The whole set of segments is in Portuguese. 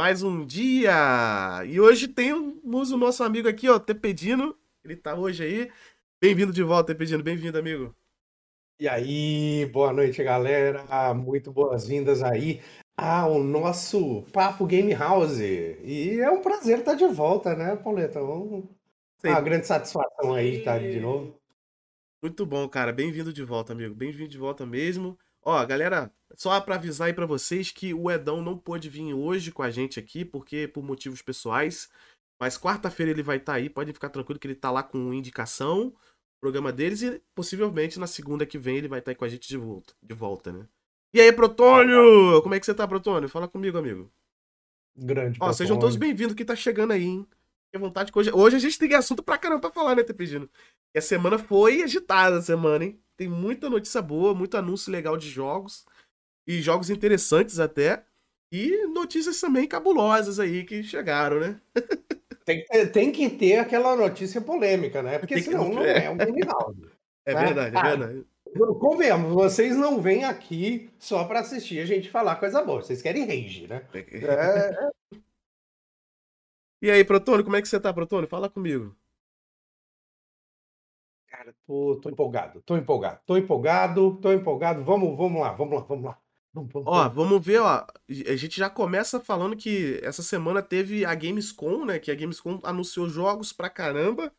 mais um dia. E hoje temos o nosso amigo aqui, ó, Tepedino. Ele tá hoje aí. Bem-vindo de volta, Tepedino. Bem-vindo, amigo. E aí, boa noite, galera. Muito boas-vindas aí ao nosso Papo Game House. E é um prazer estar de volta, né, Pauleta? Uma grande satisfação aí estar de novo. Muito bom, cara. Bem-vindo de volta, amigo. Bem-vindo de volta mesmo. Ó, galera, só para avisar aí para vocês que o Edão não pôde vir hoje com a gente aqui, porque por motivos pessoais. Mas quarta-feira ele vai estar tá aí, pode ficar tranquilo que ele tá lá com indicação, programa deles, e possivelmente na segunda que vem ele vai estar tá aí com a gente de volta, de volta, né? E aí, Protônio? Como é que você tá, Protônio? Fala comigo, amigo. Grande. Ó, sejam todos bem-vindos que tá chegando aí, hein? Fique à vontade que hoje, hoje a gente tem assunto pra caramba pra falar, né, Tepedino? E a semana foi agitada, a semana, hein? Tem muita notícia boa, muito anúncio legal de jogos. E jogos interessantes até. E notícias também cabulosas aí que chegaram, né? tem, tem que ter aquela notícia polêmica, né? Porque senão não é, é um game É né? verdade, é ah, verdade. Convenhamos, vocês não vêm aqui só para assistir a gente falar coisa boa. Vocês querem rage, né? É... E aí, Protônio, como é que você tá, Protônio? Fala comigo. Cara, tô, tô empolgado, tô empolgado, tô empolgado, tô empolgado. Vamos, vamos lá, vamos lá, vamos lá. Vamos, vamos, ó, vamos ver, ó. A gente já começa falando que essa semana teve a Gamescom, né? Que a Gamescom anunciou jogos pra caramba.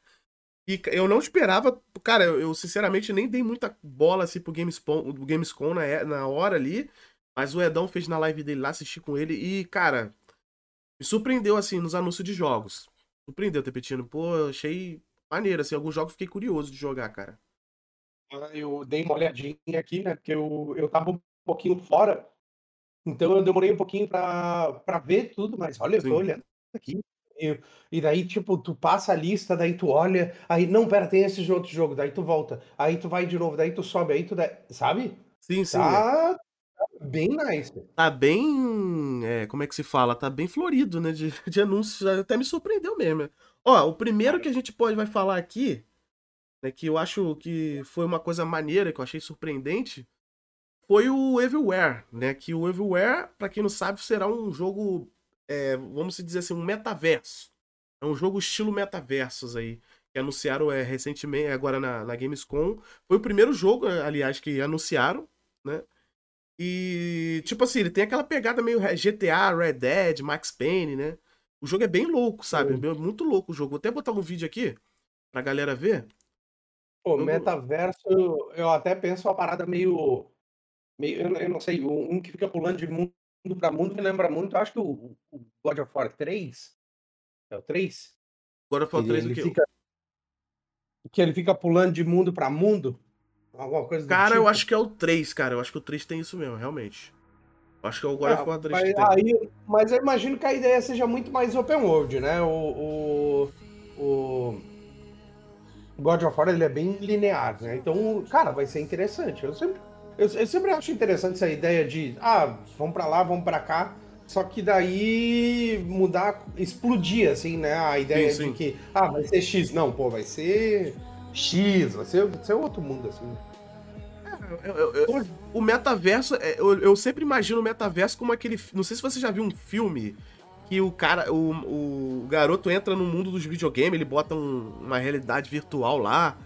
E eu não esperava, cara, eu, sinceramente nem dei muita bola assim pro Gamescom, Gamescom na, na hora ali. Mas o Edão fez na live dele lá, assisti com ele e, cara, me surpreendeu assim nos anúncios de jogos. Surpreendeu, Tepetino. Pô, achei maneiro, assim, alguns jogos fiquei curioso de jogar, cara. Ah, eu dei uma olhadinha aqui, né? Porque eu, eu tava um pouquinho fora. Então eu demorei um pouquinho pra, pra ver tudo, mas olha, eu tô olhando aqui. E, e daí, tipo, tu passa a lista, daí tu olha, aí, não, pera, tem esse outro jogo, daí tu volta, aí tu vai de novo, daí tu sobe, aí tu. Dá, sabe? Sim, sim. Tá, tá bem nice. Tá bem. É, como é que se fala? Tá bem florido, né? De, de anúncios. Até me surpreendeu mesmo. Ó, o primeiro que a gente pode vai falar aqui, né, que eu acho que foi uma coisa maneira, que eu achei surpreendente, foi o Everywhere, né? Que o Everywhere, para quem não sabe, será um jogo, é, vamos dizer assim, um metaverso. É um jogo estilo metaversos aí, que anunciaram é, recentemente, agora na, na Gamescom. Foi o primeiro jogo, aliás, que anunciaram, né? E, tipo assim, ele tem aquela pegada meio GTA, Red Dead, Max Payne, né? O jogo é bem louco, sabe? É muito louco o jogo. Vou até botar um vídeo aqui pra galera ver. Pô, jogo... metaverso, eu até penso uma parada meio. meio eu, não sei, um que fica pulando de mundo pra mundo me lembra muito. Eu acho que o, o God of War 3. É o 3? God of War 3 ele, o que? Fica, que ele fica pulando de mundo pra mundo. Alguma coisa Cara, tipo. eu acho que é o 3, cara. Eu acho que o 3 tem isso mesmo, realmente. Acho que é o God of War 3 mas, aí, mas eu imagino que a ideia seja muito mais open world, né? O, o, o God of War ele é bem linear, né? Então, cara, vai ser interessante. Eu sempre, eu, eu sempre acho interessante essa ideia de, ah, vamos para lá, vamos para cá. Só que daí mudar, explodir, assim, né? A ideia sim, sim. de que, ah, vai ser X. Não, pô, vai ser X, vai ser, vai ser outro mundo, assim. Eu, eu, eu, o metaverso, é, eu, sempre imagino o metaverso como aquele. Não sei se você já viu um filme que o cara, o, o garoto entra no mundo dos videogames, ele bota um, uma realidade virtual lá.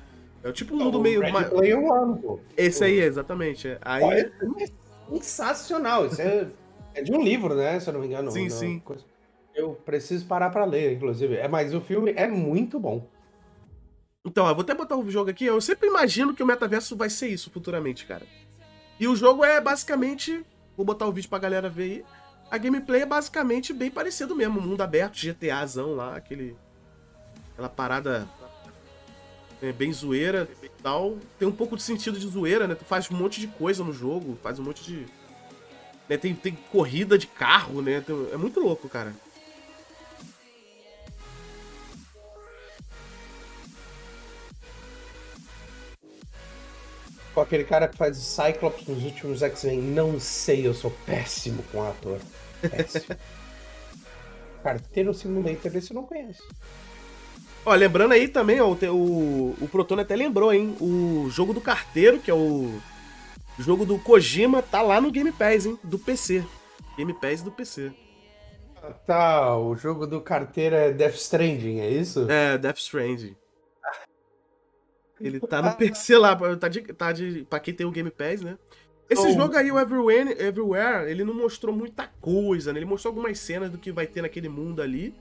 É tipo um mundo meio. Red Player One, pô. Esse aí, exatamente. Aí... é sensacional. Isso é, é, de um livro, né? Se eu não me engano. Sim, sim. Eu preciso parar para ler, inclusive. É, mas o filme é muito bom. Então, eu vou até botar o jogo aqui. Eu sempre imagino que o metaverso vai ser isso futuramente, cara. E o jogo é basicamente. Vou botar o vídeo pra galera ver aí. A gameplay é basicamente bem parecido mesmo. Mundo aberto, GTAzão lá, aquele. Aquela parada. É, bem zoeira e tal. Tem um pouco de sentido de zoeira, né? Tu faz um monte de coisa no jogo, faz um monte de. Né? Tem, tem corrida de carro, né? É muito louco, cara. Com aquele cara que faz Cyclops nos últimos X-Men. Não sei, eu sou péssimo com ator. Péssimo. Carteiro Simulator, desse eu não conheço. Ó, lembrando aí também, ó, o, o Proton até lembrou, hein? O jogo do carteiro, que é o jogo do Kojima, tá lá no Game Pass, hein? Do PC. Game Pass do PC. tá, o jogo do carteiro é Death Stranding, é isso? É, Death Stranding. Ele tá no PC lá, tá de, tá de. Pra quem tem o Game Pass, né? Esse Oh. jogo aí, o Everywhere, Everywhere, ele não mostrou muita coisa, né? Ele mostrou algumas cenas do que vai ter naquele mundo ali.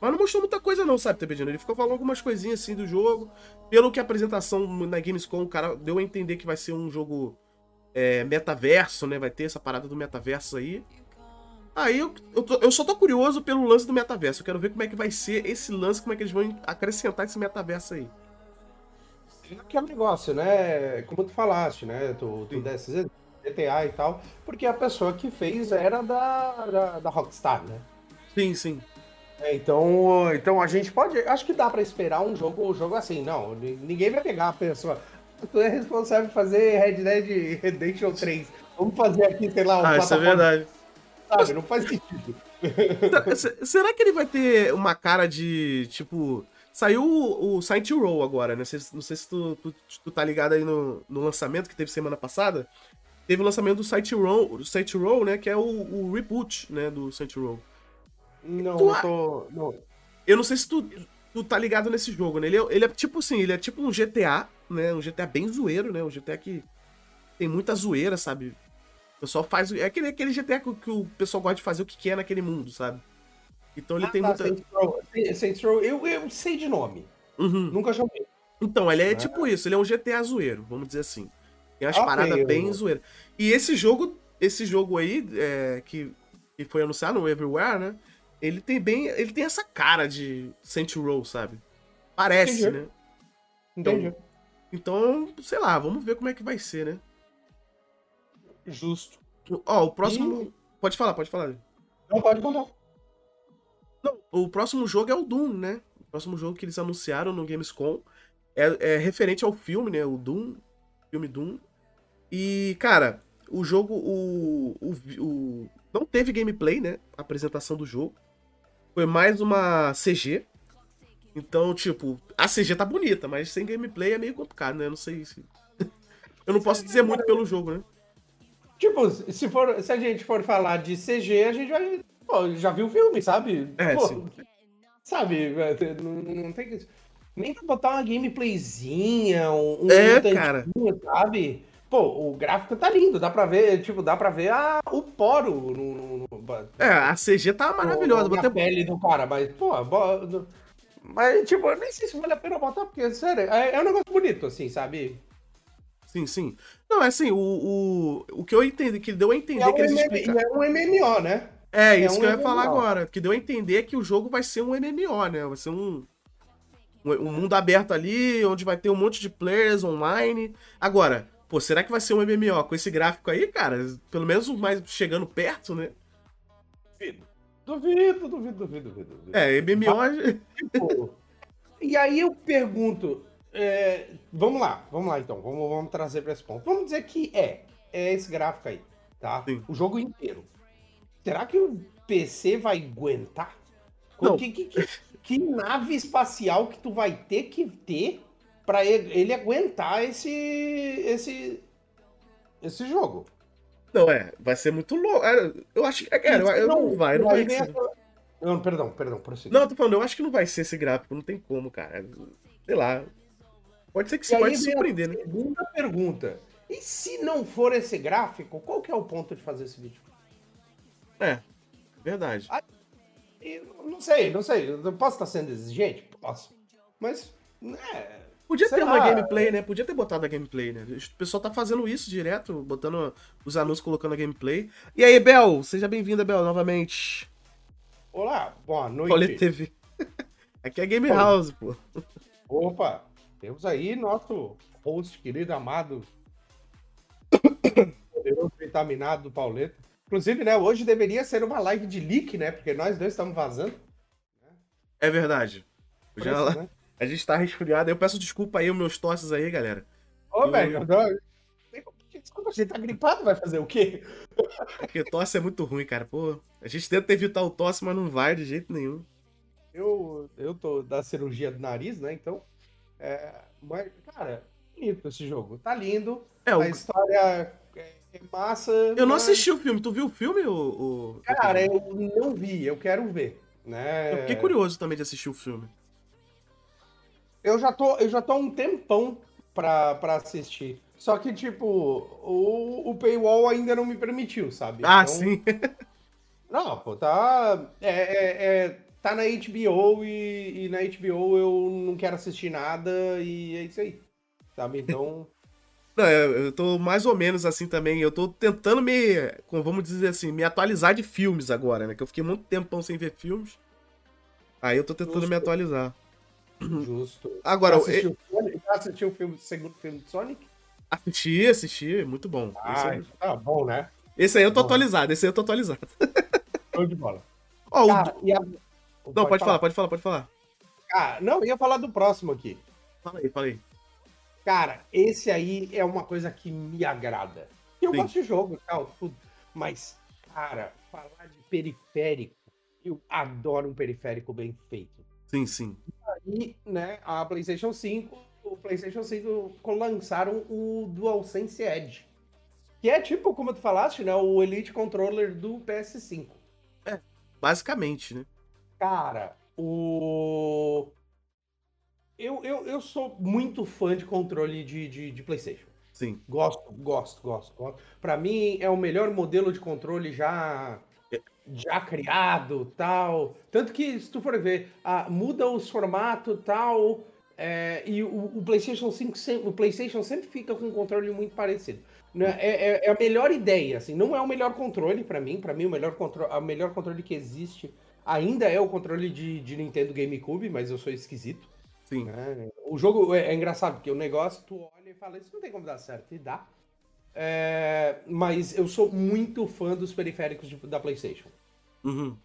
Mas não mostrou muita coisa, não, sabe, TPG? Ele ficou falando algumas coisinhas assim do jogo. Pelo que a apresentação na Gamescom, o cara deu a entender que vai ser um jogo é, metaverso, né? Vai ter essa parada do metaverso aí. Aí eu, eu, tô- eu só tô curioso pelo lance do metaverso. Eu quero ver como é que vai ser esse lance, como é que eles vão acrescentar esse metaverso aí. Que é um negócio, né? Como tu falaste, né? Tu, tu desses GTA e tal, porque a pessoa que fez era da, da, da Rockstar, né? Sim, sim. É, Então, então a gente pode. Acho que dá pra esperar um jogo, um jogo assim. Não, ni- ninguém vai pegar a pessoa. Tu é responsável por fazer Red Dead Redemption 3. Vamos fazer aqui, sei lá, um Ah, isso é verdade. sabe? Não faz sentido. Tá, se- Será que ele vai ter uma cara de, tipo... Saiu o, o Saint Row agora, né? Não sei, se- não sei se tu, tu, tu tá ligado aí no, no lançamento que teve semana passada. Teve o lançamento do Saint Row, do Saint Row né? Que é o, o reboot, né? Do Saint Row. Não, Tu não tô. Não. Eu não sei se tu, tu tá ligado nesse jogo, né? Ele é, ele é tipo assim, ele é tipo um GTA, né? Um GTA bem zoeiro, né? Um GTA que tem muita zoeira, sabe? O pessoal faz. É aquele, aquele GTA que, que o pessoal gosta de fazer o que quer naquele mundo, sabe? Então ele Ah, tem tá, muita. Saints Row. Saints Row, eu, eu sei de nome. Uhum. Nunca joguei. Então, ele é É. tipo isso, ele é um GTA zoeiro, vamos dizer assim. Tem umas Ok, paradas eu- bem zoeiras. E esse jogo, esse jogo aí, é, que, que foi anunciado no Everywhere, né? Ele tem bem. Ele tem essa cara de Saint Row, sabe? Parece, Entendi. né? Entendi. Então, sei lá, vamos ver como é que vai ser, né? Justo. Ó, o próximo. Pode falar, pode falar. Não pode contar. Não, o próximo jogo é o Doom, né? O próximo jogo que eles anunciaram no Gamescom é, é referente ao filme, né? O Doom, filme Doom. E, cara, o jogo, o, o, o- não teve gameplay, né? A apresentação do jogo. Foi mais uma CG. Então, tipo, a CG tá bonita, mas sem gameplay é meio complicado, né? Eu não sei se. Eu não posso dizer muito pelo jogo, né? Tipo, se, for, se a gente for falar de CG, a gente vai. Pô, já viu o filme, sabe? É, Pô, sim. Sabe? Não, não tem que. Nem pra botar uma gameplayzinha, um, um É, tantinho, cara. sabe? Pô, o gráfico tá lindo, dá pra ver, tipo, dá pra ver a, o poro no, no, no- É, a CG tá maravilhosa. Na até pele do cara, mas, pô, bo- mas, tipo, eu nem sei se vale a pena botar, porque, sério, é, é um negócio bonito, assim, sabe? Sim, sim. Não, é assim, o, o, o que eu entendi, que deu a entender é, que um eles explicaram. é um MMO, né? É, é isso um que eu ia falar MMO. agora. Que deu a entender que o jogo vai ser um MMO, né? Vai ser um, um, um mundo aberto ali, onde vai ter um monte de players online. Agora, pô, será que vai ser um MMO com esse gráfico aí, cara? Pelo menos o mais chegando perto, né? Duvido, duvido, duvido, duvido. duvido. É, MMO. Tipo, e aí eu pergunto, é, vamos lá, vamos lá então, vamos, vamos trazer para esse ponto. Vamos dizer que é, é esse gráfico aí, tá? Sim. O jogo inteiro. Será que o PC vai aguentar? Não. Que, que, que, que nave espacial que tu vai ter que ter para ele, ele aguentar esse, esse, esse jogo? Não, é, vai ser muito louco. É, Eu acho que. É, cara, eu, eu não vai, não vai vem ser. Não, perdão, perdão, prossiga. Não, eu tô falando, eu acho que não vai ser esse gráfico, não tem como, cara. Sei lá. Pode ser que se pode a surpreender, né? Segunda pergunta. E se não for esse gráfico, qual que é o ponto de fazer esse vídeo? É, verdade. Eu não sei, não sei. Eu posso estar sendo exigente? Posso. Mas, né, Podia sei ter uma lá. gameplay, né? Podia ter botado a gameplay, né? O pessoal tá fazendo isso direto, botando os anúncios, colocando a gameplay. E aí, Bel? Seja bem-vinda, Bel, novamente. Olá, boa noite. Colê TV. Aqui é Game. House, pô. Opa, temos aí nosso host querido, amado, poderoso vitaminado do Pauleta. Inclusive, né, hoje deveria ser uma live de leak, né, porque nós dois estamos vazando. É verdade. Já isso, lá- né? A gente tá resfriado. Eu peço desculpa aí, meus tosses aí, galera. Ô, velho, desculpa, a gente tá gripado, vai fazer o quê? Porque tosse é muito ruim, cara. Pô, a gente tenta evitar o tosse, mas não vai de jeito nenhum. Eu, eu tô da cirurgia do nariz, né? Então. É, mas, cara, bonito esse jogo. Tá lindo. É, o, A história é, massa. Eu não mas- assisti o filme. Tu viu o filme, o, o... Cara, eu não vi, eu quero ver. Né? Eu fiquei curioso também de assistir o filme. Eu já tô, eu já tô há um tempão pra, pra assistir. Só que, tipo, o, o paywall ainda não me permitiu, sabe? Ah, Então- sim. Não, pô, tá. É, é- é- tá na HBO e, e na HBO eu não quero assistir nada e é isso aí. Sabe? Então. Não, eu, eu tô mais ou menos assim também. Eu tô tentando me, vamos dizer assim, me atualizar de filmes agora, né? Que eu fiquei muito tempão sem ver filmes. Aí eu tô tentando Justo. me atualizar. Justo. Agora, já eu assistiu, o? Já assistiu o filme, o segundo filme de Sonic? assisti, assisti, muito bom. Esse, Ah, aí, tá bom, né? esse aí eu tô bom. atualizado, esse aí eu tô atualizado. Show de bola. Ó, o- Cara, e a- Não, pode falar, pode falar, pode falar. Ah, não, eu ia falar do próximo aqui. Fala aí, fala aí. Cara, esse aí é uma coisa que me agrada. Eu Sim. gosto de jogo e tal, tudo. Mas, cara, falar de periférico, eu adoro um periférico bem feito. Sim, sim. E, né, a PlayStation 5, o PlayStation 5 co- lançaram o DualSense Edge. Que é tipo, como tu falaste, né, o Elite Controller do PS5. Basicamente, né? Cara, o. Eu, eu, eu sou muito fã de controle de, de, de PlayStation. Sim. Gosto, gosto, gosto, gosto. Pra mim é o melhor modelo de controle já já criado, tal. Tanto que se tu for ver, ah, muda os formatos, tal, é, e o, o PlayStation 5 sempre, o PlayStation sempre fica com um controle muito parecido. Né? É, é- é a melhor ideia, assim. Não é o melhor controle pra mim. Pra mim o melhor controle, a melhor controle que existe ainda é o controle de, de Nintendo GameCube, mas eu sou esquisito. Sim. né? O jogo é, é engraçado, porque o negócio, tu olha e fala, isso não tem como dar certo, e dá. É, mas eu sou muito fã dos periféricos de- da PlayStation, Uhum.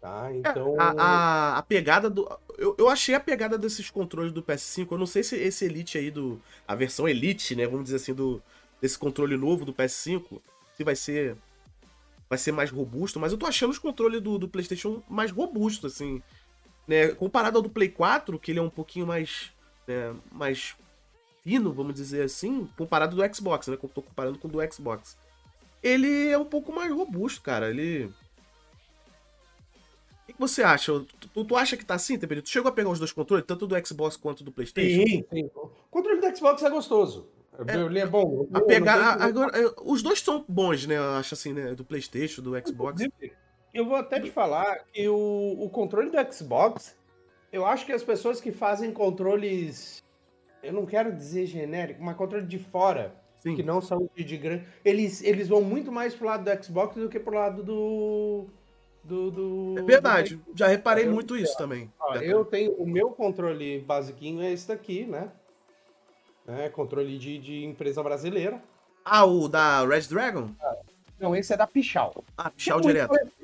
tá? Então, A, a, a pegada do. Eu, eu achei a pegada desses controles do PS5. Eu não sei se esse Elite aí do. A versão Elite, né? Vamos dizer assim, do, desse controle novo do PS5. Se vai ser. Vai ser mais robusto. Mas eu tô achando os controles do, do PlayStation mais robusto, assim. Né? Comparado ao do Play 4, que ele é um pouquinho mais. né, mais fino, vamos dizer assim. Comparado do Xbox, né? que eu Tô comparando com o do Xbox. Ele é um pouco mais robusto, cara. Ele. O que você acha? Tu, tu- acha que tá assim, Teperi? Tu chegou a pegar os dois controles, tanto do Xbox quanto do PlayStation? sim, sim. O controle do Xbox é gostoso. Ele é bom. A pegar, agora, é, os dois são bons, né? Eu acho assim, né? Do PlayStation, do Xbox. Inclusive, Eu vou até te falar que o, o controle do Xbox, eu acho que as pessoas que fazem controles, eu não quero dizer genérico, mas controle de fora, Sim. que não são de, de grande, eles, eles vão muito mais pro lado do Xbox do que pro lado do. do, do É verdade. do- Já reparei Eu- muito isso também. Ó, Já- eu tenho o meu controle basiquinho é esse daqui, né? É, controle de, de empresa brasileira. Ah, o da Red Dragon? Não, esse é da Pichal. Ah, pichar Que é muito direto. parecido.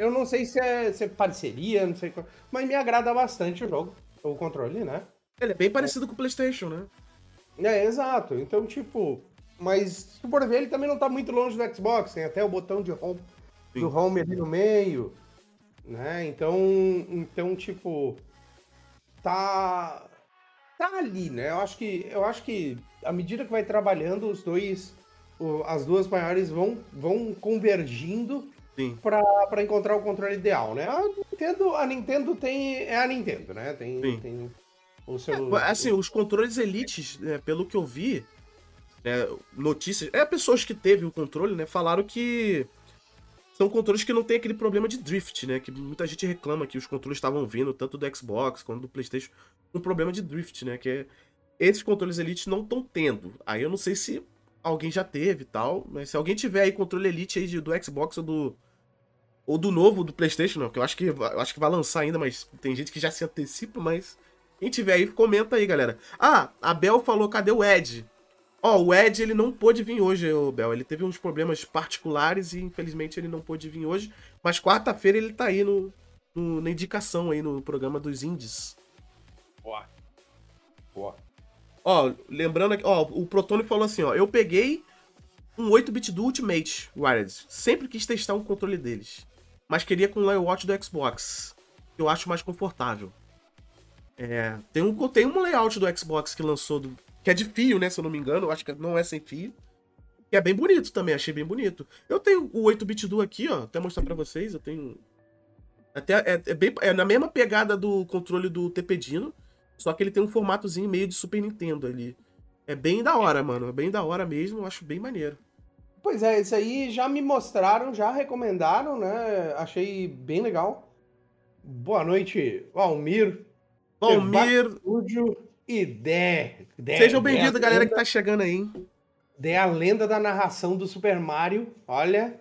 Eu não sei se é, se é parceria, não sei qual, mas me agrada bastante o jogo, o controle, né? Ele é bem parecido com o PlayStation, né? É, exato. Então, tipo, mas se tu for ver, ele também não tá muito longe do Xbox, tem até o botão de home, Sim. do home ali no meio, né? Então, então, tipo, tá tá ali, né? Eu acho que eu acho que à medida que vai trabalhando os dois as duas maiores vão vão convergindo. Para encontrar o controle ideal, né? A Nintendo, a Nintendo tem é a Nintendo, né? Tem, tem o seu Assim, os controles elites, né, pelo que eu vi, né, notícias. É, pessoas que teve o controle, né, falaram que são controles que não tem aquele problema de drift, né? Que muita gente reclama que os controles estavam vindo, tanto do Xbox quanto do PlayStation, com problema de drift, né? Que é- esses controles Elite não estão tendo. Aí eu não sei se alguém já teve e tal, mas se alguém tiver aí controle Elite aí de- do Xbox ou do ou do novo do PlayStation, não, que eu acho que eu acho que vai lançar ainda, mas tem gente que já se antecipa, mas quem tiver aí comenta aí, galera. Ah, a Bel falou cadê o Ed? Ó, o Ed ele não pôde vir hoje, ô Bel. Ele teve uns problemas particulares e infelizmente ele não pôde vir hoje. Mas quarta-feira ele tá aí no, no- na indicação aí no programa dos indies. Boa. Boa. Ó, lembrando aqui, ó, o Protone falou assim, ó, eu peguei um 8-bit do Ultimate Wireless. Sempre quis testar um controle deles. Mas queria com o layout do Xbox. Que eu acho mais confortável. É, tem um, tem um layout do Xbox que lançou, do- que é de fio, né, se eu não me engano. Eu acho que não é sem fio. Que é bem bonito também, achei bem bonito. Eu tenho o 8-bit do aqui, ó, até mostrar pra vocês, eu tenho... Até é, é, bem, é na mesma pegada do controle do Tepedino, só que ele tem um formatozinho meio de Super Nintendo ali. É bem da hora, mano, é bem da hora mesmo, eu acho bem maneiro. Pois é, isso aí já me mostraram, já recomendaram, né? Achei bem legal. Boa noite, Valmir. Valmir. Estúdio e Dé. Sejam bem-vindos, galera que tá chegando aí? Dé a lenda da narração do Super Mario. Olha.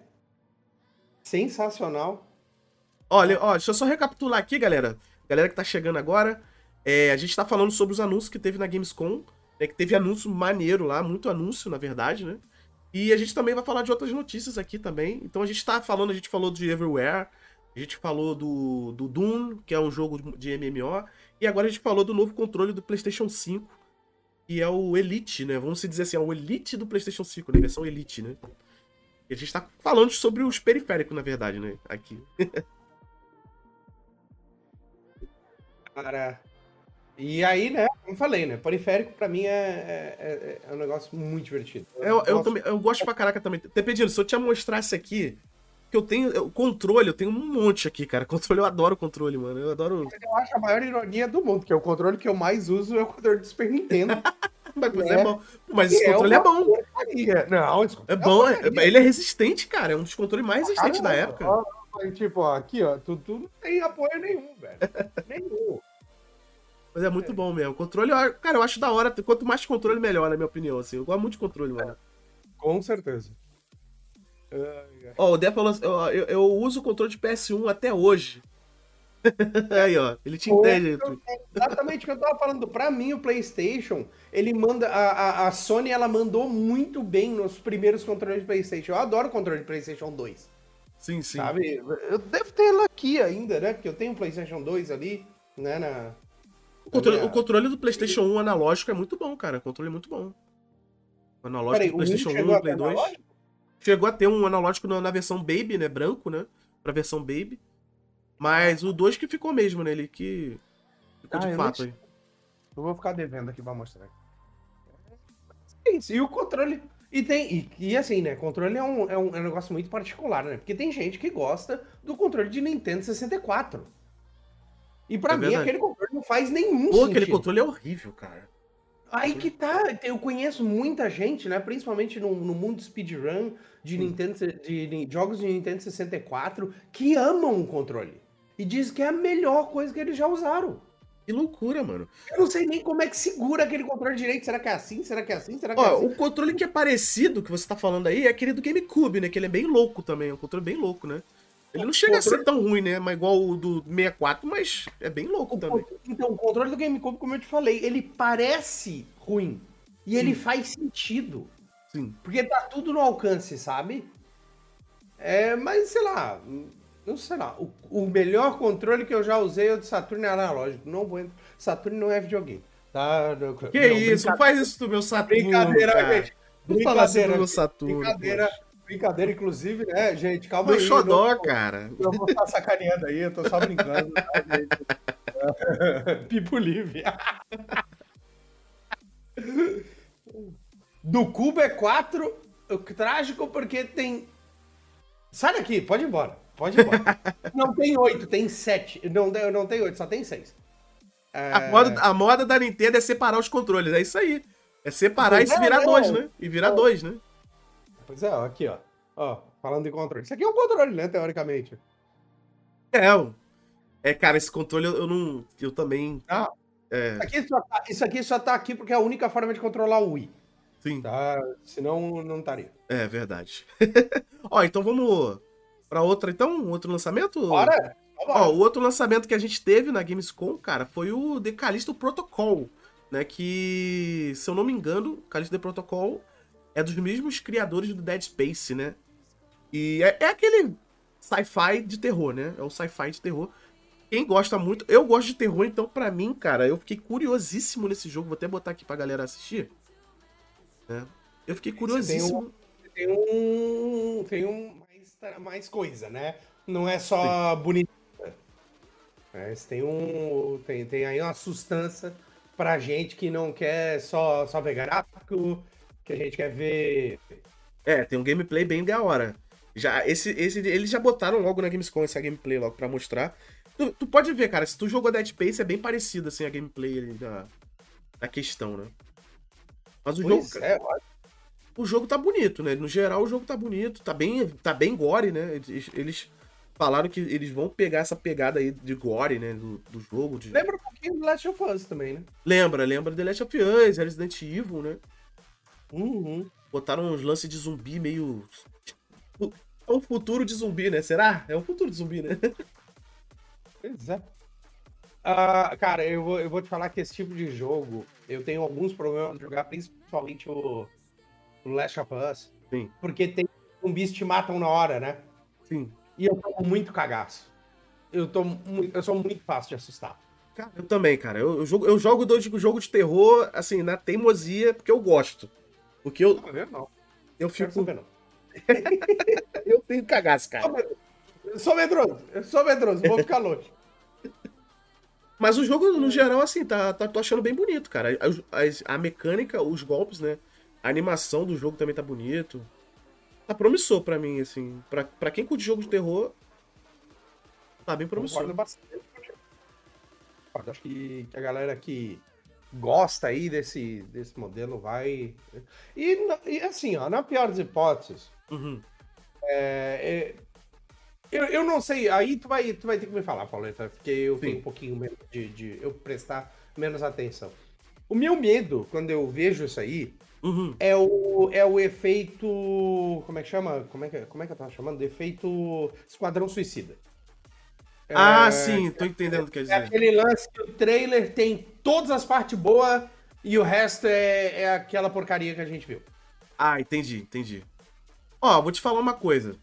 Sensacional. Olha, ó, deixa eu só recapitular aqui, galera. Galera que tá chegando agora. É, a gente tá falando sobre os anúncios que teve na Gamescom. Né, que teve anúncio maneiro lá, muito anúncio, na verdade, né? E a gente também vai falar de outras notícias aqui também. Então a gente tá falando, a gente falou de Everywhere, a gente falou do, do Doom, que é um jogo de MMO, e agora a gente falou do novo controle do PlayStation 5, que é o Elite, né? Vamos dizer assim, é o Elite do PlayStation 5, né? Versão Elite, né? E a gente tá falando sobre os periféricos, na verdade, né? Aqui. Cara, e aí, né, como falei, né, periférico pra mim é, é, é, é um negócio muito divertido. Eu, eu, também, eu gosto pra caraca também. Ter pedido, se eu te mostrasse aqui, que eu tenho, o controle, eu tenho um monte aqui, cara. Controle, eu adoro controle, mano, eu adoro... Eu acho a maior ironia do mundo, que é o controle que eu mais uso é o controle do Super Nintendo. mas, é, é bom. Mas esse é controle é bom. Porcaria. Não, esse é bom, é, ele é resistente, cara, é um dos controles mais resistentes da época. Ó, tipo, ó, aqui, ó, tu, tu não tem apoio nenhum, velho. nenhum. Mas é muito é. bom mesmo. Controle, cara, eu acho da hora. Quanto mais controle, melhor, na minha opinião. Assim. Eu gosto muito de controle, mano. Com certeza. Ó, oh, o Dé falou assim, eu, eu, eu, uso o controle de PS1 até hoje. Aí, ó, ele te entende. Exatamente o que eu tava falando. Pra mim, o PlayStation, ele manda. A, a, a, Sony, ela mandou muito bem nos primeiros controles de PlayStation. Eu adoro o controle de PlayStation 2. Sim, sim. Sabe? Eu devo ter ele aqui ainda, né? Porque eu tenho um PlayStation 2 ali, né? Na, o controle, o controle, do PlayStation 1 analógico é muito bom, cara. O controle é muito bom. O analógico Peraí, do PlayStation 1 e Play 2. Analógico? Chegou a ter um analógico na, na, versão Baby, né? Branco, né? Pra versão Baby. Mas o 2 que ficou mesmo, né? Ele que ficou ah, de fato aí. Eu vou ficar devendo aqui pra mostrar. É isso. E o controle. E tem. E, e, assim, né? Controle é um, é, um, é um negócio muito particular, né? Porque tem gente que gosta do controle de Nintendo 64. E para é mim, verdade. aquele controle não faz nenhum Pô, sentido. aquele controle é horrível, cara. Aí que tá, eu conheço muita gente, né? Principalmente no, no mundo speedrun de Nintendo, de, de, jogos de Nintendo 64, que amam o controle. E diz que é a melhor coisa que eles já usaram. Que loucura, mano. Eu não sei nem como é que segura aquele controle direito. Será que é assim? Será que é assim? Será que Ó, é assim? O controle que é parecido, que você tá falando aí, é aquele do GameCube, né? Que ele é bem louco também. É um controle bem louco, né? Ele não chega controle... a ser tão ruim, né? Mas igual o do 64, mas é bem louco o também. Então, o controle do GameCube, como eu te falei, ele parece ruim. E Sim. ele faz sentido. Sim. Porque tá tudo no alcance, sabe? É, mas sei lá, não sei lá. O, o melhor controle que eu já usei é o de Saturno analógico. Não vou Saturno não é videogame. Tá? Não, que não, isso? Faz isso do meu Saturno. Brincadeira, cara. gente. Não fala assim do meu Saturno. Brincadeira. Poxa. Brincadeira, inclusive, né, gente? Calma Meu aí. xodó, não, cara. Eu vou estar sacaneando aí, eu tô só brincando, tá? Pipo livre. Do cubo é 4, trágico porque tem. Sai daqui, pode ir embora. Pode ir embora. não tem 8, tem 7. Não, não tem 8, só tem 6. É... A, moda, a moda da Nintendo é separar os controles, é isso aí. É separar pois e é, virar 2, né? E virar 2, né? Pois é, ó, aqui, ó. Ó, falando de controle. Isso aqui é um controle, né, teoricamente. É, é cara, esse controle eu, eu não. Eu também. Ah, é... isso, aqui só tá, isso aqui só tá aqui porque é a única forma de controlar o Wii. Sim. Tá? Senão não estaria. É verdade. ó, então vamos pra outra, então? Outro lançamento? Bora! Ó, o outro lançamento que a gente teve na Gamescom, cara, foi o The Callisto Protocol, né? Que, se eu não me engano, Callisto The Protocol é dos mesmos criadores do Dead Space, né? E é, é aquele sci-fi de terror, né? É o sci-fi de terror. Quem gosta muito, eu gosto de terror, então para mim, cara, eu fiquei curiosíssimo nesse jogo. Vou até botar aqui pra galera assistir. Né? Eu fiquei curiosíssimo. Tem um, tem um, tem um mais, mais coisa, né? Não é só bonito. É, tem um, tem, tem aí uma sustância pra gente que não quer só, só ver gráfico, que a gente quer ver É, tem um gameplay bem da hora. Já, esse, esse, eles já botaram logo na Gamescom essa gameplay logo pra mostrar. Tu, tu pode ver, cara, se tu jogou Dead Space, é bem parecido, assim, a gameplay ali da, da questão, né? Mas o Pois jogo, é, o jogo tá bonito, né? No geral, o jogo tá bonito, tá bem, tá bem gore, né? Eles, eles falaram que eles vão pegar essa pegada aí de gore, né? Do, do jogo. de- lembra um pouquinho do Last of Us também, né? Lembra, lembra The Last of Us, Resident Evil, né? Uhum. Botaram uns lances de zumbi meio. É um futuro de zumbi, né? Será? É um futuro de zumbi, né? Pois é. Ah, cara, eu vou, eu vou te falar que esse tipo de jogo, eu tenho alguns problemas de jogar, principalmente o, o Last of Us. Sim. Porque tem zumbis que te matam na hora, né? Sim. E eu tomo muito cagaço. Eu, tô, eu sou muito fácil de assustar. Cara, eu também, cara. Eu, eu jogo, eu jogo jogo de terror, assim, na teimosia, porque eu gosto. Porque eu, Tá vendo? Não. eu Não quero fico. saber, não. Eu tenho cagaço, cara. Eu sou medroso. Eu sou medroso. Vou ficar longe. Mas o jogo, no geral, assim, tá, tá, tô achando bem bonito, cara. A, as- a mecânica, os golpes, né? A animação do jogo também tá bonito. Tá promissor pra mim, assim. Pra, pra quem curte jogo de terror, tá bem promissor. Concordo bastante. Acho que, que a galera que gosta aí desse, desse modelo vai. E, e assim, ó, na pior das hipóteses, Uhum. é, é, eu, eu não sei, aí tu vai, tu vai ter que me falar, Pauleta, porque eu Sim. tenho um pouquinho menos de, de eu prestar menos atenção. O meu medo, quando eu vejo isso aí, Uhum. é o, é o efeito. Como é que chama? Como é que, como é que eu tava chamando? Efeito Esquadrão Suicida. Ah, É, sim, tô entendendo o que quer É dizer. aquele lance que o trailer tem todas as partes boas e o resto é, é aquela porcaria que a gente viu. Ah, entendi, entendi. Ó, vou te falar uma coisa.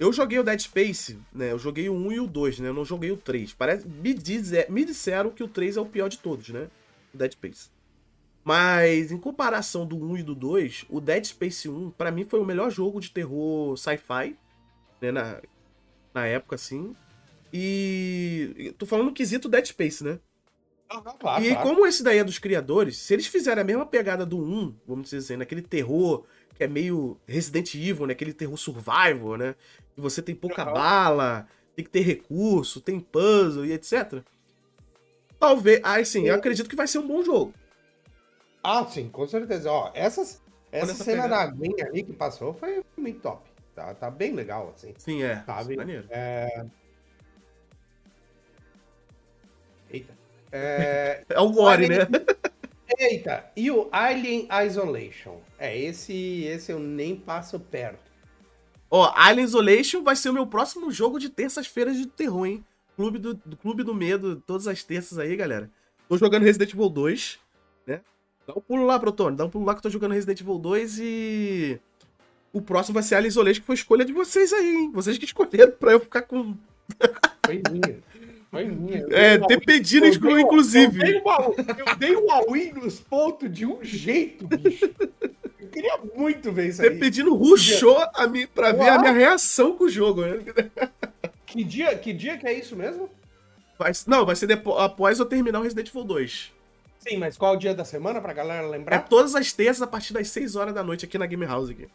Eu joguei o Dead Space, né? Eu joguei o 1 e o 2, né? Eu não joguei o 3. Parece, me, dize- me disseram que o 3 é o pior de todos, né? O Dead Space. Mas, em comparação do 1 e do 2, o Dead Space 1, pra mim, foi o melhor jogo de terror sci-fi, né? Na, na época, assim. E. Tô falando quesito Dead Space, né? claro, e aí, como esse daí é dos criadores, se eles fizerem a mesma pegada do 1, vamos dizer assim, naquele terror que é meio Resident Evil, né? Aquele terror survival, né? Que você tem pouca Aham. bala, tem que ter recurso, tem puzzle e etc. Talvez. Ah, sim, eu acredito que vai ser um bom jogo. Ah, sim, com certeza. Ó, essas, essa essa cena pegada. da aguinha ali que passou foi muito top. Tá, tá bem legal, assim. Sim, é. Sabe? Maneiro. É... Eita. É... É o Gore, né? Eita, e o Alien Isolation? É, esse, esse eu nem passo perto. Ó, Alien Isolation vai ser o meu próximo jogo de terças-feiras de terror, hein? Clube do, do Clube do Medo, todas as terças aí, galera. Tô jogando Resident Evil 2, né? Dá um pulo lá, Protone, dá um pulo lá que eu tô jogando Resident Evil 2 e. O próximo vai ser Alien Isolation, que foi escolha de vocês aí, hein? Vocês que escolheram pra eu ficar com. Foi minha. Foi minha. Eu É, ter pedido, inclusive. Eu dei, uma, eu dei uma win nos pontos de um jeito, bicho. Eu queria muito ver isso Ter aí. pedindo rushou a mim pra ver a minha reação com o jogo, né? Que dia, que dia que é isso mesmo? Vai- não, vai ser depo- após eu terminar o Resident Evil 2. Sim, mas qual o dia da semana pra galera É lembrar? todas as terças a partir das 6 horas da noite aqui na Game House. Aqui.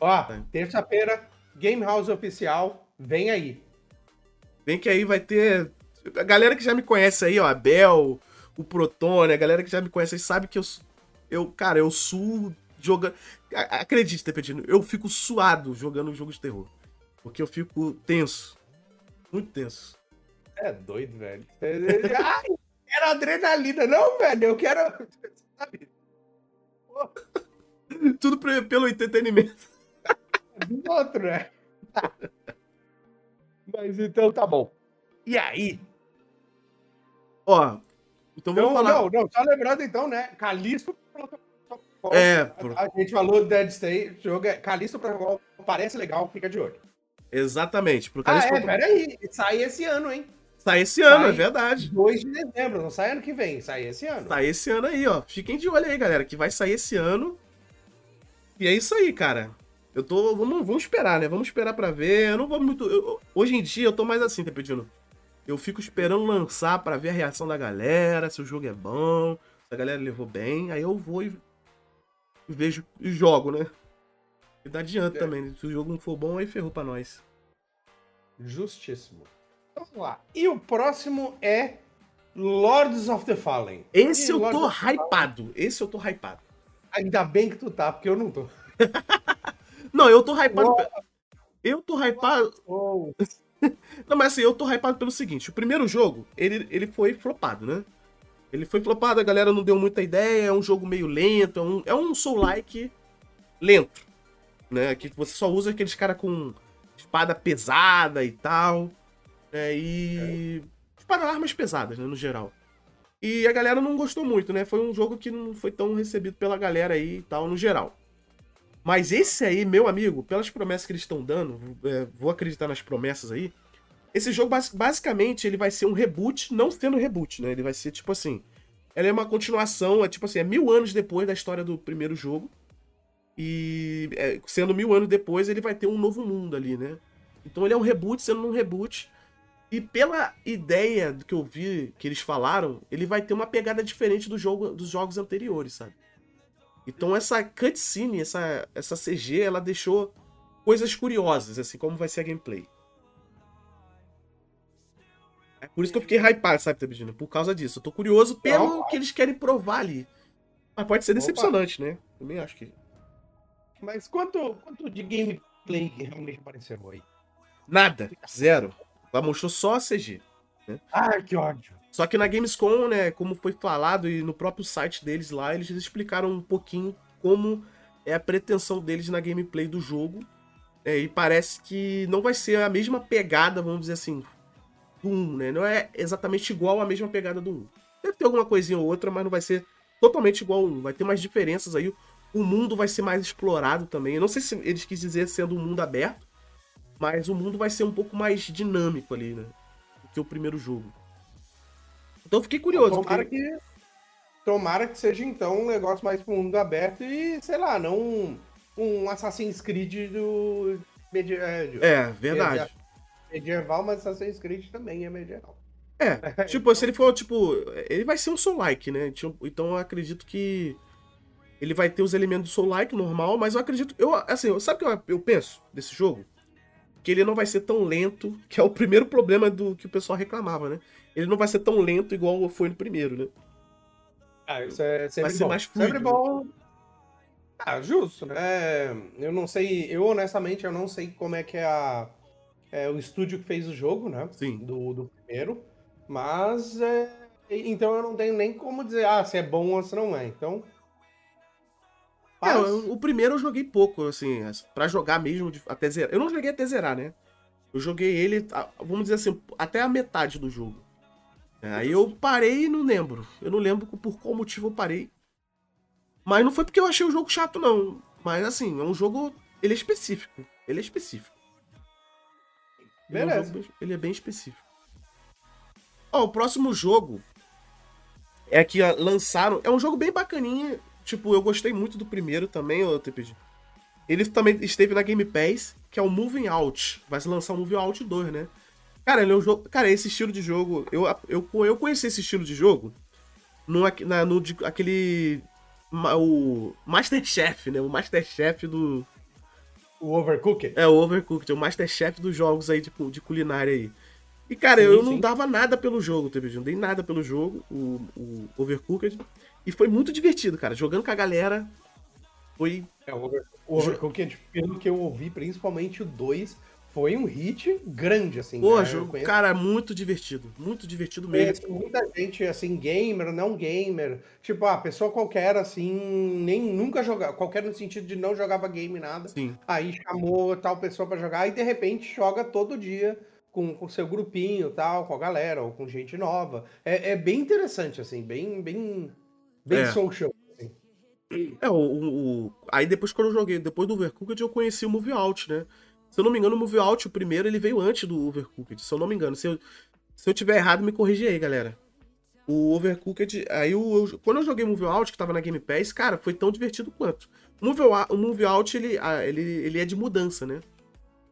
Ó, Tá. terça-feira, Game House Oficial, vem aí. Vem que aí vai ter. A galera que já me conhece aí, ó, a Bel, o Protone, a galera que já me conhece aí sabe que eu. eu cara, eu suo jogando. Acredite, Tepetino, eu fico suado jogando um jogo de terror. Porque eu fico tenso. Muito tenso. É doido, velho. Ai, quero adrenalina. Não, velho, eu quero... Sabe? Tudo pelo entretenimento. do outro, né? Mas então tá bom. E aí? Ó, então vamos Não, falar. não, não, só lembrando então, né? Calisto Protocol. É, pro- A gente falou do Dead State, jogo é Calisto Protocol, parece legal, fica de olho. exatamente. Pro Ah, Calixto é, peraí, sai esse ano, hein? Sai esse ano, Sai. é verdade. 2 de dezembro, não sai ano que vem, sai esse ano. Sai esse ano aí, ó. Fiquem de olho aí, galera, que vai sair esse ano. E é isso aí, cara. Eu tô. Vamos, vamos esperar, né? Vamos esperar pra ver. Eu não vou muito. eu- hoje em dia eu tô mais assim, tá pedindo? Eu fico esperando lançar pra ver a reação da galera, se o jogo é bom, se a galera levou bem. Aí eu vou e, vejo e jogo, né? E não adianta É. também. né? Se o jogo não for bom, aí ferrou pra nós. Justíssimo. Então, Vamos lá. E o próximo é Lords of the Fallen. Esse E eu Lords tô hypado. Esse eu tô hypado. Ainda bem que tu tá, porque eu não tô. Não, eu tô hypado. Eu tô hypado. Oh, Não, mas assim, eu tô hypado pelo seguinte: o primeiro jogo, ele, ele foi flopado, né? Ele foi flopado, a galera não deu muita ideia, é um jogo meio lento, é um, é um Soul-like lento, né? Que você só usa aqueles caras com espada pesada e tal, né? E. Espada armas pesadas, né? No geral. E a galera não gostou muito, né? Foi um jogo que não foi tão recebido pela galera aí e tal, no geral. Mas esse aí, meu amigo, pelas promessas que eles estão dando, é, vou acreditar nas promessas aí. Esse jogo, basi- basicamente, ele vai ser um reboot, não sendo reboot, né? Ele vai ser tipo assim. Ela é uma continuação, é tipo assim, é mil anos depois da história do primeiro jogo. E é, sendo mil anos depois, ele vai ter um novo mundo ali, né? Então ele é um reboot sendo um reboot. E pela ideia do que eu vi que eles falaram, ele vai ter uma pegada diferente do jogo, dos jogos anteriores, sabe? Então essa cutscene, essa, essa CG, ela deixou coisas curiosas, assim, como vai ser a gameplay. É por isso que eu fiquei hypado, sabe, Tabidina? Por causa disso. Eu tô curioso pelo Opa. que eles querem provar ali. Mas pode ser decepcionante, né? Também acho que. Mas quanto, quanto de gameplay realmente apareceu aí? Nada. Zero. Ela mostrou só a CG. Ai, que ódio. Só que na Gamescom, né, como foi falado e no próprio site deles lá, eles explicaram um pouquinho como é a pretensão deles na gameplay do jogo. É, e parece que não vai ser a mesma pegada, vamos dizer assim, do 1, né? Não é exatamente igual à mesma pegada do 1. Deve ter alguma coisinha ou outra, mas não vai ser totalmente igual ao 1. Vai ter umas diferenças aí. O mundo vai ser mais explorado também. Eu não sei se eles quis dizer sendo um mundo aberto, mas o mundo vai ser um pouco mais dinâmico ali, né? Do que o primeiro jogo. Então eu fiquei curioso. Tomara porque- que, tomara que seja então um negócio mais pro mundo aberto e, sei lá, não um, um Assassin's Creed do é, É, verdade. medieval, mas Assassin's Creed também é medieval. É, tipo, se ele for, tipo, ele vai ser um Soul-like, né? Tipo, Então eu acredito que ele vai ter os elementos do Soul-like normal, mas eu acredito, eu, assim, sabe o que eu penso desse jogo? Que ele não vai ser tão lento, que é o primeiro problema do que o pessoal reclamava, né? Ele não vai ser tão lento igual foi no primeiro, né? Ah, isso é sempre Vai ser bom. mais fluido, Sempre bom. Ah, justo, né? Eu não sei, eu honestamente eu não sei como é que é, a, é o estúdio que fez o jogo, né? Sim. Do, do primeiro. Mas é, então eu não tenho nem como dizer ah, se é bom ou se não é. Então. É, o primeiro eu joguei pouco, assim, pra jogar mesmo, até zerar. Eu não joguei até zerar, né? Eu joguei ele, vamos dizer assim, até a metade do jogo. É, Aí eu parei e não lembro. Eu não lembro por qual motivo eu parei. Mas não foi porque eu achei o jogo chato, não. Mas assim, é um jogo. Ele é específico. Ele é específico. Ele é um Beleza. bem- ele é bem específico. Ó, o próximo jogo é que lançaram. É um jogo bem bacaninha. Tipo, eu gostei muito do primeiro também, ô TPG. Ele também esteve na Game Pass, que é o Moving Out. Vai se lançar o Moving Out 2, né? Cara, ele é um jogo. Cara, esse estilo de jogo. Eu, eu, eu conheci esse estilo de jogo no, na, no de- aquele. O Masterchef, né? O Masterchef do. o Overcooked. É, o Overcooked, é o Masterchef dos jogos aí de, cu- de culinária aí. E, cara, Sim, eu não sim. dava nada pelo jogo, TPG. Não dei nada pelo jogo, o, o Overcooked. E foi muito divertido, cara. Jogando com a galera. Foi. É, o Over- o Overcooked, pelo que eu ouvi, principalmente o 2, foi um hit grande, assim. Pô, né? Jogo, cara, muito divertido. Muito divertido mesmo. Conheço muita gente, assim, gamer, não gamer. Tipo, a pessoa qualquer, assim, nem nunca jogava, qualquer no sentido de não jogava game nada. Sim. Aí chamou tal pessoa pra jogar e de repente joga todo dia com o seu grupinho tal, com a galera, ou com gente nova. É, é bem interessante, assim, bem, bem, bem É. social. assim. É, o, o- o- Aí depois quando eu joguei, depois do Overcooked, eu conheci o Move Out, né? Se eu não me engano, o Move Out, o primeiro, ele veio antes do Overcooked, se eu não me engano. Se eu, se eu tiver errado, me corrige aí, galera. O Overcooked, aí eu- quando eu joguei Move Out, que tava na Game Pass, cara, foi tão divertido quanto. O Move, Out- o Move Out, ele, ele, ele é de mudança, né?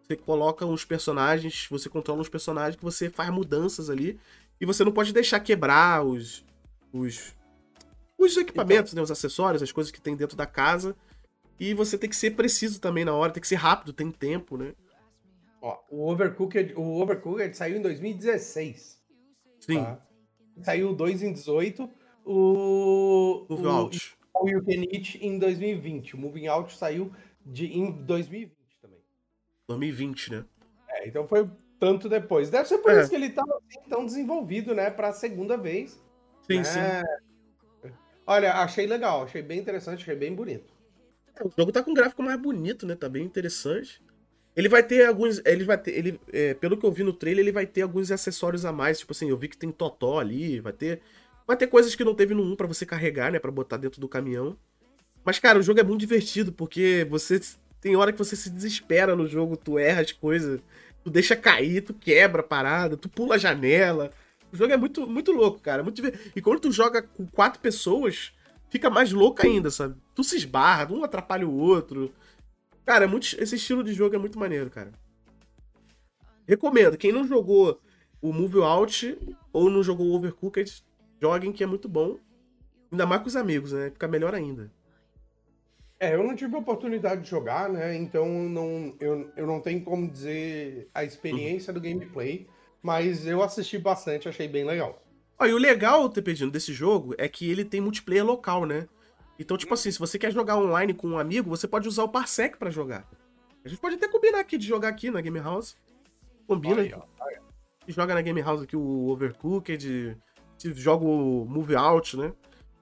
Você coloca uns personagens, você controla uns personagens que você faz mudanças ali. E você não pode deixar quebrar os, os, os equipamentos, né? Os acessórios, as coisas que tem dentro da casa. E você tem que ser preciso também na hora, tem que ser rápido, tem tempo, né? Ó, o Overcooked, o Overcooked saiu em 2016. Sim. Tá? Saiu 2 em 18. O. Moving o, Out. O You Can Eat em 2020. O Moving Out saiu de, em 2020 também. 2020, né? É, então foi tanto depois. Deve ser por É. isso que ele tá assim, tão desenvolvido, né? Pra segunda vez. Sim, né? sim. Olha, achei legal, achei bem interessante, achei bem bonito. O jogo tá com um gráfico mais bonito, né? Tá bem interessante. Ele vai ter alguns. Ele vai ter. Ele, é, pelo que eu vi no trailer, ele vai ter alguns acessórios a mais. Tipo assim, eu vi que tem totó ali, vai ter. Vai ter coisas que não teve no 1 pra você carregar, né? Pra botar dentro do caminhão. Mas, cara, o jogo é muito divertido, porque você. Tem hora que você se desespera no jogo, tu erra as coisas, tu deixa cair, tu quebra a parada, tu pula a janela. O jogo é muito, muito louco, cara. Muito E quando tu joga com quatro pessoas, fica mais louco ainda, sabe? Tu se esbarra, um atrapalha o outro. Cara, é muito, esse estilo de jogo é muito maneiro, cara. Recomendo. Quem não jogou o Move Out ou não jogou o Overcooked, joguem que é muito bom. Ainda mais com os amigos, né? Fica melhor ainda. É, eu não tive a oportunidade de jogar, né? Então não, eu, eu não tenho como dizer a experiência do gameplay, mas eu assisti bastante, achei bem legal. Ó, e o legal, TPDino, desse jogo é que ele tem multiplayer local, né? Então, tipo assim, se você quer jogar online com um amigo, você pode usar o Parsec pra jogar. A gente pode até combinar aqui de jogar aqui na Game House. Combina Aí, ó. e joga na Game House aqui o Overcooked, se joga o Move Out, né?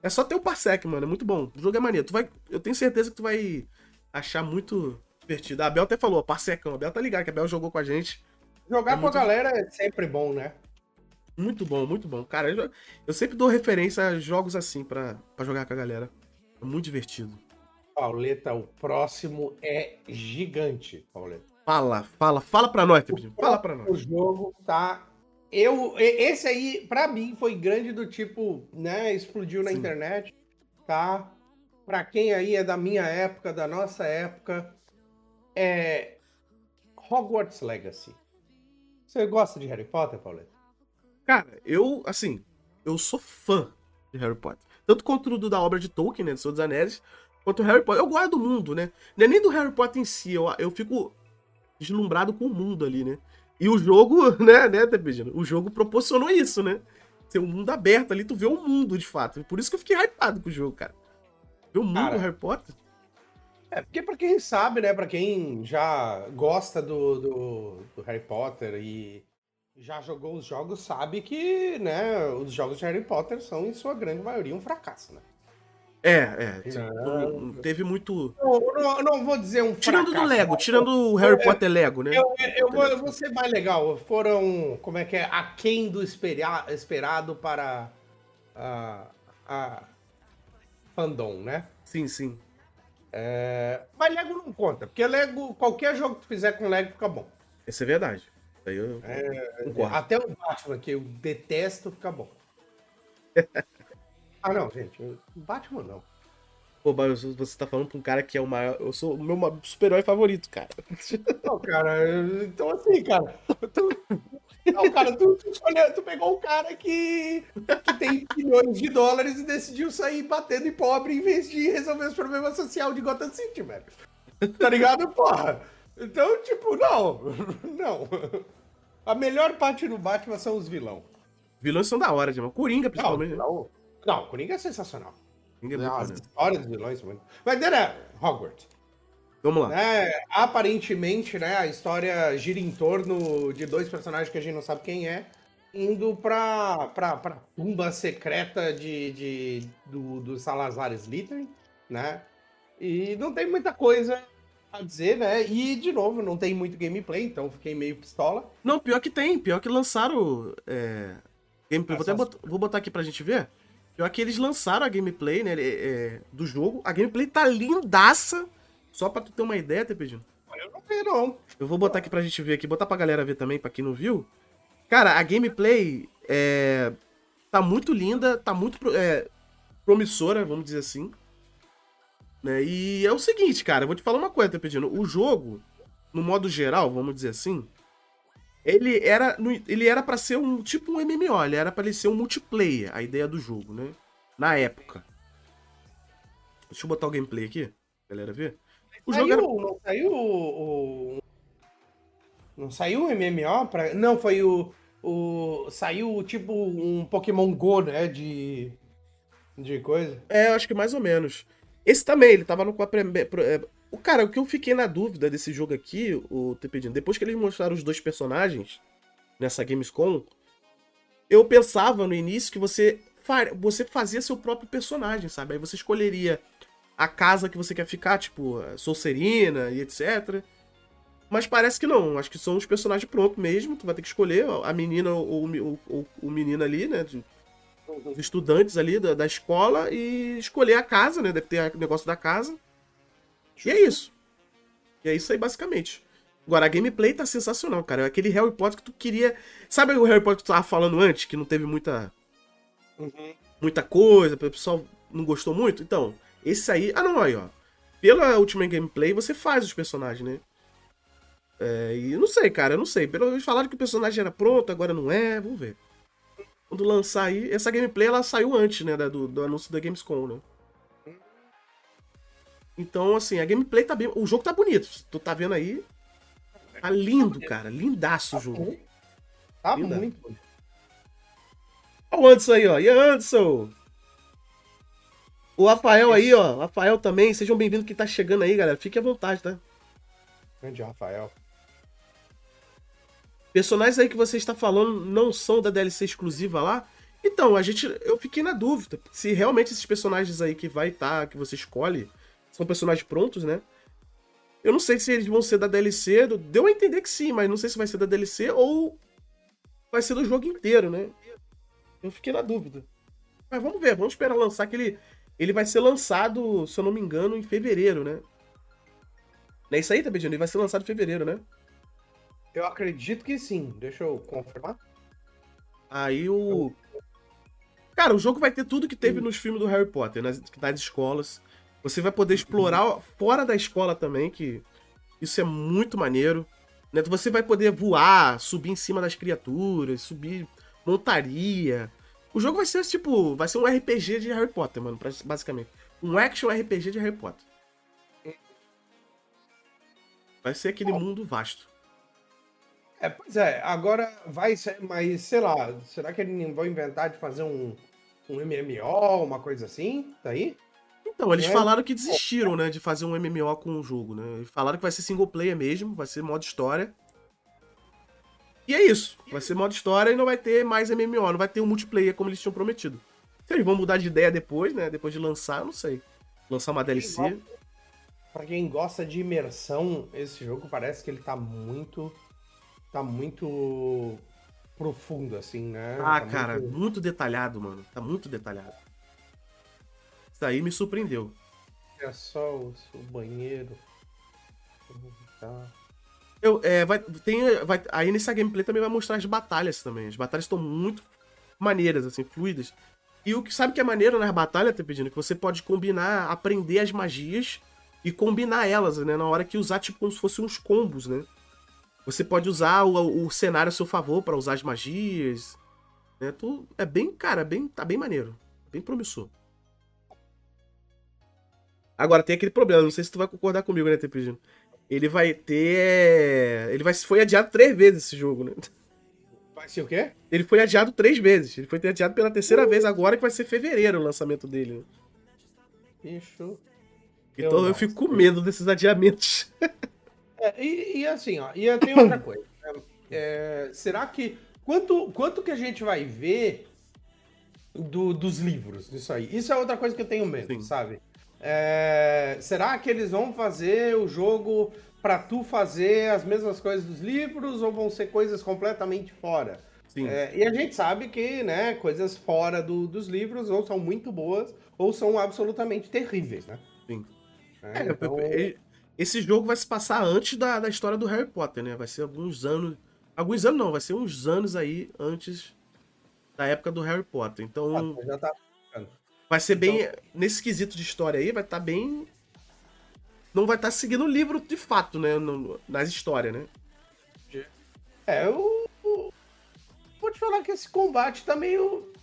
É só ter o Parsec, mano, é muito bom. O jogo é maneiro. Tu vai, eu tenho certeza que tu vai achar muito divertido. A Abel até falou, Parsecão. A Abel tá ligado que a Abel jogou com a gente. Jogar É com muito- a galera é sempre bom, né? Muito bom, muito bom. Cara, eu, eu sempre dou referência a jogos assim pra jogar com a galera. É muito divertido. Pauleta, o próximo é gigante, Pauleta. Fala, fala, fala pra nós. Fala pra O nós. jogo tá. Eu, esse aí, pra mim, foi grande do tipo, né? Explodiu na Sim. internet, tá? Pra quem aí é da minha época, da nossa época, é Hogwarts Legacy. Você gosta de Harry Potter, Pauleta? Cara, eu, assim, eu sou fã de Harry Potter. Tanto quanto do da obra de Tolkien, né, do Senhor dos Anéis, quanto o Harry Potter. Eu gosto do mundo, né? Não é nem do Harry Potter em si, eu, eu fico deslumbrado com o mundo ali, né? E o jogo, né, né, Tepedino? O jogo proporcionou isso, né? Ser um mundo aberto ali, tu vê o mundo de fato. Por isso que eu fiquei hypado com o jogo, cara. Ver o mundo Cara, do Harry Potter. É, porque pra quem sabe, né? Pra quem já gosta do, do, do Harry Potter e já jogou os jogos, sabe que, né, os jogos de Harry Potter são, em sua grande maioria, um fracasso, né? É, é. Não. não teve muito. Eu não, não vou dizer um Tirando do fracasso, Lego, mas tirando o Harry Potter Lego, né? Eu, eu, vou, eu vou ser mais legal. Foram, como é que é, aquém do esperia- esperado para a, a fandom, né? Sim, sim. É, mas Lego não conta, porque Lego, qualquer jogo que tu fizer com Lego fica bom. Isso é verdade. Eu concordo. Até o Batman, que eu detesto, fica bom. ah, não, gente. Batman não. Pô, mas você tá falando pra um cara que é o maior. Eu sou o meu super-herói favorito, cara. Não, cara, eu- então assim, cara. Tu, não, cara, tu, tu, escolheu- tu pegou um cara que, que tem bilhões de dólares e decidiu sair batendo em pobre em vez de resolver os problemas sociais de Gotham City, velho. Tá ligado, porra? Então, tipo, não. Não. A melhor parte do Batman são os vilão. Vilões são da hora, Dilma. Coringa, Não, principalmente. né? não. Não, Coringa é sensacional. Coringa é muito As histórias dos vilões são muito. Mas, né, Hogwarts. Vamos lá. né, aparentemente, né, a história gira em torno de dois personagens que a gente não sabe quem é, indo pra, pra, pra tumba secreta de, de, do, do Salazar Slytherin, né? E não tem muita coisa a dizer, né? E, de novo, não tem muito gameplay, então fiquei meio pistola. Não, pior que tem. Pior que lançaram. É... Gameplay. Vou, até Essas- bot- vou botar aqui pra gente ver. Pior que eles lançaram a gameplay, né? é, do jogo. A gameplay tá lindaça. Só pra tu ter uma ideia, Tepedinho. Eu não vi, não. Eu vou botar aqui pra gente ver aqui, botar pra galera ver também, pra quem não viu. Cara, a gameplay é, tá muito linda, tá muito é, promissora, vamos dizer assim. Né? E é o seguinte, cara, eu vou te falar uma coisa, tá pedindo. O jogo, no modo geral, vamos dizer assim, ele era ele era para ser um tipo um MMO, ele era pra ele ser um multiplayer, a ideia do jogo, né? Na época. Deixa eu botar o gameplay aqui, pra galera ver. O saiu, jogo era... Não saiu o. Não saiu o MMO? Pra... Não, foi o, o. Saiu tipo um Pokémon Go, né? De. De coisa. É, eu acho que mais ou menos. Esse também, ele tava no. É, o cara, o que eu fiquei na dúvida desse jogo aqui, o TPD, depois que eles mostraram os dois personagens nessa Gamescom, eu pensava no início que você, você fazia seu próprio personagem, sabe? Aí você escolheria a casa que você quer ficar, tipo, Solcerina e etc. Mas parece que não. Acho que são os personagens prontos mesmo. Tu vai ter que escolher a menina ou o menino ali, né? Os estudantes ali da, da escola e escolher a casa, né? Deve ter o negócio da casa. E é isso. E é isso aí, basicamente. Agora, a gameplay tá sensacional, cara. Aquele Harry Potter que tu queria. Sabe o Harry Potter que tu tava falando antes? Que não teve muita. Uhum. Muita coisa, o pessoal não gostou muito? Então, esse aí. Ah, não, aí, ó. Pela última gameplay, você faz os personagens, né? É, e eu não sei, cara, eu não sei. Pelo menos falaram que o personagem era pronto, agora não é. Vamos ver. Quando lançar aí. Essa gameplay ela saiu antes, né? Do, do anúncio da Gamescom, né? Então, assim, a gameplay tá bem. O jogo tá bonito. Tu tá vendo aí? Tá lindo, cara. Lindaço o jogo. Tá muito bonito. Olha o Anderson aí, ó. E Anderson? O Rafael aí, ó. Rafael também. Sejam bem-vindos que tá chegando aí, galera. Fique à vontade, tá? Grande Rafael. Personagens aí que você está falando não são da DLC exclusiva lá? Então, a gente. Eu fiquei na dúvida. Se realmente esses personagens aí que vai estar, tá, que você escolhe, são personagens prontos, né? Eu não sei se eles vão ser da DLC. Deu a entender que sim, mas não sei se vai ser da DLC ou vai ser do jogo inteiro, né? Eu fiquei na dúvida. Mas vamos ver, vamos esperar lançar que ele. Ele vai ser lançado, se eu não me engano, em fevereiro, né? Não é isso aí, pedindo? Ele vai ser lançado em fevereiro, né? Eu acredito que sim. Deixa eu confirmar. Aí o. Cara, o jogo vai ter tudo que teve nos filmes do Harry Potter, nas, nas escolas. Você vai poder explorar fora da escola também, que isso é muito maneiro. Né? Você vai poder voar, subir em cima das criaturas, subir montaria. O jogo vai ser tipo, vai ser um RPG de Harry Potter, mano, basicamente. Um action RPG de Harry Potter. Vai ser aquele mundo vasto. É, pois é, agora vai ser, mas sei lá, será que eles vão inventar de fazer um, um MMO, uma coisa assim? Tá aí? Então, eles é? falaram que desistiram, né, de fazer um MMO com o jogo, né? Eles falaram que vai ser single player mesmo, vai ser modo história. E é isso. Vai ser modo história e não vai ter mais MMO, não vai ter um multiplayer como eles tinham prometido. Se eles vão mudar de ideia depois, né? Depois de lançar, não sei. Lançar uma DLC. Pra quem gosta de imersão, esse jogo parece que ele tá muito. Tá muito profundo, assim, né? Ah, tá cara, muito... muito... detalhado, mano. Tá muito detalhado. Isso aí me surpreendeu. É só o, banheiro. Tá. Eu, é, vai, tem, vai, aí nessa gameplay também vai mostrar as batalhas também. As batalhas estão muito maneiras, assim, fluidas. E o que sabe que é maneiro nas batalhas, tá pedindo? Que você pode combinar, aprender as magias e combinar elas, né? Na hora que usar, tipo, como se fossem uns combos, né? Você pode usar o, o cenário a seu favor para usar as magias. Né? Tu, é bem, cara, bem, tá bem maneiro. Bem promissor. Agora, tem aquele problema, não sei se tu vai concordar comigo, né, TPG? Ele vai ter. Ele vai, foi adiado três vezes esse jogo, né? Vai ser o quê? Ele foi adiado três vezes. Ele foi adiado pela terceira uh. vez agora, que vai ser fevereiro o lançamento dele. Bicho. Então eu, eu fico com medo desses adiamentos. É, e, e, assim, ó, e tem outra coisa. Né? É, será que. Quanto, quanto que a gente vai ver do, dos livros disso aí? Isso é outra coisa que eu tenho medo, Sim. sabe? É, será que eles vão fazer o jogo para tu fazer as mesmas coisas dos livros ou vão ser coisas completamente fora? É, e a gente sabe que né, coisas fora do, dos livros ou são muito boas ou são absolutamente terríveis, né? Sim. É, é, então... Esse jogo vai se passar antes da, da história do Harry Potter, né? Vai ser alguns anos. Alguns anos não, vai ser uns anos aí antes da época do Harry Potter. Então. Ah, já tá. Vai ser bem. Então... Nesse quesito de história aí, vai estar tá bem. Não vai estar tá seguindo o livro de fato, né? No, nas histórias, né? É, eu. Vou te falar que esse combate tá meio.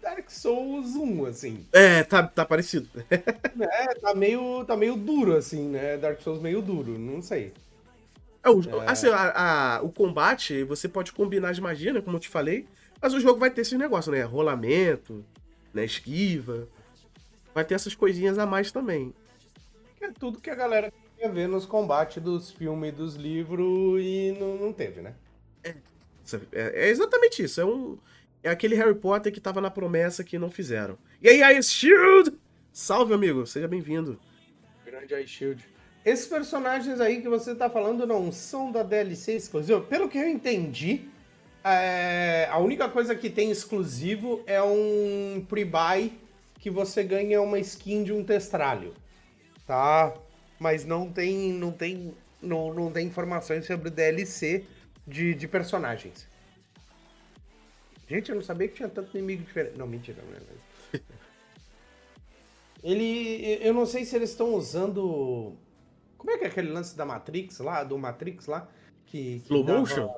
Dark Souls 1, assim. É, tá, tá parecido. é, tá meio, tá meio duro, assim, né? Dark Souls meio duro, não sei. É, o, é... Assim, a, a, o combate, você pode combinar de magia, né? Como eu te falei. Mas o jogo vai ter esses negócios, né? Rolamento, né? Esquiva. Vai ter essas coisinhas a mais também. É tudo que a galera queria ver nos combates dos filmes e dos livros e não, não teve, né? É, é, é exatamente isso. É um. É aquele Harry Potter que tava na promessa que não fizeram. E aí, Ice Shield! Salve, amigo, seja bem-vindo. Grande Ice Shield. Esses personagens aí que você tá falando não são da DLC exclusiva? Pelo que eu entendi, é... a única coisa que tem exclusivo é um pre-buy que você ganha uma skin de um testralho. Tá? Mas não tem, não tem, não, não tem informações sobre DLC de, de personagens. Gente, eu não sabia que tinha tanto inimigo diferente. Não, mentira, não é mesmo. Ele. Eu não sei se eles estão usando. Como é que é aquele lance da Matrix lá? Do Matrix lá? Que, que slow dava... motion?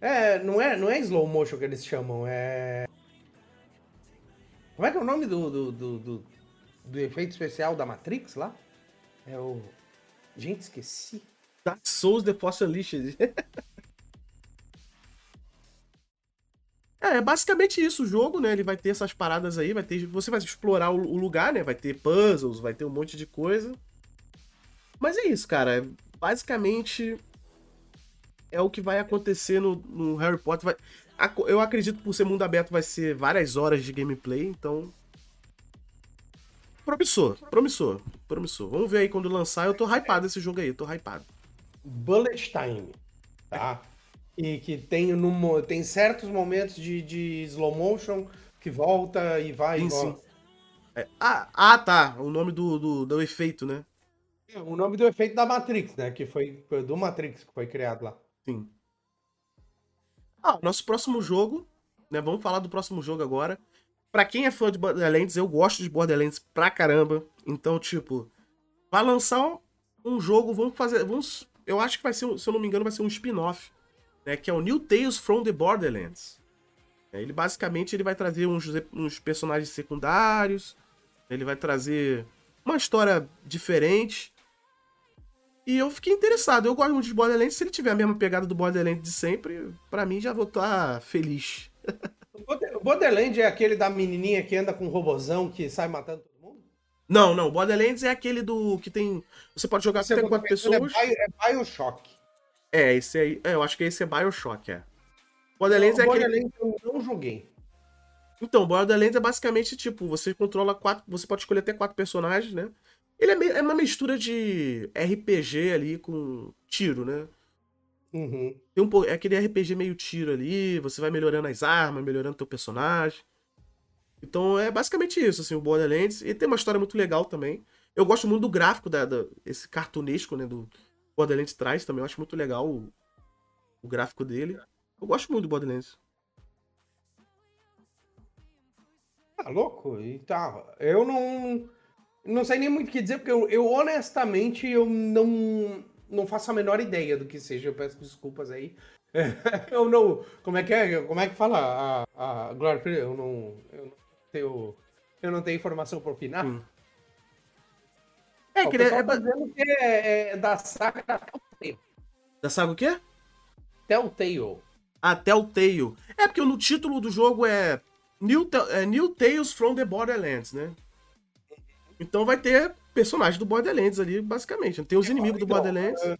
É, não é, não é slow motion que eles chamam, é. Como é que é o nome do, do, do, do, do efeito especial da Matrix lá? É o. Gente, esqueci. Dark Souls The Force Unleashed. É, é basicamente isso o jogo, né? Ele vai ter essas paradas aí, vai ter. Você vai explorar o, lugar, né? Vai ter puzzles, vai ter um monte de coisa. Mas é isso, cara. Basicamente é o que vai acontecer no, no Harry Potter. Vai, eu acredito que por ser mundo aberto vai ser várias horas de gameplay, então. Promissor, promissor, promissor. Vamos ver aí quando lançar. Eu tô hypado esse jogo aí, eu tô hypado. Bullet Time, tá? E que tem, no, tem certos momentos de, de slow motion que volta e vai sim, sim. É, ah, ah, tá. O nome do, do, do efeito, né? É, o nome do efeito da Matrix, né? Que foi do Matrix que foi criado lá. Sim. Ah, nosso próximo jogo, né? Vamos falar do próximo jogo agora. Pra quem é fã de Borderlands, eu gosto de Borderlands pra caramba. Então, tipo, vai lançar um jogo, vamos fazer. Vamos, eu acho que vai ser, se eu não me engano, vai ser um spin-off né, que é o New Tales from the Borderlands. É, ele basicamente ele vai trazer uns, uns personagens secundários, ele vai trazer uma história diferente. E eu fiquei interessado. Eu gosto muito de Borderlands. Se ele tiver a mesma pegada do Borderlands de sempre, para mim já vou estar tá feliz. O Borderlands é aquele da menininha que anda com um robozão que sai matando todo mundo? Não, não. Borderlands é aquele do que tem. Você pode jogar até quatro é pessoas. É, é Bioshock. É, esse aí. É, eu acho que esse é Bioshock, é. Borderlands é Borderlands aquele... eu não joguei. Então, Borderlands é basicamente tipo, você controla quatro. Você pode escolher até quatro personagens, né? Ele é, meio, é uma mistura de RPG ali com tiro, né? Uhum. Tem um, é aquele RPG meio tiro ali, você vai melhorando as armas, melhorando teu personagem. Então é basicamente isso, assim, o Borderlands. E tem uma história muito legal também. Eu gosto muito do gráfico, da, da esse cartunesco, né? Do, Borderlands traz também. Eu acho muito legal o, o gráfico dele. Eu gosto muito do Borderlands. Tá louco? E tá. Eu não. Não sei nem muito o que dizer, porque eu, eu honestamente eu não, não faço a menor ideia do que seja. Eu peço desculpas aí. eu não. Como é que é? Como é que fala a, a Glória Eu não. Eu não tenho. Eu não tenho informação para opinar. Hum. É, que ele é, tá dizendo que é, é da saga da Telltale. Da saga o quê? Telltale. Ah, Telltale. É porque no título do jogo é New, é New Tales from the Borderlands, né? Então vai ter personagens do Borderlands ali, basicamente. Tem os inimigos então, do Borderlands. É,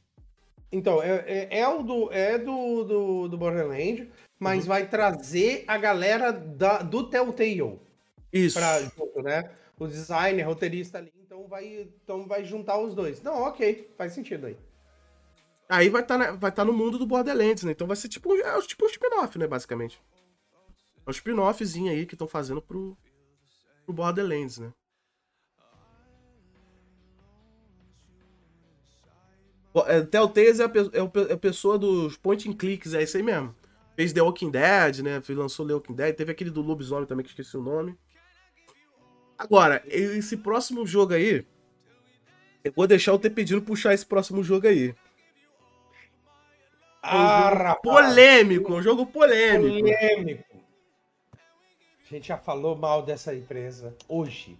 então, é, é, é, o do, é do, do, do Borderlands, mas uhum. vai trazer a galera da, do Telltale. Isso. Pra junto, né? O designer, roteirista ali então vai, então vai juntar os dois. Não, ok, faz sentido aí. Aí vai estar tá, vai tá no mundo do Borderlands, né? Então vai ser tipo, é, tipo um spin-off, né, basicamente. É um spin-offzinho aí que estão fazendo pro, pro Borderlands, né? É, Telltales é a, é, é a pessoa dos point and clicks, é isso aí mesmo. Fez The Walking Dead, né? Lançou The Walking Dead. Teve aquele do Lobisomem também, que esqueci o nome. Agora, esse próximo jogo aí. Eu vou deixar o T pedindo puxar esse próximo jogo aí. É um ah, polêmico, um jogo polêmico. Polêmico. A gente já falou mal dessa empresa hoje.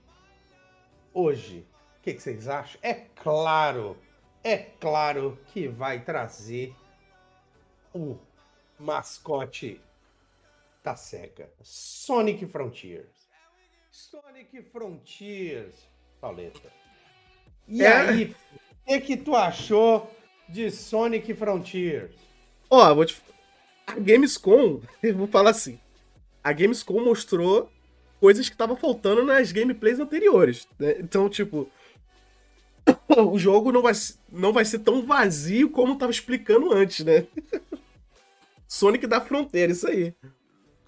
Hoje. O que, que vocês acham? É claro, é claro que vai trazer o mascote da SEGA. Sonic Frontiers. Sonic Frontiers, Pauleta. E É. aí, o que, que tu achou de Sonic Frontiers? Ó, vou te. A Gamescom, eu vou falar assim. A Gamescom mostrou coisas que estavam faltando nas gameplays anteriores. né? Então, tipo. O jogo não vai, não vai ser tão vazio como tava explicando antes, né? Sonic da Fronteira, isso aí.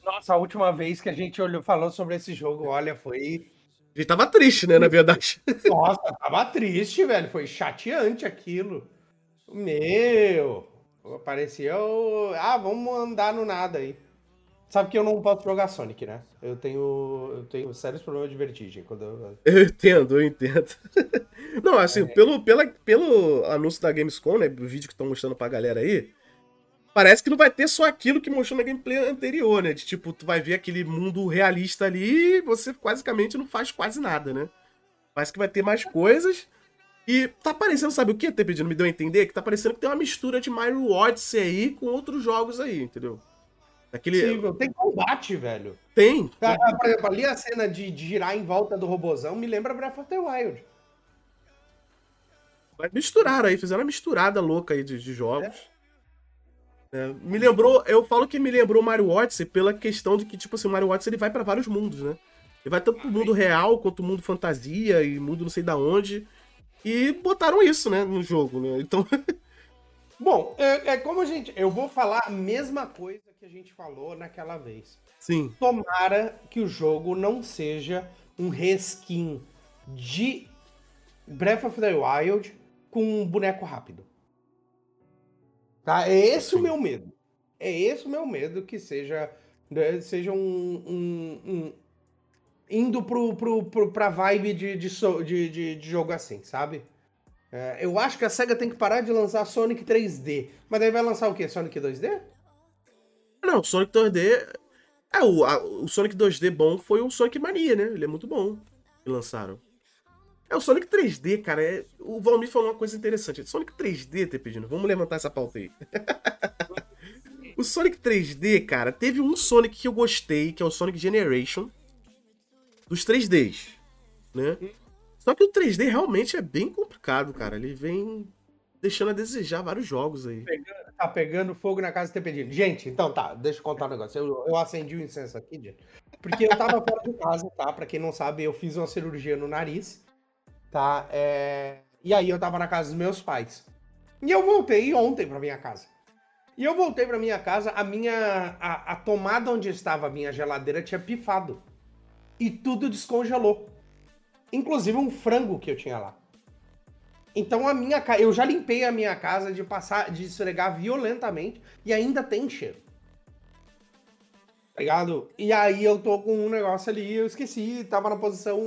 Nossa, a última vez que a gente olhou, falou sobre esse jogo, olha, foi. A gente tava triste, né, na verdade. Nossa, tava triste, velho. Foi chateante aquilo. Meu. Parecia. Ah, vamos andar no nada aí. Sabe que eu não posso jogar Sonic, né? Eu tenho. Eu tenho sérios problemas de vertigem quando eu. Eu entendo, eu entendo. Não, assim, pelo, pela, pelo anúncio da Gamescom, né? O vídeo que estão mostrando pra galera aí. Parece que não vai ter só aquilo que mostrou na gameplay anterior, né? De tipo, tu vai ver aquele mundo realista ali e você basicamente não faz quase nada, né? Parece que vai ter mais coisas. E tá parecendo, sabe o que, ter pedindo? Me deu a entender que tá parecendo que tem uma mistura de Mario Odyssey aí com outros jogos aí, entendeu? Aquele. Possível. Tem combate, velho. Tem. Por exemplo, ali a cena de, de girar em volta do robozão me lembra Breath of the Wild. Mas Misturaram aí, fizeram uma misturada louca aí de, de jogos. É, me lembrou, eu falo que me lembrou Mario Odyssey pela questão de que, tipo assim, o Mario Odyssey ele vai pra vários mundos, né? Ele vai tanto pro mundo real quanto o mundo fantasia e mundo não sei da onde. E botaram isso, né, no jogo, né? Então, Bom, é, é como a gente. Eu vou falar a mesma coisa que a gente falou naquela vez. sim. Tomara que o jogo não seja um reskin de Breath of the Wild com um boneco rápido. Tá? É esse o Sim. meu medo. É esse o meu medo que seja, né, seja um, um- um- indo pro, pro, pro, pra vibe de, de, de, de- jogo assim, sabe? É, eu acho que a SEGA tem que parar de lançar Sonic 3D. Mas daí vai lançar o quê? Sonic 2D? Não, o Sonic 2D. É, o, a- o Sonic 2D bom foi o Sonic Mania, né? Ele é muito bom. Que lançaram. É, o Sonic 3D, cara, é... o Valmir falou uma coisa interessante. Sonic 3D, tá pedindo. Vamos levantar essa pauta aí. o Sonic 3D, cara, teve um Sonic que eu gostei, que é o Sonic Generation. Dos 3Ds, né? Só que o 3D realmente é bem complicado, cara. Ele vem deixando a desejar vários jogos aí. Tá pegando fogo na casa do pedindo. Gente, então tá, deixa eu contar um negócio. Eu, eu acendi o incenso aqui, gente. Porque eu tava fora de casa, tá? Pra quem não sabe, eu fiz uma cirurgia no nariz, tá? É... E aí eu tava na casa dos meus pais. E eu voltei ontem pra minha casa. E eu voltei pra minha casa, a minha. A, a tomada onde estava a minha geladeira tinha pifado. E tudo descongelou. Inclusive um frango que eu tinha lá. Então a minha eu já limpei a minha casa de passar, de esfregar violentamente e ainda tem cheiro. Tá ligado? E aí eu tô com um negócio ali, eu esqueci, tava na posição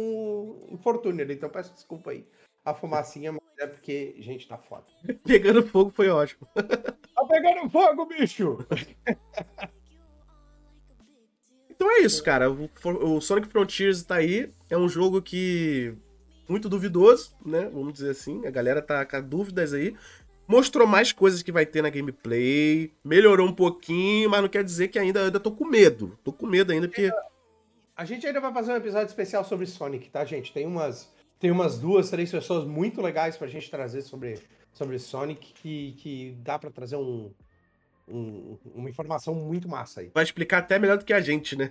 infortúnea, então peço desculpa aí. A fumacinha, mas é porque, gente, tá foda. Pegando fogo foi ótimo. Tá pegando fogo, bicho! Então é isso, cara. O Sonic Frontiers tá aí. É um jogo que. Muito duvidoso, né? Vamos dizer assim. A galera tá com dúvidas aí. Mostrou mais coisas que vai ter na gameplay. Melhorou um pouquinho, mas não quer dizer que ainda, ainda tô com medo. Tô com medo ainda, porque. A gente ainda vai fazer um episódio especial sobre Sonic, tá, gente? Tem umas, tem umas duas, três pessoas muito legais pra gente trazer sobre, sobre Sonic que, que dá pra trazer um, um- uma informação muito massa aí. Vai explicar até melhor do que a gente, né?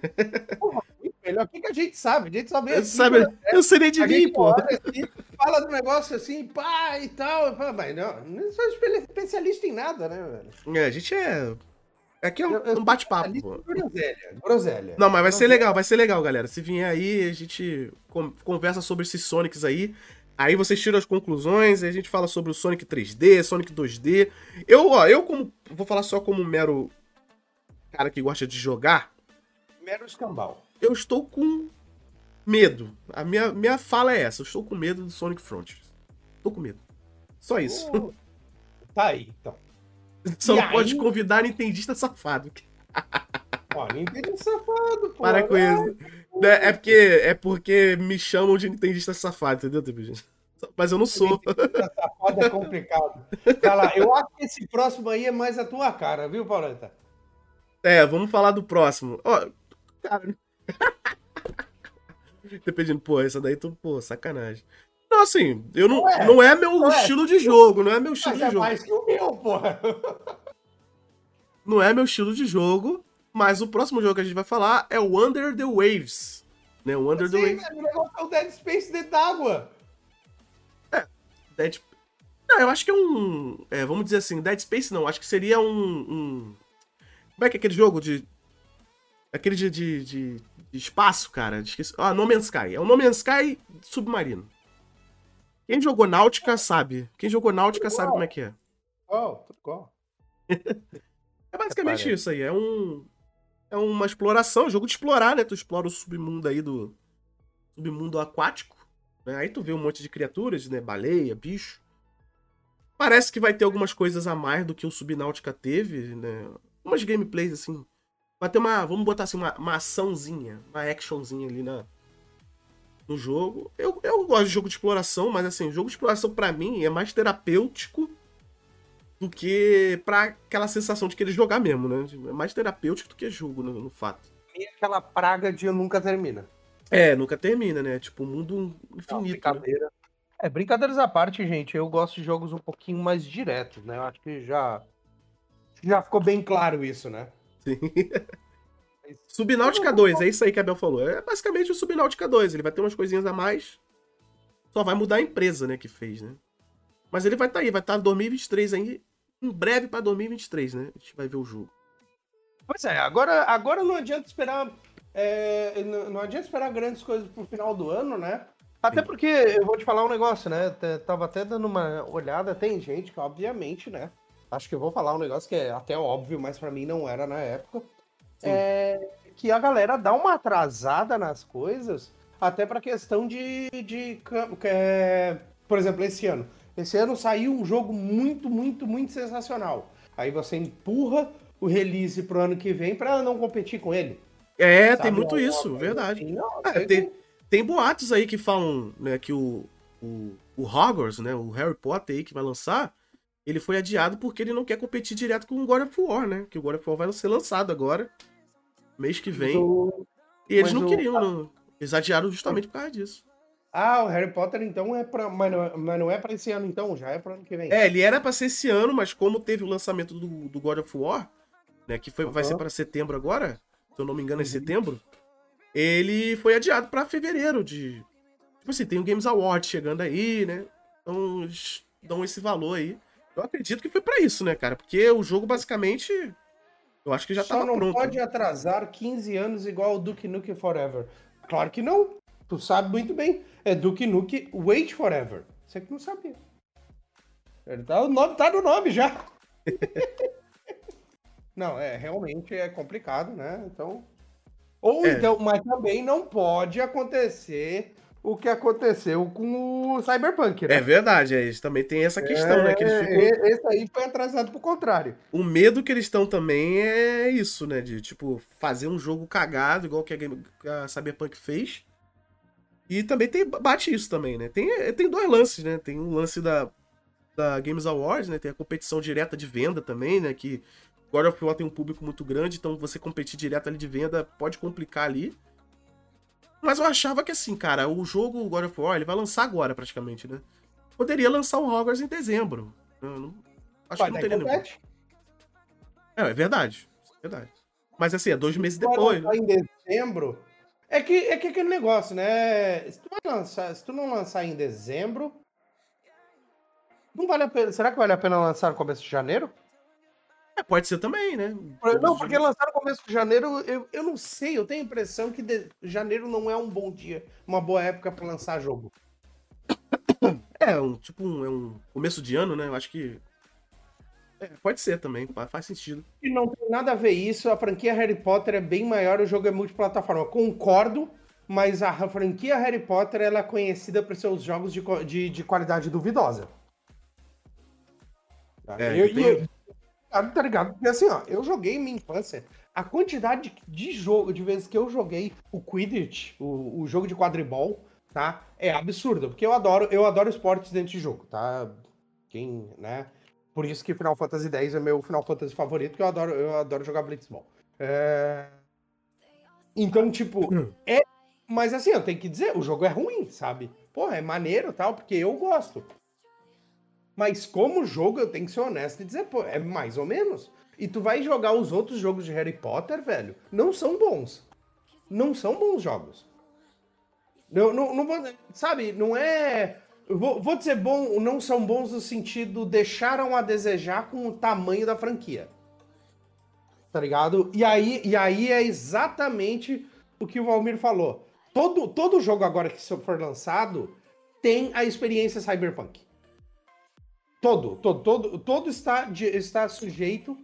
Muito melhor. O que, que a gente sabe? A gente sabe. Eu, assim, sabe, né? eu sei nem de A mim, pô. assim, fala do negócio assim, pá, e tal. Pá, Mas não, não sou espe- especialista em nada, né, velho? É, a gente é. Aqui é um, Eu- eu um bate-papo, Groselha. Groselha. Não, mas vai ser legal, vai ser legal, galera. Se vier aí, a gente con- conversa sobre esses Sonics aí. Aí vocês tiram as conclusões, aí a gente fala sobre o Sonic 3D, Sonic 2D. Eu, ó, eu como. Vou falar só como mero cara que gosta de jogar. Mero escambau. Eu estou com medo. A minha, minha fala é essa. Eu estou com medo do Sonic Frontiers. Tô com medo. Só isso. Uh, Tá aí, então. Só e pode aí? convidar nintendista safado. Ó, Nintendo safado, pô. Para com isso. É, é porque, é porque me chamam de Nintendista safado, entendeu, Tebinho? Mas eu não sou. Safado é complicado. Vai lá, eu acho que esse próximo aí é mais a tua cara, viu, Pauleta? É, vamos falar do próximo. Ó, cara. Dependendo, pô, essa daí tu, pô, sacanagem. Não, assim, eu não, Não é. não é meu Não é. estilo de jogo, não é meu estilo Mas de é jogo. mais que o meu, porra. Não é meu estilo de jogo, mas o próximo jogo que a gente vai falar é o Under the Waves. Né? O Under the Sim, Waves. velho, o negócio é o Dead Space dentro d'água. Dead... Não, eu acho que é um. é, vamos dizer assim, Dead Space não, acho que seria um. um- Como é que é aquele jogo de. Aquele de, de, de- de espaço, cara? Esqueci... Ah, No Man's Sky. É o No Man's Sky submarino. Quem jogou Náutica sabe. Quem jogou Náutica sabe como é que é. Oh, tudo igual. É basicamente Parece. isso aí. É um. É uma exploração, jogo de explorar, né? Tu explora o submundo aí do. Submundo aquático. Né? Aí tu vê um monte de criaturas, né? Baleia, bicho. Parece que vai ter algumas coisas a mais do que o Subnáutica teve, né? Umas gameplays assim. Vai ter uma. Vamos botar assim, uma, uma açãozinha, uma actionzinha ali na, no jogo. Eu, eu gosto de jogo de exploração, mas assim, jogo de exploração pra mim é mais terapêutico do que pra aquela sensação de querer jogar mesmo, né? É mais terapêutico do que jogo, no, no fato. E aquela praga de nunca termina. É, nunca termina, né? Tipo, um mundo Não, infinito. né? brincadeira. É, brincadeiras à parte, gente, eu gosto de jogos um pouquinho mais diretos, né? Eu acho que já já ficou bem claro isso, né? Sim. Subnáutica 2, é isso aí que a Bel falou. É basicamente o Subnáutica 2. Ele vai ter umas coisinhas a mais. Só vai mudar a empresa, né, que fez, né? Mas ele vai estar aí, vai estar em 2023 aí. Em breve pra 2023, né? A gente vai ver o jogo. Pois é, agora, agora não adianta esperar. é, não, não adianta esperar grandes coisas pro final do ano, né? Até porque eu vou te falar um negócio, né? Tava até dando uma olhada, tem gente que, obviamente, né? Acho que eu vou falar um negócio que é até óbvio, mas pra mim não era na época. Sim. É que a galera dá uma atrasada nas coisas, até pra questão de. de que é, por exemplo, esse ano. Esse ano saiu um jogo muito, muito, muito sensacional. Aí você empurra o release pro ano que vem pra não competir com ele. É, sabe? tem muito isso, verdade. assim. Não, É, tem- tem, tem boatos aí que falam né, que o, o, o Hogwarts, né, o Harry Potter aí que vai lançar, ele foi adiado porque ele não quer competir direto com o God of War, né? Que o God of War vai ser lançado agora, mês que vem. o- E eles mas não o- queriam, não. Eles adiaram justamente por causa disso. Ah, o Harry Potter então é pra. Mas não, mas não é pra esse ano, então, já é pro ano que vem. É, ele era pra ser esse ano, mas como teve o lançamento do, do God of War, né, que foi, vai Aham. ser para setembro agora, se eu não me engano é Uhum. setembro, ele foi adiado pra fevereiro de... Tipo assim, tem o Games Award chegando aí, né? Então eles dão esse valor aí. Eu acredito que foi pra isso, né, cara? Porque o jogo basicamente, eu acho que já Só tava não pronto. pode atrasar 15 anos igual o Duke Nukem Forever. Claro que não. Tu sabe muito bem. É Duke Nukem Wait Forever. Você que não sabia. Ele tá, o nome tá no nome já. não, é, realmente é complicado, né? Então. Ou É. então, mas também não pode acontecer o que aconteceu com o Cyberpunk, né? É verdade, é, eles também tem essa questão, né? Que eles É, ficam... Esse aí foi atrasado pro contrário. O medo que eles estão também é isso, né? De, tipo, fazer um jogo cagado, igual que a, Game- a Cyberpunk fez. E também tem, bate isso também, né? Tem, é, tem dois lances, né? Tem um lance da, da Games Awards, né? Tem a competição direta de venda também, né? Que God of War tem um público muito grande, então você competir direto ali de venda pode complicar ali. Mas eu achava que assim, cara, o jogo God of War, ele vai lançar agora praticamente, né? Poderia lançar o Hogwarts em dezembro. Não- acho Vai que não dar teria nenhum é, é verdade. É verdade. Mas assim, é dois meses vai depois. né? lançar em dezembro. É que, é que aquele negócio, né? Se tu, lançar, se tu não lançar em dezembro. Não vale a pena. Será que vale a pena lançar no começo de janeiro? É, pode ser também, né? Não, porque lançar no começo de janeiro, eu, eu não sei, eu tenho a impressão que de- janeiro não é um bom dia, uma boa época pra lançar jogo. É, um, tipo, um, é um começo de ano, né? Eu acho que. É, pode ser também, fa- faz sentido. E não tem nada a ver isso, a franquia Harry Potter é bem maior, o jogo é multiplataforma. Concordo, mas a franquia Harry Potter ela é conhecida por seus jogos de, de, de qualidade duvidosa. Tá? É, Eu- eu- tá tá ligado? Porque assim, ó, eu joguei minha infância. A quantidade de jogo, de vezes que eu joguei o Quidditch, o, o jogo de quadribol, tá? É absurdo, porque eu adoro, eu adoro esportes dentro de jogo, tá? Quem, né? Por isso que Final Fantasy X é meu Final Fantasy favorito, porque eu adoro, eu adoro jogar Blitzball. É... Então, tipo, é. Mas assim, eu tenho que dizer, o jogo é ruim, sabe? Pô, é maneiro tal, porque eu gosto. Mas como jogo, eu tenho que ser honesto e dizer, pô, é mais ou menos. E tu vai jogar os outros jogos de Harry Potter, velho, não são bons. Não são bons jogos. Não, não, não vou, sabe, não é. Vou, vou dizer bom, não são bons no sentido deixaram a desejar com o tamanho da franquia. Tá ligado? E aí, e aí é exatamente o que o Valmir falou. Todo, todo jogo agora que for lançado tem a experiência Cyberpunk. Todo, todo, todo, todo está, está sujeito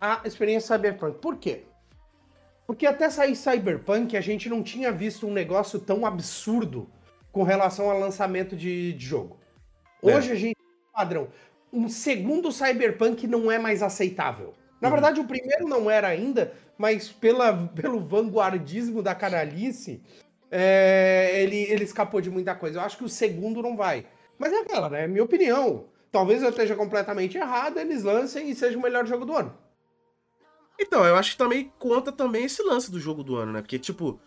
à experiência Cyberpunk. Por quê? Porque até sair Cyberpunk a gente não tinha visto um negócio tão absurdo com relação ao lançamento de, de jogo. É. Hoje é. a gente padrão. Um segundo Cyberpunk não é mais aceitável. Na uhum. verdade, o primeiro não era ainda, mas pela, pelo vanguardismo da canalice, é, ele, ele escapou de muita coisa. Eu acho que o segundo não vai. Mas é aquela, né? É minha opinião. Talvez eu esteja completamente errado, eles lancem e seja o melhor jogo do ano. Então, eu acho que também conta também esse lance do jogo do ano, né? Porque, tipo,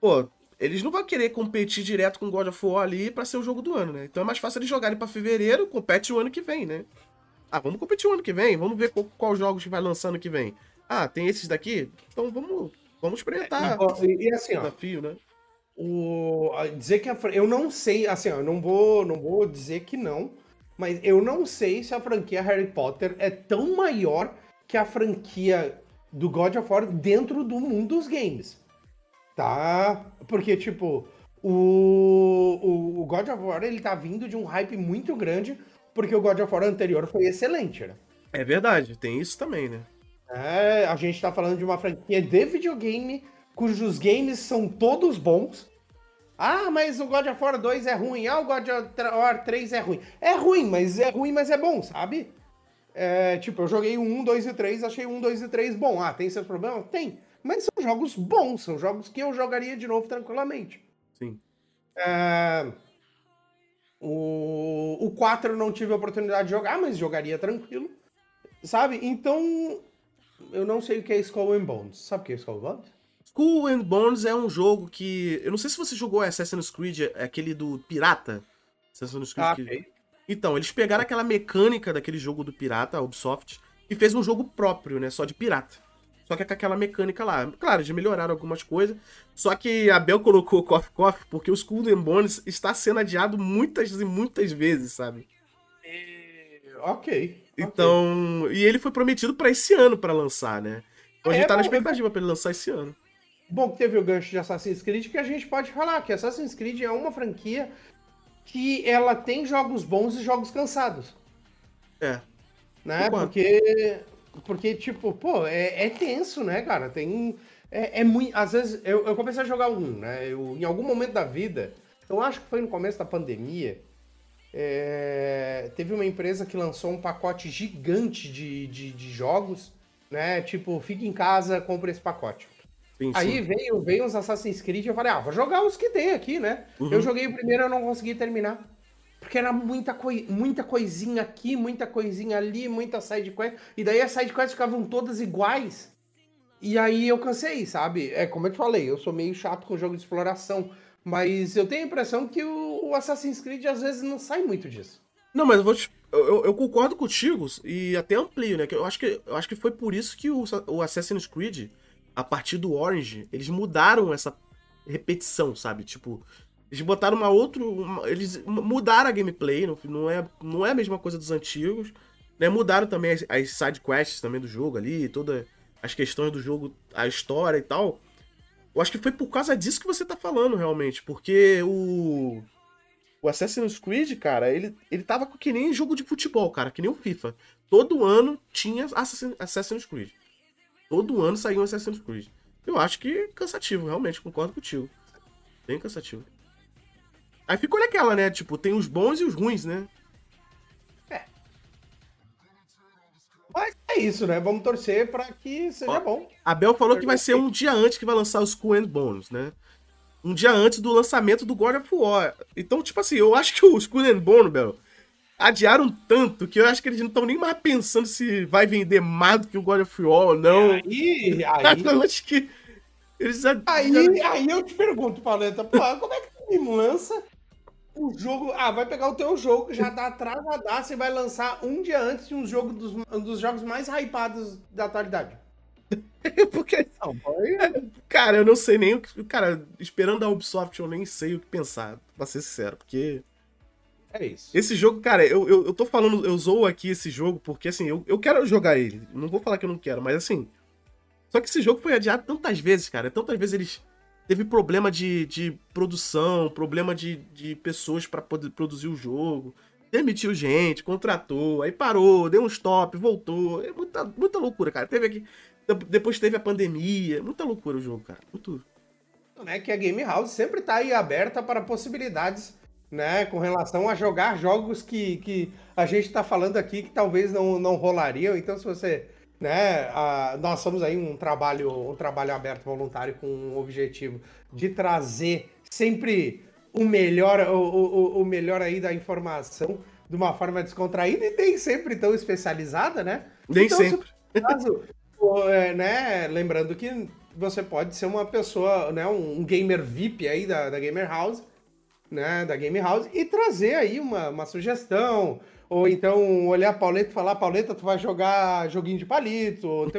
pô, eles não vão querer competir direto com God of War ali pra ser o jogo do ano, né? Então é mais fácil eles jogarem pra fevereiro, compete o ano que vem, né? Ah, vamos competir o ano que vem, vamos ver qual, qual jogos que vai lançando que vem. Ah, tem esses daqui? Então vamos, vamos experimentar. É, e, e assim, desafio, ó, né? O, dizer que a, eu não sei, assim, ó, eu não vou, não vou dizer que não, mas eu não sei se a franquia Harry Potter é tão maior que a franquia do God of War dentro do mundo dos games. Tá? Porque, tipo, o, o, God of War ele tá vindo de um hype muito grande, porque o God of War anterior foi excelente, né? É verdade, tem isso também, né? É, a gente tá falando de uma franquia de videogame cujos games são todos bons. Ah, mas o God of War 2 é ruim. Ah, o God of War 3 é ruim. É ruim, mas é ruim, mas é bom, sabe? É, tipo, eu joguei o 1, 2 e 3, achei o 1, 2 e 3 bom. Ah, tem seus problemas? Tem. Mas são jogos bons, são jogos que eu jogaria de novo tranquilamente. Sim. É, o, o 4 eu não tive a oportunidade de jogar, mas jogaria tranquilo. Sabe? Então, eu não sei o que é Skull and Bones. Sabe o que é Skull and Bones? Skull and Bones é um jogo que. Eu não sei se você jogou Assassin's Creed, é aquele do Pirata. Assassin's Creed. Ah, que... okay. Então, eles pegaram aquela mecânica daquele jogo do pirata, a Ubisoft, e fez um jogo próprio, né? Só de pirata. Só que é com aquela mecânica lá. Claro, eles melhoraram algumas coisas. Só que a Bel colocou Coffee Coffee porque o Skull and Bones está sendo adiado muitas e muitas vezes, sabe? É... Ok. Então. Okay. E ele foi prometido para esse ano para lançar, né? Então a gente é, tá na expectativa para ele lançar esse ano. Bom, que teve o gancho de Assassin's Creed que a gente pode falar que Assassin's Creed é uma franquia que ela tem jogos bons e jogos cansados. É. Né? Porque, porque, tipo, pô, é, é tenso, né, cara? Tem. É, é muito. Às vezes, eu, eu comecei a jogar um, né? Eu, em algum momento da vida, eu acho que foi no começo da pandemia, é, teve uma empresa que lançou um pacote gigante de, de, de jogos, né? Tipo, fica em casa, compra esse pacote. Sim, Aí sim. veio, veio uns Assassin's Creed e eu falei, ah, vou jogar os que tem aqui, né? Uhum. Eu joguei o primeiro e eu não consegui terminar. Porque era muita, coi muita coisinha aqui, muita coisinha ali, muita side quest. E daí as side quests ficavam todas iguais. E aí eu cansei, sabe? É como eu te falei, eu sou meio chato com o jogo de exploração. Mas eu tenho a impressão que o, Assassin's Creed às vezes não sai muito disso. Não, mas eu vou te, eu, eu, concordo contigo e até amplio, né? Eu acho que, eu acho que foi por isso que o, o Assassin's Creed a partir do Orange, eles mudaram essa repetição, sabe? Tipo, eles botaram uma outra. Uma, eles mudaram a gameplay, não, não, é, não é a mesma coisa dos antigos. Né? Mudaram também as, as side quests também do jogo ali, todas as questões do jogo, a história e tal. Eu acho que foi por causa disso que você tá falando, realmente. Porque o. O Assassin's Creed, cara, ele, ele tava que nem jogo de futebol, cara, que nem o FIFA. Todo ano tinha Assassin's Creed. Todo ano saiu um Assassin's Creed. Eu acho que cansativo, realmente, concordo contigo. Bem cansativo. Aí ficou naquela, né? Tipo, tem os bons e os ruins, né? É. Mas é isso, né? Vamos torcer para que seja Ó, bom. A Bel falou que vai ser um dia antes que vai lançar os Skull and Bones, né? Um dia antes do lançamento do God of War. Então, tipo assim, eu acho que o Skull and Bones, Bel, adiaram tanto que eu acho que eles não estão nem mais pensando se vai vender mais do que o God of War ou não. Aí, aí... eu acho que eles já, aí, aí eu te pergunto, Paleta, pô, como é que me lança o jogo. Ah, vai pegar o teu jogo, já dá atrasadaço e vai lançar um dia antes de um jogo dos, um dos jogos mais hypados da atualidade. Porque. Não, cara, eu não sei nem o que. Cara, esperando a Ubisoft, eu nem sei o que pensar, pra ser sincero, porque. É isso. Esse jogo, cara, eu, eu, eu tô falando, eu zoo aqui esse jogo porque, assim, eu, eu quero jogar ele. Não vou falar que eu não quero, mas assim. Só que esse jogo foi adiado tantas vezes, cara. Tantas vezes eles teve problema de, de produção, problema de, de pessoas para poder produzir o jogo. Demitiu gente, contratou, aí parou, deu um stop, voltou. É muita, muita loucura, cara. Teve aqui. Depois teve a pandemia. Muita loucura o jogo, cara. Muito. É que a Game House sempre tá aí aberta para possibilidades, né? Com relação a jogar jogos que, que a gente tá falando aqui que talvez não, não rolariam. Então, se você né? A, nós somos aí um trabalho, um trabalho aberto voluntário com o objetivo de trazer sempre o melhor, o, o, o melhor aí da informação de uma forma descontraída e nem sempre tão especializada, né? Nem então, sempre. Se, caso, é, né? Lembrando que você pode ser uma pessoa, né? Um, um gamer VIP aí da, da Gamer House, né? Da Game House e trazer aí uma, uma sugestão, ou então olhar a Pauleta e falar, Pauleta, tu vai jogar joguinho de palito, ou tu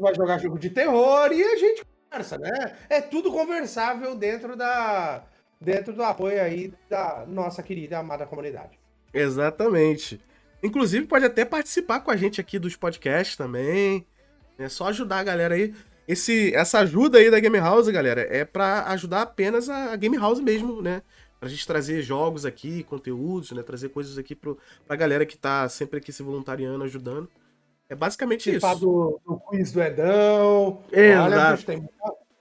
vai jogar jogo de terror, e a gente conversa, né? É tudo conversável dentro da dentro do apoio aí da nossa querida e amada comunidade. Exatamente. Inclusive, pode até participar com a gente aqui dos podcasts também. É só ajudar a galera aí. Esse, essa ajuda aí da Game House, galera, é para ajudar apenas a Game House mesmo, né? pra gente trazer jogos aqui, conteúdos, né? Trazer coisas aqui pro, pra galera que tá sempre aqui se voluntariando, ajudando. É basicamente isso. Do, do quiz do Edão. Exato. Olha, bicho, tem,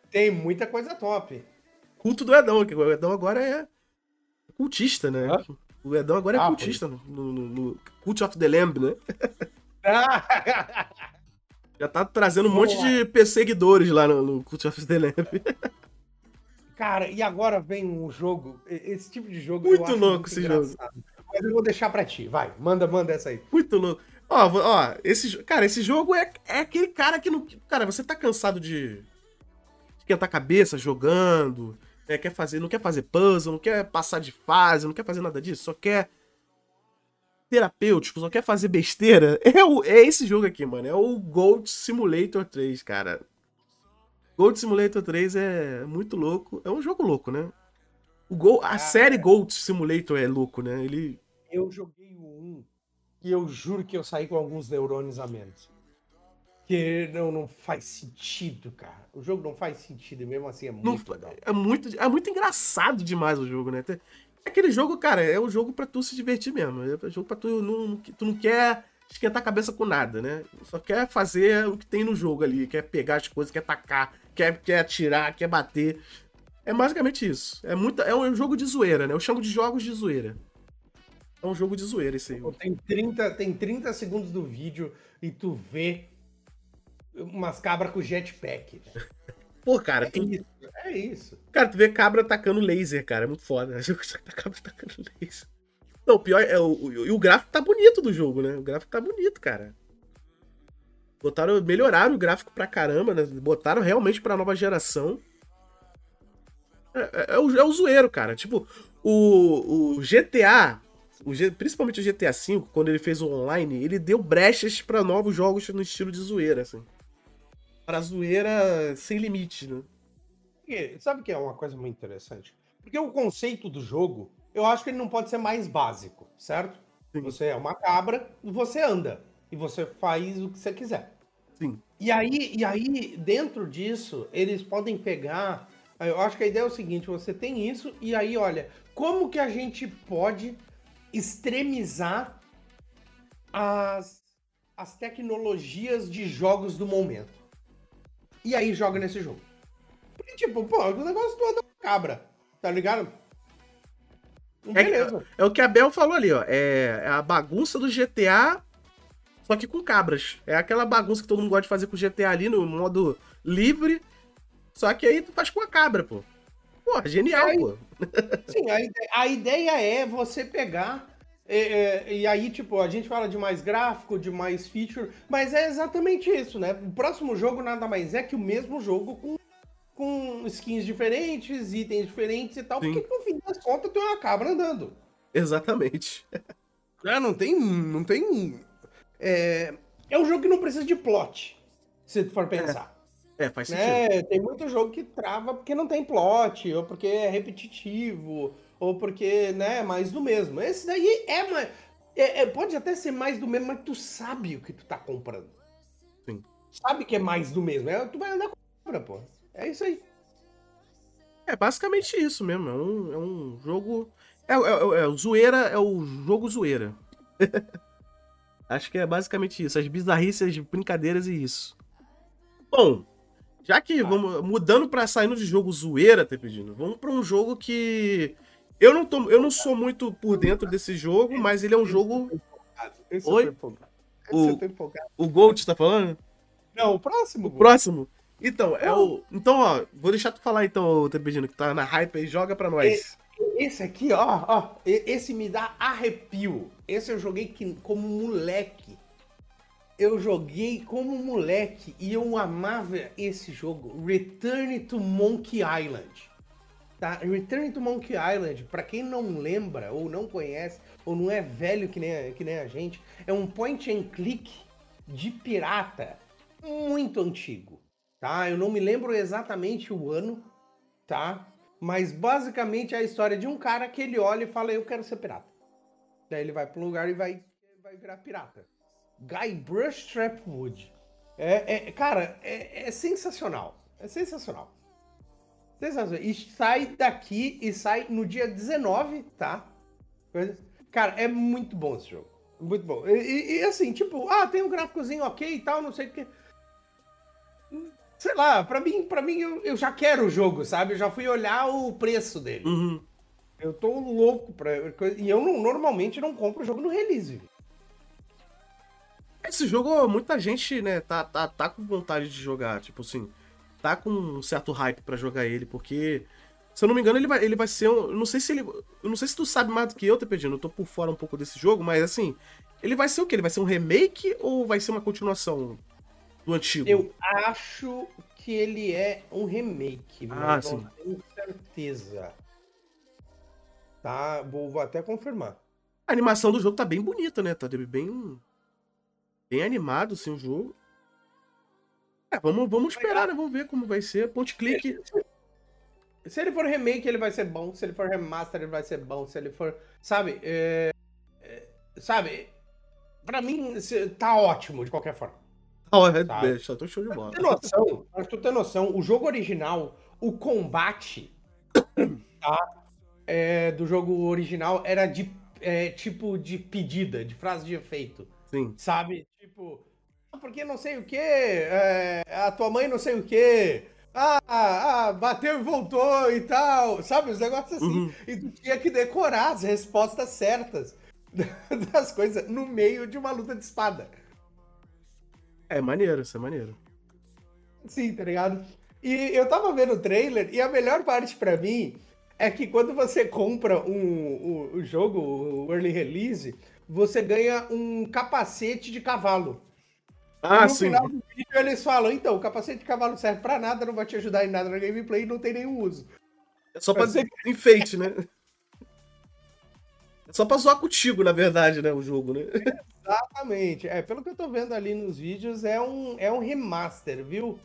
tem muita coisa top. Culto do Edão, que o Edão agora é cultista, né? Hã? O Edão agora é ah, cultista no, no, no, Cult of the Lamb, né? Já tá trazendo um monte de perseguidores lá no, no Cult of the Lamb. Cara, e agora vem um jogo, esse tipo de jogo. Muito louco muito esse engraçado. jogo. Mas eu vou deixar pra ti, vai, manda, manda essa aí. Muito louco. Ó, ó, esse, cara, esse jogo é, é aquele cara que não. Cara, você tá cansado de, de esquentar a cabeça jogando, né, quer fazer, não quer fazer puzzle, não quer passar de fase, não quer fazer nada disso, só quer terapêutico, só quer fazer besteira. É, o, é esse jogo aqui, mano. É o Gold Simulator 3, cara. Gold Simulator 3 é muito louco. É um jogo louco, né? O Go... A ah, série Gold Simulator é louco, né? Ele. Eu joguei o 1 e eu juro que eu saí com alguns neurônios a menos. Que não, não faz sentido, cara. O jogo não faz sentido, mesmo assim é muito não, legal. É muito, é muito engraçado demais o jogo, né? É aquele jogo, cara, é um jogo para tu se divertir mesmo. É um jogo pra tu não. Tu não quer esquentar a cabeça com nada, né? Só quer fazer o que tem no jogo ali, quer pegar as coisas, quer atacar, quer, quer atirar, quer bater. É basicamente isso. É, muito, é um jogo de zoeira, né? Eu chamo de jogos de zoeira. É um jogo de zoeira esse aí. Tem 30, tem 30 segundos do vídeo e tu vê umas cabras com jetpack. Pô, cara. É, tu... isso, é isso. Cara, tu vê cabra atacando laser, cara. É muito foda. Cabra atacando laser. Não, o pior é o, o, o gráfico tá bonito do jogo, né? O gráfico tá bonito, cara. Botaram, melhoraram o gráfico pra caramba, né? Botaram realmente pra nova geração. É, é, é, o, é o zoeiro, cara. Tipo, o, o GTA, o, principalmente o GTA V, quando ele fez o online, ele deu brechas para novos jogos no estilo de zoeira, assim. Pra zoeira sem limite, né? E, sabe que é uma coisa muito interessante? Porque o conceito do jogo eu acho que ele não pode ser mais básico, certo? Sim. Você é uma cabra, você anda e você faz o que você quiser. Sim. E aí, e aí dentro disso, eles podem pegar. Eu acho que a ideia é o seguinte: você tem isso, e aí, olha, como que a gente pode extremizar as, as tecnologias de jogos do momento? E aí joga nesse jogo. Porque, tipo, pô, o negócio do anda cabra, tá ligado? É, é, o que a Bel falou ali, ó. É, é, a bagunça do GTA, Só que com cabras. É aquela bagunça que todo mundo gosta de fazer com o GTA ali no modo livre. Só que aí tu faz com a cabra, pô. Porra, genial, Aí- pô. Sim, a ideia, a ideia é você pegar. É, é, e aí, tipo, a gente fala de mais gráfico, de mais feature, mas é exatamente isso, né? O próximo jogo nada mais é que o mesmo jogo com, com skins diferentes, itens diferentes e tal, Sim. porque no fim das contas tem uma cabra andando. Exatamente. É, não tem. Não tem. É, é um jogo que não precisa de plot, se tu for pensar. É, faz sentido. né? Tem muito jogo que trava porque não tem plot, ou porque é repetitivo, ou porque, né, é mais do mesmo. Esse daí é mais. é- é- pode até ser mais do mesmo, mas tu sabe o que tu tá comprando. Sim. Sabe que é mais do mesmo. É, tu vai andar com a cabra, pô. É isso aí. É basicamente isso mesmo. É um, é um jogo. É, é, é, é o zoeira, é o jogo zoeira. Acho que é basicamente isso. As bizarrices, as brincadeiras e isso. Bom, já que Tá. vamos mudando pra saindo de jogo zoeira, tá pedindo, vamos pra um jogo que eu não tô, eu não sou muito por dentro desse jogo, mas ele é um jogo. Esse Oi? empolgado. Esse O- eu tô empolgado. O Gold tá falando? Não, o próximo. O próximo? Então, é o. Então, ó, vou deixar tu falar então, Tepedino, que tá na hype aí, joga pra nós. Esse aqui, ó, ó, esse me dá arrepio. Esse eu joguei que- como moleque. Eu joguei como moleque e eu amava esse jogo, Return to Monkey Island. Tá? Return to Monkey Island, pra quem não lembra ou não conhece ou não é velho que nem, que nem a gente, é um point and click de pirata muito antigo, tá? Eu não me lembro exatamente o ano, tá? Mas basicamente é a história de um cara que ele olha e fala, eu quero ser pirata. Daí ele vai para um lugar e vai, vai virar pirata. Guybrush Trapwood. É, é, cara, é, é sensacional. É sensacional. Sensacional. E sai daqui e sai no dia 19, tá? Cara, é muito bom esse jogo. Muito bom. E, e- assim, tipo, ah, tem um gráficozinho ok e tal, não sei o que. Sei lá, pra mim, pra mim eu, eu já quero o jogo, sabe? Eu já fui olhar o preço dele. Uhum. Eu tô louco pra. E eu não- normalmente não compro o jogo no release. Esse jogo, muita gente, né, tá, tá, tá com vontade de jogar. Tipo assim, tá com um certo hype pra jogar ele, porque. Se eu não me engano, ele vai, ele vai ser um. eu Não sei se ele. Eu não sei se tu sabe mais do que eu, Tepedino. Eu tô por fora um pouco desse jogo, mas assim. Ele vai ser o quê? Ele vai ser um remake ou vai ser uma continuação do antigo? Eu acho que ele é um remake, Ah, não sim. tenho certeza. Tá, vou, vou até confirmar. A animação do jogo tá bem bonita, né? Tá bem. Bem animado, assim, o jogo. É, vamos, vamos esperar, né? Vamos ver como vai ser. Ponte clique. Se ele for remake, ele vai ser bom. Se ele for remaster, ele vai ser bom. Se ele for. Sabe? é, é, sabe? Pra mim, tá ótimo de qualquer forma. Ó, é, Tá. é, só tô show de bola. Tu ter noção, pra tu ter noção, o jogo original, o combate tá, é, do jogo original era de é, tipo de pedida, de frase de efeito, Sim. sabe? Tipo, "Ah, porque não sei o que, a tua mãe não sei o que, ah, ah, bateu e voltou e tal, sabe? Os negócios assim. Uhum. E tu tinha que decorar as respostas certas das coisas no meio de uma luta de espada. É maneiro, isso é maneiro. Sim, tá ligado? E eu tava vendo o trailer e a melhor parte pra mim é que quando você compra um, o, o jogo, o early release, você ganha um capacete de cavalo. Ah, no sim. final do vídeo eles falam, então, o capacete de cavalo serve pra nada, não vai te ajudar em nada na gameplay e não tem nenhum uso. É só pra Você- enfeite, né? É só pra zoar contigo, na verdade, né? O jogo, né? Exatamente. É, pelo que eu tô vendo ali nos vídeos, é um, é um remaster, viu?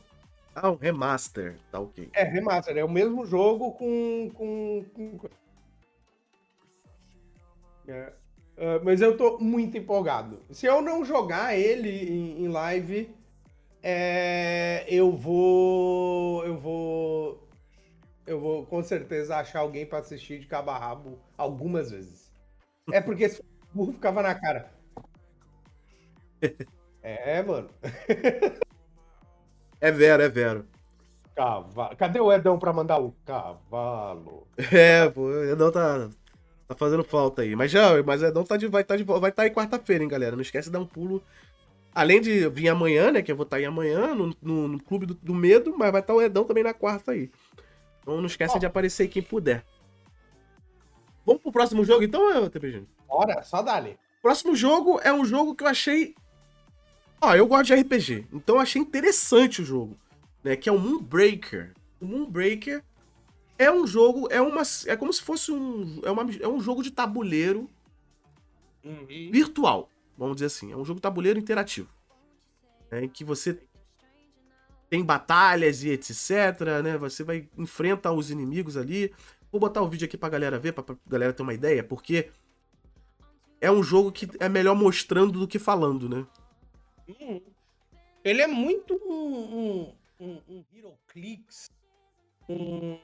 Ah, um remaster. Tá ok. É, remaster, é o mesmo jogo com. com, com... É, é, mas eu tô muito empolgado. Se eu não jogar ele em, em live, é, eu vou. Eu vou. Eu vou com certeza achar alguém pra assistir de cabo a rabo algumas vezes. É porque esse burro ficava na cara. É, mano. É vero, é vero. Cavalo. Cadê o Edão pra mandar o cavalo? É, pô, o Edão tá, tá fazendo falta aí. Mas já, mas o Edão tá de, vai estar tá de, vai tá aí quarta-feira, hein, galera. Não esquece de dar um pulo Além de vir amanhã, né? Que eu vou estar aí amanhã no, no, no Clube do, do, Medo, mas vai estar o Edão também na quarta aí. Então não esqueça oh. de aparecer quem puder. Vamos pro próximo jogo então, TPG? Bora, só dali. Próximo jogo é um jogo que eu achei. Ó, eu gosto de RPG, então eu achei interessante o jogo, né? Que é o Moonbreaker. O Moonbreaker é um jogo, é uma, é como se fosse um, é, uma, é um jogo de tabuleiro uhum. virtual, vamos dizer assim. É um jogo de tabuleiro interativo, né, em que você tem batalhas e etc, né? Você vai enfrentar os inimigos ali. Vou botar o vídeo aqui pra galera ver, pra, pra galera ter uma ideia, porque é um jogo que é melhor mostrando do que falando, né? Uhum. Ele é muito um, um, um, um Hero Clicks, um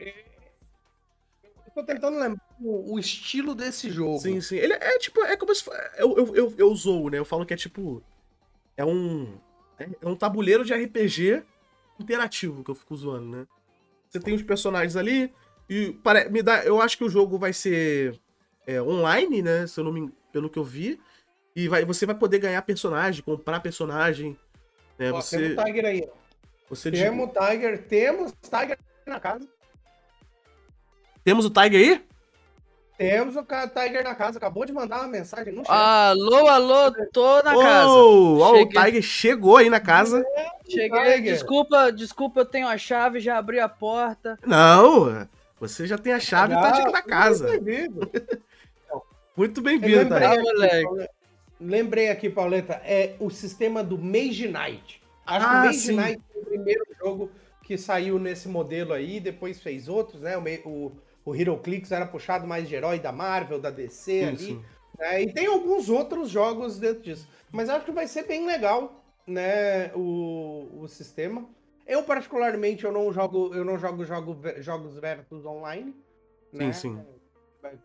eu tô tentando lembrar o, estilo desse jogo. Sim, sim. Ele é tipo, é como se. Eu, eu, eu, eu zoo, né? Eu falo que é tipo. É um. É um tabuleiro de RPG interativo que eu fico zoando, né? Você tem os personagens ali. E para, me dá, eu acho que o jogo vai ser é, online, né? Se eu não me, pelo que eu vi. E vai, você vai poder ganhar personagem, comprar personagem. Né? Ó, você, temos Tiger aí. Você temos diz... Tiger, temos Tiger na casa. Temos o Tiger aí? Temos o Tiger na casa, acabou de mandar uma mensagem chat. Alô, alô, tô na oh, casa. Ó, o Tiger chegou aí na casa. Cheguei, Tiger. desculpa, desculpa, eu tenho a chave, já abri a porta. Não, você já tem a chave e tá dentro da casa. Muito bem-vindo, lembrei, tá? lembrei aqui, Pauleta, é o sistema do Mage Knight. Acho ah, que o Mage sim. Knight foi o primeiro jogo que saiu nesse modelo aí, depois fez outros, né? O, o o HeroClix era puxado mais de herói da Marvel, da DC Isso. ali. Né? E tem alguns outros jogos dentro disso. Mas acho que vai ser bem legal, né, o, o sistema. Eu, particularmente, eu não jogo, eu não jogo, jogo jogos Vertus online. Né? Sim, sim.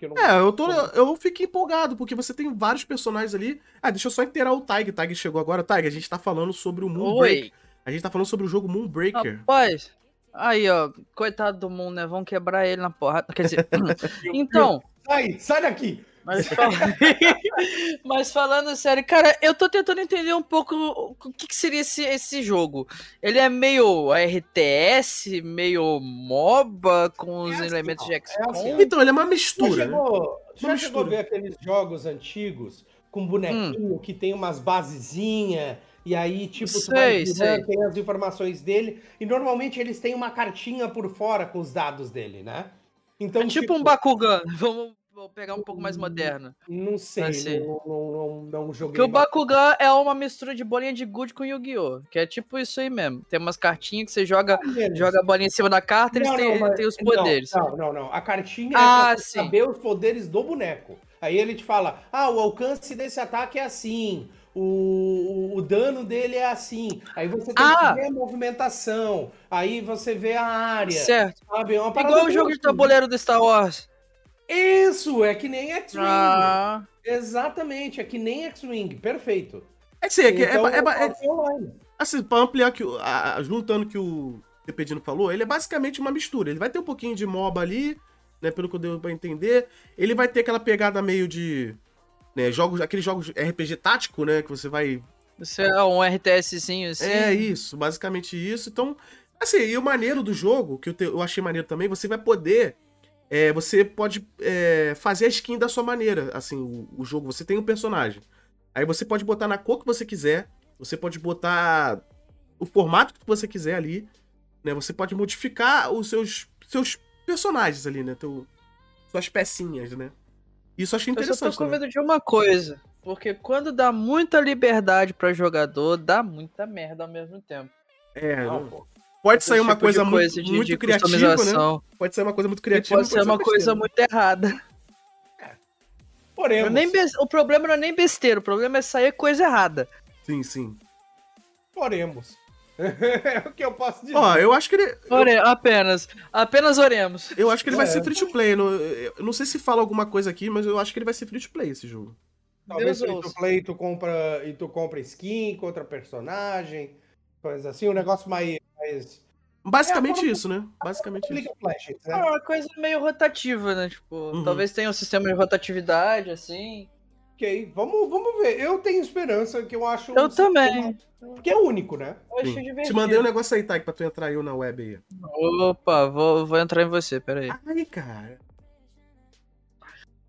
Eu é, eu, tô, eu fico empolgado, porque você tem vários personagens ali. Ah, deixa eu só inteirar o Tag. Tag chegou agora. Tag, a gente tá falando sobre o Moonbreaker. A gente tá falando sobre o jogo Moonbreaker. Rapaz, Aí, ó, coitado do mundo, né? Vão quebrar ele na porrada. Quer dizer, então. Sai, sai daqui! Mas, fal... mas, falando sério, cara, eu tô tentando entender um pouco o que, que seria esse, esse jogo. Ele é meio RTS, meio MOBA, com os é elementos assim, de XCOM. É assim, então, ele é uma mistura. Já chegou, né? já uma chegou mistura. a ver aqueles jogos antigos com bonequinho hum. que tem umas basezinhas e aí, tipo, tu sei, vai tem as informações dele, e normalmente eles têm uma cartinha por fora com os dados dele, né? Então, é tipo, tipo um Bakugan, vamos pegar um pouco mais moderno. Não sei, não, não, não, não joguei. Porque o Bakugan é uma mistura de bolinha de gude com Yu-Gi-Oh! Que é tipo isso aí mesmo. Tem umas cartinhas que você joga, joga a bolinha em cima da carta e eles têm, mas... têm, os poderes. Não, não, não. A cartinha ah, é pra saber os poderes do boneco. Aí ele te fala: ah, o alcance desse ataque é assim o, o, dano dele é assim. Aí você tem ah. que ver a movimentação. Aí você vê a área. Certo. Sabe? É Igual o jogo de tabuleiro do Star Wars. Isso, é que nem X-Wing. Ah. Exatamente, é que nem X-Wing. Perfeito. É que, é, então, é, é, é, assim, pra ampliar que a, juntando que o Depedino falou, ele é basicamente uma mistura. Ele vai ter um pouquinho de MOBA ali, né? Pelo que eu deu pra entender. Ele vai ter aquela pegada meio de né, jogos, aqueles jogos RPG tático, né, que você vai... Isso é um RTSzinho, assim. É isso, basicamente isso. Então, assim, e o maneiro do jogo, que eu, te, eu achei maneiro também, você vai poder... É, você pode é, fazer a skin da sua maneira, assim, o, o jogo. Você tem um personagem. Aí você pode botar na cor que você quiser, você pode botar o formato que você quiser ali, né? Você pode modificar os seus, seus personagens ali, né? Teu, suas pecinhas, né? Isso eu achei interessante. Eu só tô com medo de uma coisa. Porque quando dá muita liberdade para jogador, dá muita merda ao mesmo tempo. É, não, pode sair uma tipo coisa, coisa muito, de, muito de criativa, né? Pode sair uma coisa muito criativa. pode ser uma coisa muito errada. É. Porém, nem o problema não é nem besteira, o problema é sair coisa errada. Sim, sim. Oremos. é o que eu posso dizer. Ó, eu acho que ele. Ore... Eu... Apenas. Apenas oremos. Eu acho que ele é. vai ser free to play. Não, eu não sei se fala alguma coisa aqui, mas eu acho que ele vai ser free to play esse jogo. Talvez free to play tu compra, e tu compra skin contra personagem, coisa assim, um negócio mais. mais... Basicamente é, isso, né? Basicamente isso. Flash, né? É uma coisa meio rotativa, né? Tipo, uhum. talvez tenha um sistema de rotatividade, assim. Ok, vamos, vamos ver. Eu tenho esperança que eu acho. Eu também. Que é único, né? Te mandei um negócio aí, Taik, pra tu entrar eu na web aí. Opa, vou, vou entrar em você, peraí. Ai, cara.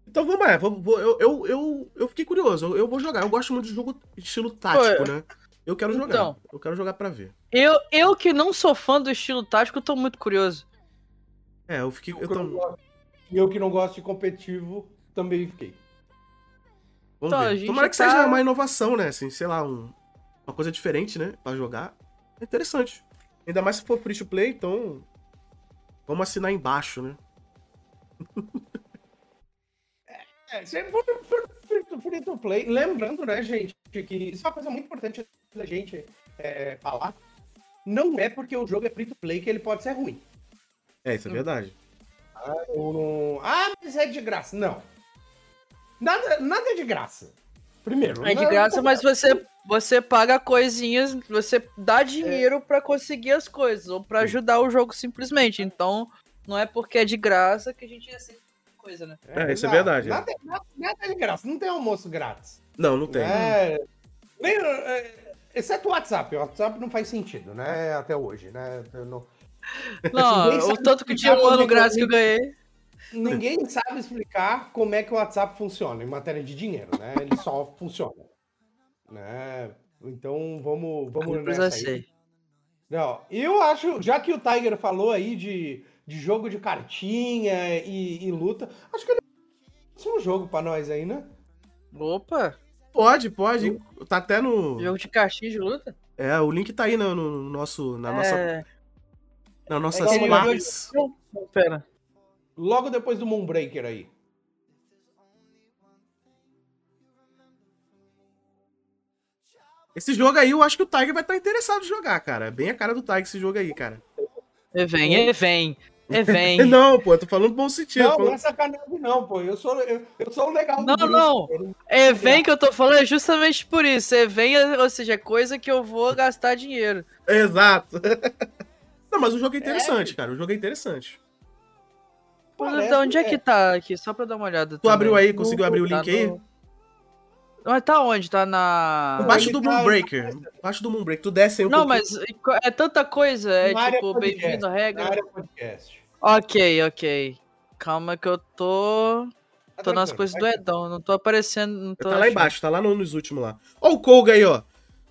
Então vamos lá, vamos- vou- eu, eu, eu, eu fiquei curioso, eu, eu vou jogar. Eu gosto muito de jogo estilo tático, né? Eu quero jogar. Então. Eu quero jogar pra ver. Eu, eu que não sou fã do estilo tático, tô muito curioso. É, eu fiquei. Eu Eu, E eu que não gosto de competitivo, também fiquei. Vamos Então, a ver. gente Tomara que tá- seja uma inovação, né? Assim, sei lá, um- uma coisa diferente, né? Pra jogar. É interessante. Ainda mais se for free to play, então. Vamos assinar embaixo, né? É, se for free to- free to play, lembrando, né, gente, que isso é uma coisa muito importante da gente é, falar. Não é porque o jogo é free to play que ele pode ser ruim. É, isso é verdade. Ah, não- Ah, mas é de graça. Não. Nada, nada é de graça. Primeiro. É de não- graça, mas você, você paga coisinhas, você dá dinheiro pra conseguir as coisas, ou pra ajudar o jogo simplesmente. Então, não é porque é de graça que a gente aceita coisa, né? É, isso é verdade, é. Nada, nada, nada é de graça. Não tem almoço grátis. Não, não tem. É, nem, é, exceto o WhatsApp. O WhatsApp não faz sentido, né? Até hoje, né? Eu não- Não, o tanto que tinha um ano é grátis que eu ganhei. Ninguém sabe explicar como é que o WhatsApp funciona em matéria de dinheiro, né? Ele só funciona. Né? Então vamos, vamos Eu nessa aí. sei. Não, eu acho, já que o Tiger falou aí de, de jogo de cartinha e, e luta, acho que ele é um jogo pra nós aí, né? Opa, Pode, pode. Tá até no. jogo de caixinha de luta? É, o link tá aí no, no nosso. Na nossa. É, Na nossas É partes. não, pera. Logo depois do Moonbreaker aí. Esse jogo aí, eu acho que o Tiger vai estar interessado em jogar, cara. É bem a cara do Tiger esse jogo aí, cara. E vem, e vem, e vem. Não, pô, eu tô falando no bom sentido. Não, tô não falando- é sacanagem não, pô. Eu sou, eu, eu sou o legal do Não, não. E vem que eu tô falando é justamente por isso. E vem, ou seja, é coisa que eu vou gastar dinheiro. Exato. Não, mas o jogo é interessante, cara. O jogo é interessante. Parece, onde é é. que tá aqui? Só pra dar uma olhada. Tu abriu também. aí, conseguiu abrir o Tá link aí? no- Mas tá onde? Tá na. Embaixo do tá- Moonbreaker. Embaixo do Moonbreaker. Tu desce aí um Não, pouquinho. mas é tanta coisa. É Na tipo, bem-vindo, Na regra. área podcast. Ok, ok. Calma que eu tô. Tá Tô nas coisas vai do. Edão. Não tô aparecendo. Não tô Tá lá achando. embaixo, tá lá no- nos últimos lá. Ó o Colga aí, ó.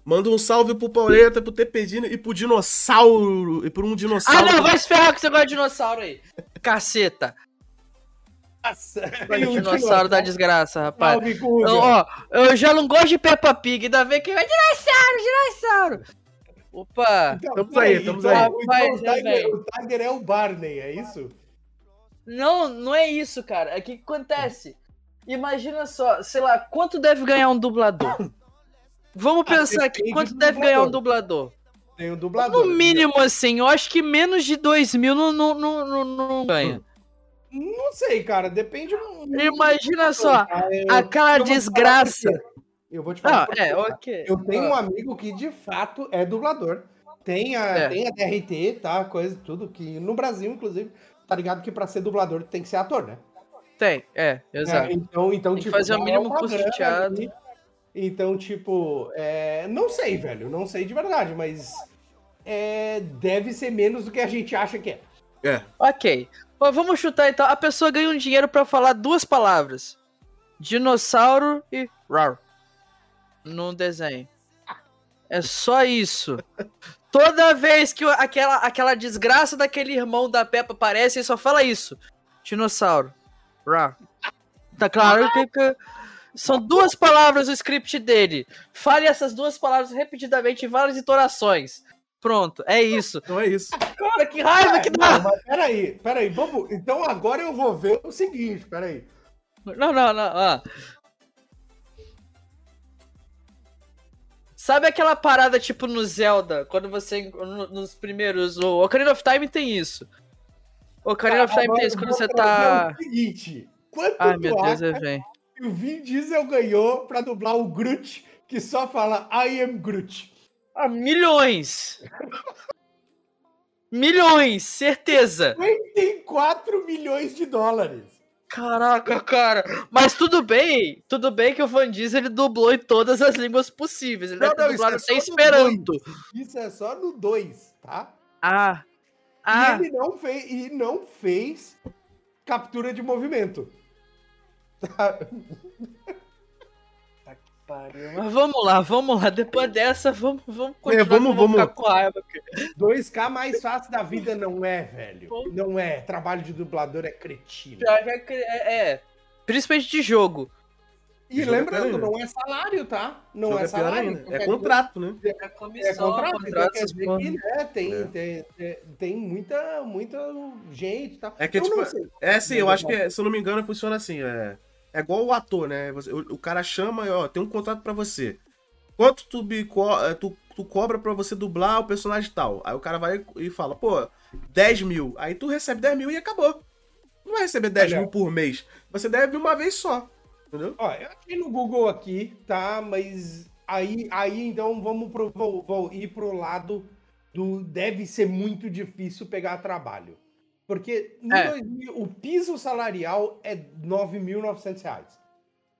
Manda um salve pro Pauleta, pro Tepedino e pro dinossauro. E por um dinossauro. Ah, não, vai se ferrar com esse negócio de dinossauro aí. Caceta. Nossa, Olha o o dinossauro da desgraça, rapaz. Guga. Eu, ó, eu já não gosto de Peppa Pig, ainda vem que vai dinossauro, dinossauro. Opa, Então, Tamo peraí, aí, tamo então, aí. então Rapaz, o, já Tiger, o Tiger é o Barney, é isso? não, não é isso, cara. É que acontece. Imagina só, sei lá, quanto deve ganhar um dublador? Vamos Ah, pensar aqui, quanto deve ganhar um dublador. Tem o dublador. No mínimo, assim, eu acho que menos de 2 mil não, não, não, não, ganha. Não sei, cara, depende. Imagina só, aquela desgraça. Eu vou te falar. É. Eu tenho um amigo que de fato é dublador. Tem a, É. tem a DRT, tá? Coisa, tudo. Que no Brasil, inclusive, tá ligado que pra ser dublador tem que ser ator, né? Tem, é, exato. É, então, então, Tem que tipo, fazer o mínimo uma Então, tipo, é, não sei, velho. Não sei de verdade, mas é, deve ser menos do que a gente acha que é. É. Ok. Vamos chutar então. A pessoa ganha um dinheiro pra falar duas palavras: dinossauro e rar. Num desenho. É só isso. Toda vez que aquela, aquela desgraça daquele irmão da Peppa aparece, ele só fala isso: dinossauro. Rar. Tá claro que, que são duas palavras o script dele. Fale essas duas palavras repetidamente em várias entonações. Pronto, é isso. Então é isso. Cara, que raiva que Não, dá! mas peraí, peraí, vamos. Então agora eu vou ver o seguinte, peraí. Não, não, não. ó. Sabe aquela parada tipo no Zelda, quando você. no- nos primeiros. O Ocarina of Time tem isso. O Ocarina of Time tem isso quando você tá. O seguinte, quanto Ai meu Deus, acha eu que o Vin Diesel ganhou pra dublar o Groot, que só fala I am Groot? Ah, milhões! Milhões, certeza! 54 milhões de dólares. Caraca, cara. Mas tudo bem, tudo bem que o Van Diesel ele dublou em todas as línguas possíveis. Ele Não, deve ter não, isso dublado é até só no Esperanto. Isso é só no 2, tá? Ah. Ah, E ele não fez, e não fez captura de movimento. Tá? pariu. Mas vamos lá, vamos lá. Depois dessa, vamos, vamos continuar. É, vamos- que vamos- ficar com raiva. aqui. 2K mais fácil da vida não é, velho. Não é. Trabalho de dublador é cretino. Que é que- É, é. Principalmente de jogo. E Jogo é lembrando, pior não é salário, tá? Não Jogo é é pior salário. ainda. Qualquer É contrato, né? É É comissão, contrato, então contrato, quer essas dizer que, né, tem, É. tem, tem, tem muita, muita gente, tá? É que, Eu tipo, não sei. É assim, eu é acho que, se eu não me engano, funciona assim. É, é igual o ator, né? Você- o, o cara chama, ó, tem um contrato pra você. Quanto tu, eh, tu, tu cobra pra você dublar o personagem tal? Aí o cara vai e fala, pô, 10 mil. Aí tu recebe 10 mil e acabou. Não vai receber 10 Olha. mil por mês. Você deve uma vez só. Entendeu? Ó, eu achei no Google aqui, tá? Mas aí, aí então vamos pro, vou, vou ir pro lado do deve ser muito difícil pegar trabalho. Porque É. 2000, o piso salarial é 9.900 reais.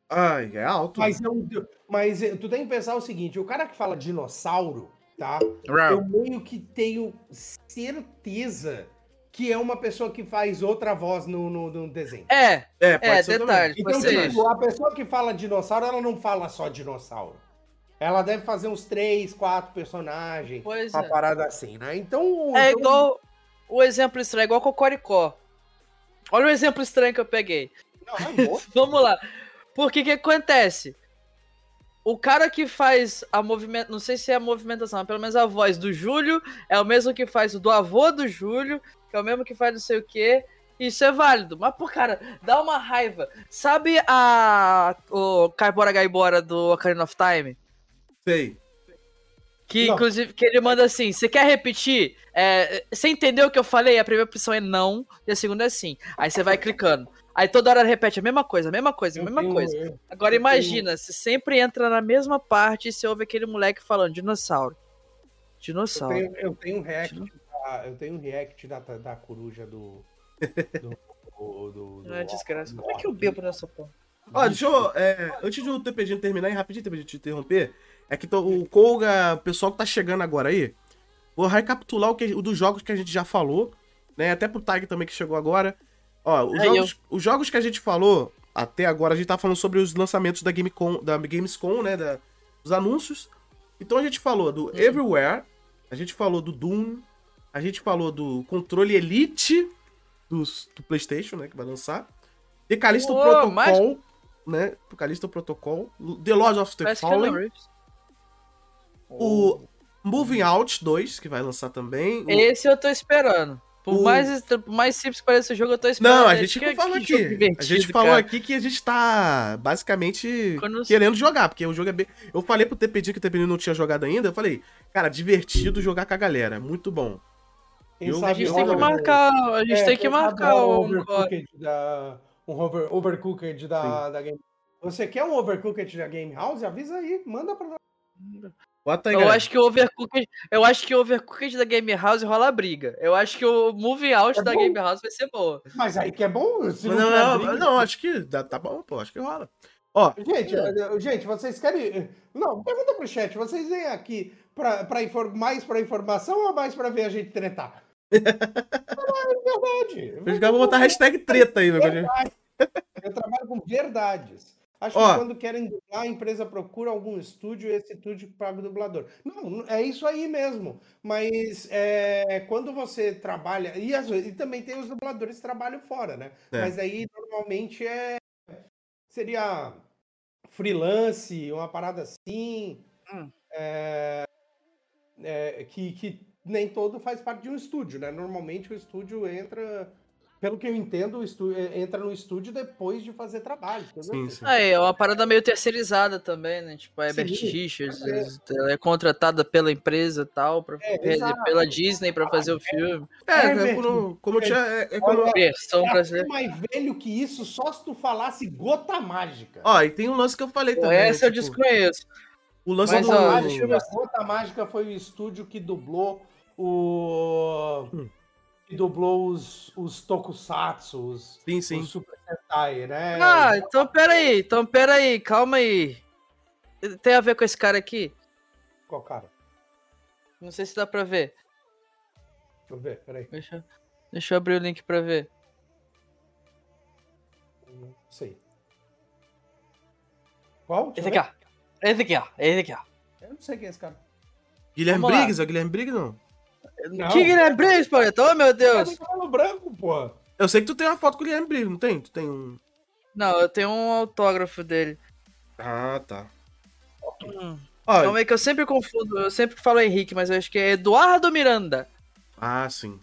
Ai, é alto. Mas, eu, mas tu tem que pensar o seguinte, o cara que fala dinossauro, tá? Eu meio que tenho certeza que é uma pessoa que faz outra voz no, no, no desenho. É, É, pode é, ser detalhe. também. Então, ser tipo, a pessoa que fala dinossauro, ela não fala só dinossauro. Ela deve fazer uns três, quatro personagens. Pois Uma é. parada assim, né? Então. É então- igual o exemplo estranho, é igual Cocoricó. Olha o exemplo estranho que eu peguei. Não, é. Vamos lá. Porque que acontece? O cara que faz a movimento, não sei se é a movimentação, mas pelo menos a voz do Júlio é o mesmo que faz o do avô do Júlio, que é o mesmo que faz não sei o quê. Isso é válido. Mas, pô, cara, dá uma raiva. Sabe a o Caipora Gaibora do Ocarina of Time? Sei. Que, Não. inclusive, que ele manda assim: você quer repetir? É, você entendeu o que eu falei? A primeira opção é não, e a segunda é sim. Aí você vai clicando. Aí toda hora repete a mesma coisa, a mesma coisa, a Eu mesma tenho- coisa. eu- Agora eu imagina, se sempre entra na mesma parte e você ouve aquele moleque falando dinossauro. Eu Dinossauro. tenho, eu tenho um react, da, eu tenho um react da, da coruja do. do, do, do- do- Não é desgraça. do- Como é que eu bebo nessa porra? Ó, deixa eu. é, antes do TPG terminar, rapidinho, TPG, te interromper. É que tô- o Colga, o pessoal que tá chegando agora aí, vou recapitular o, que, o dos jogos que a gente já falou, né? Até pro Tag também que chegou agora. Ó, os, Aí jogos, os jogos que a gente falou até agora, a gente tá falando sobre os lançamentos da, Gamecom, da Gamescom, né? Da, os anúncios. Então a gente falou do Everywhere, a gente falou do Doom, a gente falou do controle Elite dos, do PlayStation, né? Que vai lançar. The Callisto Protocol, né? Callisto Protocol. The Lord of the Parece é Fallen. O Moving Out 2, que vai lançar também. O- Esse eu tô esperando. Por O- mais, mais simples que pareça o jogo, eu tô esperando. Não, a gente Que- falou que aqui. A gente falou cara. aqui que a gente tá basicamente Quando- querendo jogar, porque o jogo é bem. Eu falei pro TPD que o TPD não tinha jogado ainda. Eu falei, cara, divertido jogar com a galera. Muito bom. Quem Eu- A gente eu- tem que marcar, a gente É, tem que marcar um. overcooked da, um over, overcooked da, da Game Você quer um overcooked da Game House? Avisa aí, manda pra nós. Bota aí, Eu acho que o Overcooked, eu acho que o Overcooked da Game House rola briga. Eu acho que o Moving Out É da bom. Game House vai ser boa. Mas aí que é bom. Se Não, não, briga- não, acho que dá- tá bom, pô. Acho que rola. Ó, Gente, eh, gente, vocês querem. Não, pergunta pro chat. Vocês vêm aqui pra, pra infor... mais pra informação ou mais pra ver a gente tretar? É verdade. os caras vão botar hashtag treta aí, meu. Eu trabalho com verdades. Acho Ó. que quando querem dublar, a empresa procura algum estúdio e esse estúdio paga o dublador. Não, é isso aí mesmo. Mas é, quando você trabalha. E, às vezes- e também tem os dubladores que trabalham fora, né? É. Mas aí normalmente é. Seria freelance, uma parada assim. Hum. é, é, que, que nem todo faz parte de um estúdio, né? Normalmente o estúdio entra. Pelo que eu entendo, o estúdio, entra no estúdio depois de fazer trabalho. Sim, sim. Aí, é uma parada meio terceirizada também, né? Tipo, a Herbert Sim, Richards é. ela é contratada pela empresa e tal, pra, É, pela Disney pra fazer o filme. É, é, Herbert, como, como tinha. É, é como... Olha, Versão brasileira. mais velho que isso, só se tu falasse gota mágica. Ó, e tem um lance que eu falei também. Essa eu tipo, desconheço. O lance Mas, do. ó, Mágica, deixa eu ver. Gota Mágica foi o estúdio que dublou o. Hum. que dublou os, os Tokusatsu, os, Sim, sim. os Super Hentai, né? Ah, então peraí, então peraí, calma aí. Tem a ver com esse cara aqui? Qual cara? Não sei se dá pra ver. Deixa eu ver, peraí. Deixa, deixa eu abrir o link pra ver. Não sei. Qual? Deixa Esse aqui, ó. Esse aqui, ó. Esse aqui, ó. Eu não sei quem é esse cara. Guilherme Vamos lá. Briggs? É o Guilherme Briggs, não? Não. Que Guilherme Briggs, Pauleta? Oh, meu Deus. tem cabelo branco, pô. Eu sei que tu tem uma foto com o Guilherme Briggs, não tem? Tu tem um. Não, eu tenho um autógrafo dele. Ah, tá. Hum. Ó, Calma aí que eu sempre confundo, eu sempre falo Henrique, mas eu acho que é Eduardo Miranda. Ah, sim.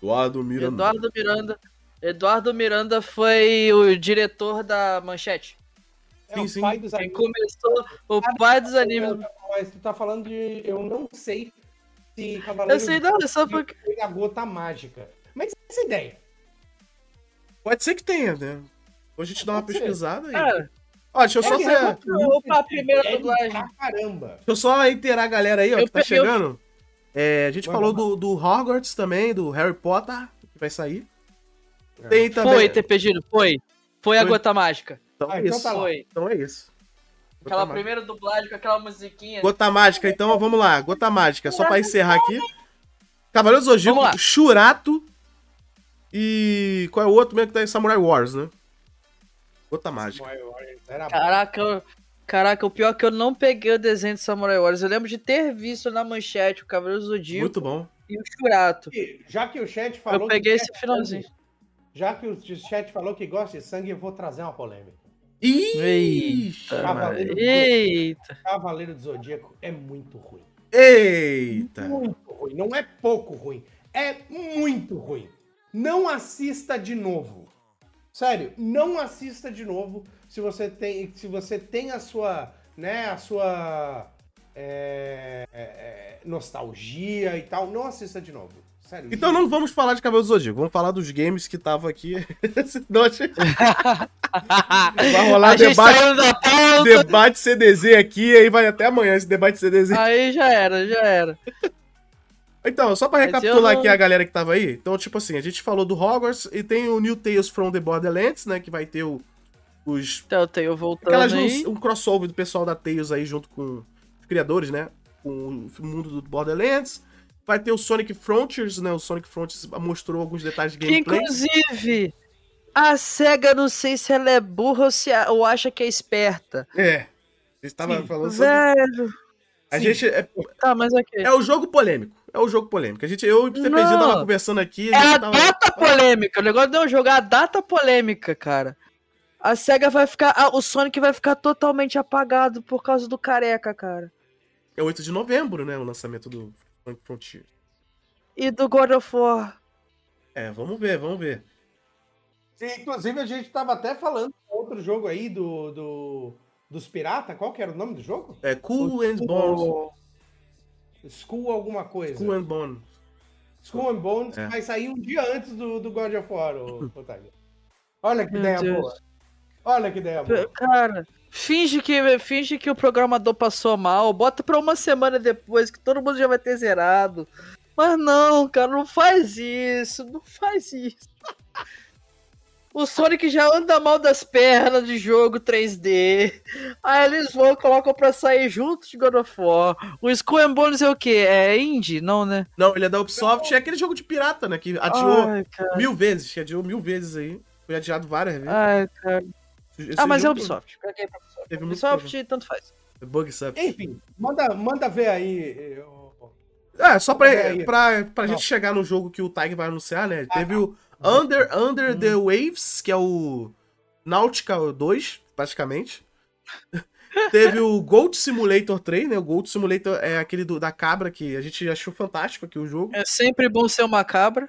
Eduardo Miranda. Eduardo Miranda. Eduardo Miranda foi o diretor da Manchete. É Sim, o sim. pai dos Quem animes. começou o pai dos animes. Mas tu tá falando de. Eu não sei se Eu Cavaleiro sei não, é só porque. foi a gota mágica. Mas essa ideia. Pode ser que tenha, né? Hoje a gente dá uma ser. pesquisada aí. Cara, Ó, deixa eu só, Ele ser- reconhece Opa, a primeira ele dublagem. Caramba. deixa eu só inteirar a galera aí, ó, Eu que tá chegando. É, a gente Vai, falou do, do Hogwarts também, do Harry Potter, que vai sair. É. Tem também. foi ter pedido, foi. Foi a Foi. gota mágica. Então Ah, é então isso. tá. Então é isso. Aquela Gota Mágica. primeira dublagem com aquela musiquinha. Gota Mágica, então vamos lá. Gota Mágica, só pra encerrar aqui. Cavaleiro do Zodíaco. Churato e... Qual é o outro mesmo que tá em Samurai Wars, né? Gota Mágica. Caraca, eu- caraca, o pior é que eu não peguei o desenho de Samurai Warriors. Eu lembro de ter visto na manchete o Cavaleiro do Zodíaco Muito bom. e o Churato. E Já que o chat falou. Eu peguei que esse finalzinho. Já que o chat falou que gosta de sangue, eu vou trazer uma polêmica. Ixi, Cavaleiro do Eita. Cavaleiro do Zodíaco é muito ruim. Eita. Muito ruim. Não é pouco ruim. É muito ruim. Não assista de novo. Sério, não assista de novo se você tem, se você tem a sua, né, a sua é, é, nostalgia e tal. Não assista de novo. Sério. Então não vamos falar de Cavaleiro do Zodíaco, vamos falar dos games que tava aqui. Senão a gente- Vai rolar a debate, debate CDZ aqui, aí vai até amanhã esse debate CDZ. Aí já era, já era. Então, só pra Mas recapitular não- aqui a galera que tava aí. Então, tipo assim, a gente falou do Hogwarts e tem o New Tales from the Borderlands, né? Que vai ter o- os. Então eu tenho voltando Aquelas aí. um crossover do pessoal da Tales aí junto com os criadores, né? Com o mundo do Borderlands. Vai ter o Sonic Frontiers, né? O Sonic Frontiers mostrou alguns detalhes de gameplay. inclusive, a SEGA não sei se ela é burra ou, se a- ou acha que é esperta. É. Você estava falando sobre. Velho. A Sim. gente. É, Tá, mas ok. é o jogo polêmico. É o jogo polêmico. A gente, eu e o CPG tava conversando aqui. É a tava- data polêmica. O negócio não é jogar a data polêmica, cara. A SEGA vai ficar. ah, o Sonic vai ficar totalmente apagado por causa do careca, cara. É 8 de novembro, né? O lançamento do Sonic Frontier. E do God of War. É, vamos ver, vamos ver. E, Inclusive, a gente tava até falando de outro jogo aí do, do- dos piratas. Qual que era o nome do jogo? É Cool and Bones. School alguma coisa. Cool and Bones. Skull and Bones É. vai sair um dia antes do, do God of War, Otávio. Olha que Meu ideia Deus. boa. Olha que ideia boa. Cara, finge que, finge que o programador passou mal. Bota pra uma semana depois que todo mundo já vai ter zerado. Mas não, cara, não faz isso. Não faz isso. O Sonic já anda mal das pernas de jogo 3D. Aí eles vão e colocam pra sair junto de God of War. O Skull and Bones é o quê? É indie? Não, né? Não, ele é da Ubisoft. É aquele jogo de pirata, né? Que adiou Ai, mil vezes. Que adiou mil vezes aí. Foi adiado várias vezes. Ai, cara. Esse Ah, mas é jogo Ubisoft. Caguei pra Ubisoft. Teve Ubisoft, tanto faz. Bug Sup. Enfim, manda, manda ver aí. eu- É, só pra, aí. pra, pra Não. gente chegar no jogo que o Tiger vai anunciar, né? Ah, Teve o Under, Under Hum. the Waves, que é o Nautica 2, praticamente. Teve o Gold Simulator 3, né? O Gold Simulator é aquele do- da cabra que a gente achou fantástico aqui o jogo. É sempre bom ser uma cabra.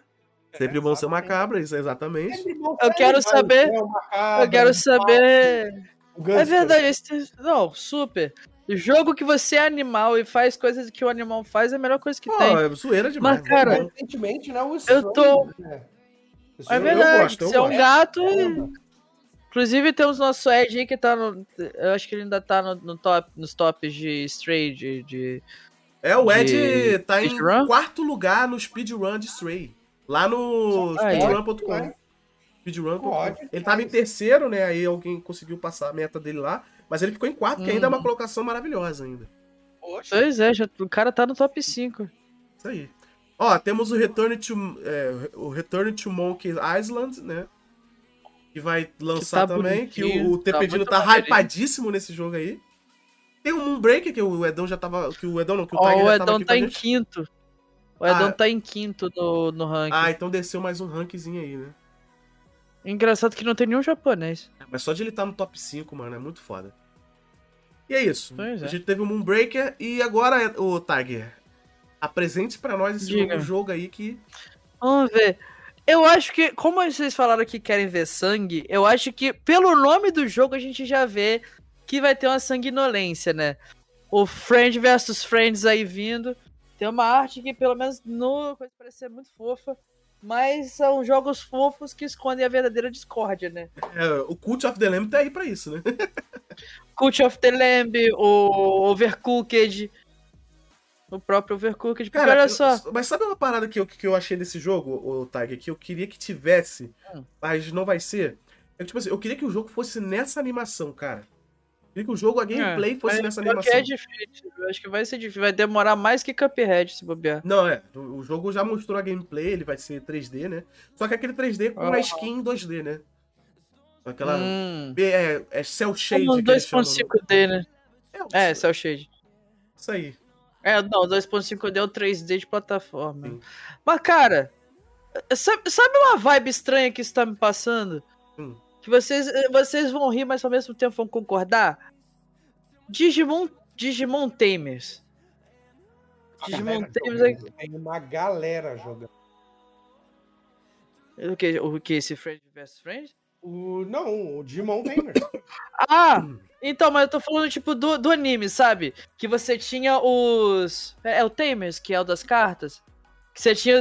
Sempre bom ser uma exatamente. cabra, isso, exatamente. Sempre bom Eu quero saber- Eu quero saber. um É verdade, esse... não, super. Jogo que você é animal e faz coisas que o animal faz é a melhor coisa que Pô, tem. é zoeira demais. Mas, cara, né? Recentemente, né? Eu tô- né? É verdade, você é um gato. Inclusive temos nosso Ed aí que tá no. Eu acho que ele ainda tá no, no top, nos tops de Stray, de. de- É, o Ed de tá em quarto lugar no speedrun de Stray. Lá no speedrun.com. Vai. Speedrun. Pode, ele tava em terceiro, né? Aí alguém conseguiu passar a meta dele lá. Mas ele ficou em quarto, que ainda é uma Hum. colocação maravilhosa ainda. Poxa. Pois é, já, o cara tá no top 5. Isso aí. Ó, temos o Return to, é, o Return to Monkey Island, né? Que vai lançar tá também. Que o, o tá muito tá, maneirinho. hypadíssimo nesse jogo aí. Tem o Moonbreaker, que o Edão já tava. Que o Edão não, que o Tiger o já tava Edão aqui tá com a em gente. quinto. O Edão Ah. tá em quinto no, no ranking. Ah, então desceu mais um rankzinho aí, né? Engraçado que não tem nenhum japonês. Mas só de ele estar no top 5, mano, é muito foda. E é isso. Pois é. A gente teve o Moonbreaker e agora, o Tiger, apresente pra nós esse novo jogo aí que. Vamos ver. Eu acho que, como vocês falaram que querem ver sangue, eu acho que pelo nome do jogo a gente já vê que vai ter uma sanguinolência, né? O Friend versus Friends aí vindo. Tem uma arte que, pelo menos no coisa parece ser muito fofa. Mas são jogos fofos que escondem a verdadeira discórdia, né? É, o Cult of the Lamb tá aí pra isso, né? Cult of the Lamb, o Overcooked. O próprio Overcooked. Cara, olha eu- só. mas sabe uma parada que eu, que eu achei desse jogo, o Tiger, que eu queria que tivesse, Hum. mas não vai ser? É tipo assim, eu queria que o jogo fosse nessa animação, cara. Queria que o jogo, a gameplay fosse Mas nessa animação. é difícil. Eu acho que vai ser difícil. Vai demorar mais que Cuphead se bobear. Não, é. O jogo já mostrou a gameplay, ele vai ser 3D, né? Só que aquele 3D com Ah. uma skin em 2D, né? Aquela. Hum. É, é cel shade. Como um que eles chamam, 2.5D, né? né? É, É, Cell Shade. isso aí. É, não, 2.5D é o 3D de plataforma. Sim. Mas, cara, sabe, sabe uma vibe estranha que isso tá me passando? Hum. Que vocês, vocês vão rir, mas ao mesmo tempo vão concordar? Digimon, Digimon Tamers. Digimon Galera Tamers é jogando. Tem uma galera jogando. o que? O que? Esse Friend vs Friend? O, não, o Digimon Tamer. Ah! Então, mas eu tô falando, tipo, do, do anime, sabe? Que você tinha os. É, é o Tamers, que é o das cartas. Você tinha.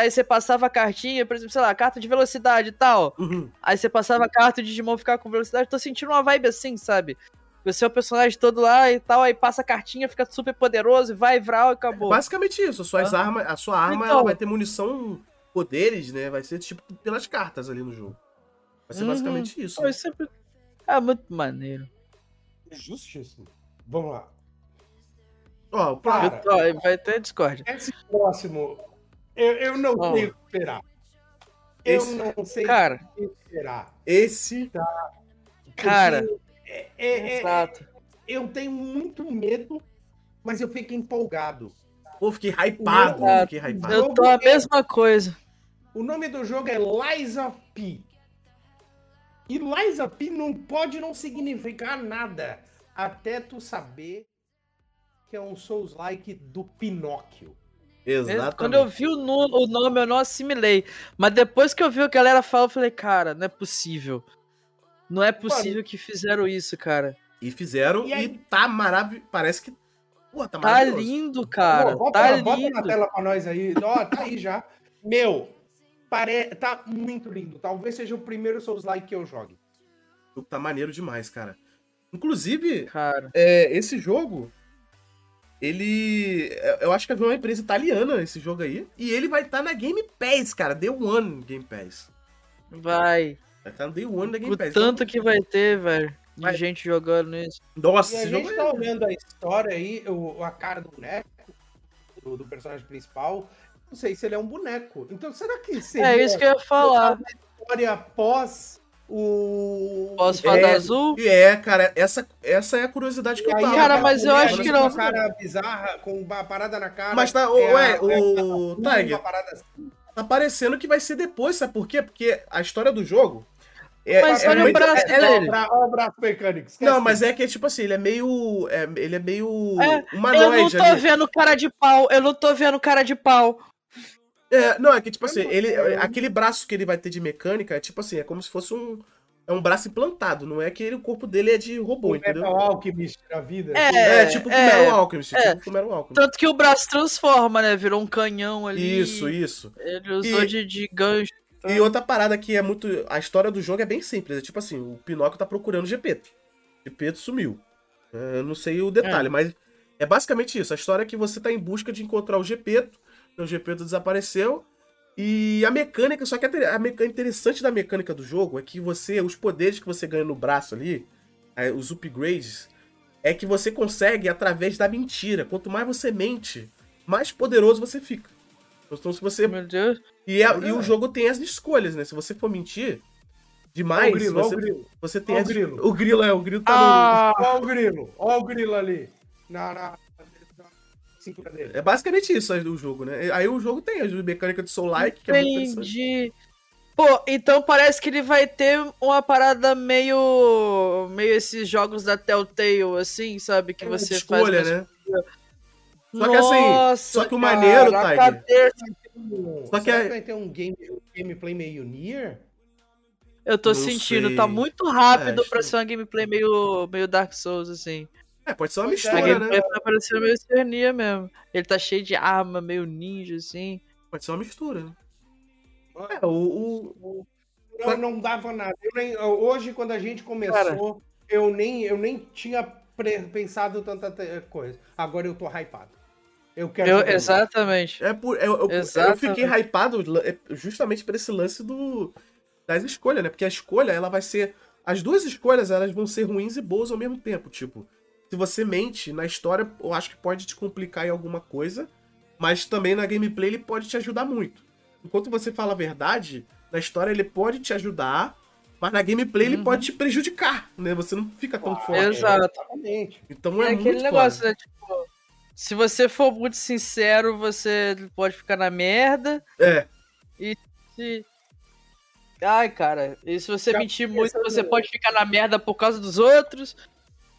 Aí você passava a cartinha, por exemplo, sei lá, carta de velocidade e tal. Uhum. Aí você passava a carta e o Digimon ficava com velocidade. Tô sentindo uma vibe assim, sabe? Você é o personagem todo lá e tal, aí passa a cartinha, fica super poderoso, e vai, vral e acabou. Basicamente isso. Suas armas, a sua arma Então. ela vai ter munição, poderes, né? Vai ser tipo pelas cartas ali no jogo. Vai ser Uhum. basicamente isso. Pô, isso é... é muito maneiro. Justíssimo. Vamos lá. Ó, o Cara, Eu tô- vai ter Discord. Esse próximo, eu, eu não Ó. sei o que esperar. Eu Esse- não sei Cara, o que esperar. esse. cara, É, é- é- exato. eu tenho muito medo, mas eu fico empolgado. Pô, fiquei hypado. Fiquei hypado. Eu tô a mesma coisa. O nome do jogo é Liza P. E Liza P não pode não significar nada até tu saber que é um Souls-like do Pinóquio. Exatamente. Quando eu vi o, nu- o nome, eu não assimilei. Mas depois que eu vi o que a galera fala, eu falei, cara, não é possível. Não é possível que fizeram isso, cara. E fizeram E e, tá maravilhoso. Parece que. Pô, tá Tá lindo, cara. Pô, bota, tá bota lindo. na tela pra nós aí. Ó, tá aí já. Meu, pare... tá muito lindo. Talvez seja o primeiro Souls-like que eu jogue. O jogo tá maneiro demais, cara. Inclusive, Cara, é, esse jogo. Ele. é, Eu acho que é uma empresa italiana esse jogo aí. E ele vai estar na Game Pass, cara. Day One Game Pass. vai. Vai estar no Day One da Game O Pass. tanto que vai ter, velho. De Vai. gente jogando isso. Nossa, E a esse jogo gente é... tá olhando a história aí, o, a cara do boneco, do, do personagem principal. Não sei se ele é um boneco. Então, será que seria É isso que eu ia falar. história após o. Pós-fada É, azul? E é, cara, essa, essa é a curiosidade que E eu aí, tava. Cara, mas eu acho que com não. Uma cara bizarra, com uma parada na cara. Mas tá, é ué, a- o uma Tiger, parada assim. tá parecendo que vai ser depois, sabe por quê? Porque a história do jogo. É, Mas é olha o muito- braço é- é- dele. Olha o braço mecânico. esquece Não, mas é que, tipo assim, ele é meio. é, ele é meio. É, Eu não tô ali. vendo cara de pau. Eu não tô vendo cara de pau. É, não, é que, tipo assim, ele, aquele braço que ele vai ter de mecânica é tipo assim, é como se fosse um. É um braço implantado, não é que ele, o corpo dele é de robô, O entendeu? Metal Alchemist da vida. É, É, tipo o é, Metal Alchemist, é. tipo o Metal Alchemist. Tanto que o braço transforma, né? Virou um canhão ali. Isso, isso. Ele usou E- de, de gancho. E outra parada que é muito. A história do jogo é bem simples. É tipo assim, o Pinóquio tá procurando o Gepeto. Gepeto sumiu. É, Eu não sei o detalhe, mas é basicamente isso. A história é que você tá em busca de encontrar o Gepeto. O Gepeto desapareceu. E a mecânica, só que a, mecânica interessante da mecânica do jogo é que você, os poderes que você ganha no braço ali, é, os upgrades, é que você consegue através da mentira. Quanto mais você mente, mais poderoso você fica. Então, se você. Meu Deus. E, é- e o jogo tem as escolhas, né? Se você for mentir demais, o grilo, ó o você, grilo. você tem o as- grilo. O grilo é, o grilo tá Ah, Ó o grilo, ó o grilo ali. Na, na cintura no. dele. É basicamente isso aí o jogo, né? Aí o jogo tem a mecânica de Soul Like, que é muito interessante. entendi. Pô, então parece que ele vai ter uma parada meio. meio esses jogos da Telltale, assim, sabe? Que É, você escolha, faz. né? Só que assim, Nossa, só que o cara, maneiro, Tiger, Só que será é- que vai ter um, game, um gameplay meio Nier? Eu tô Não sentindo, sei. tá muito rápido É, pra ser uma gameplay meio, meio Dark Souls, assim. É, pode ser uma Pois é. Mistura, gameplay né? tá parecendo meio Cernia mesmo. Ele tá cheio de arma, meio ninja, assim. Pode ser uma mistura, né? É, o, o- Não, não dava nada. Eu nem- eu- hoje, quando a gente começou, eu, nem, eu nem tinha pre- pensado tanta te- coisa. Agora eu tô hypado. Eu quero. Eu, exatamente. É por, eu, eu- eu Exatamente. fiquei hypado é, justamente por esse lance do das escolhas, né? Porque a escolha, ela vai ser. As duas escolhas, elas vão ser ruins e boas ao mesmo tempo. Tipo, se você mente na história, eu acho que pode te complicar em alguma coisa, mas também na gameplay ele pode te ajudar muito. Enquanto você fala a verdade, na história ele pode te ajudar, mas na gameplay ele Uhum. pode te prejudicar, né? Você não fica tão Ah, forte. Exatamente. Então É, é, aquele muito negócio, né? Tipo, se você for muito sincero, você pode ficar na merda. É. Se... Ai, cara, e se você Já mentir muito, você no- pode ficar na merda por causa dos outros.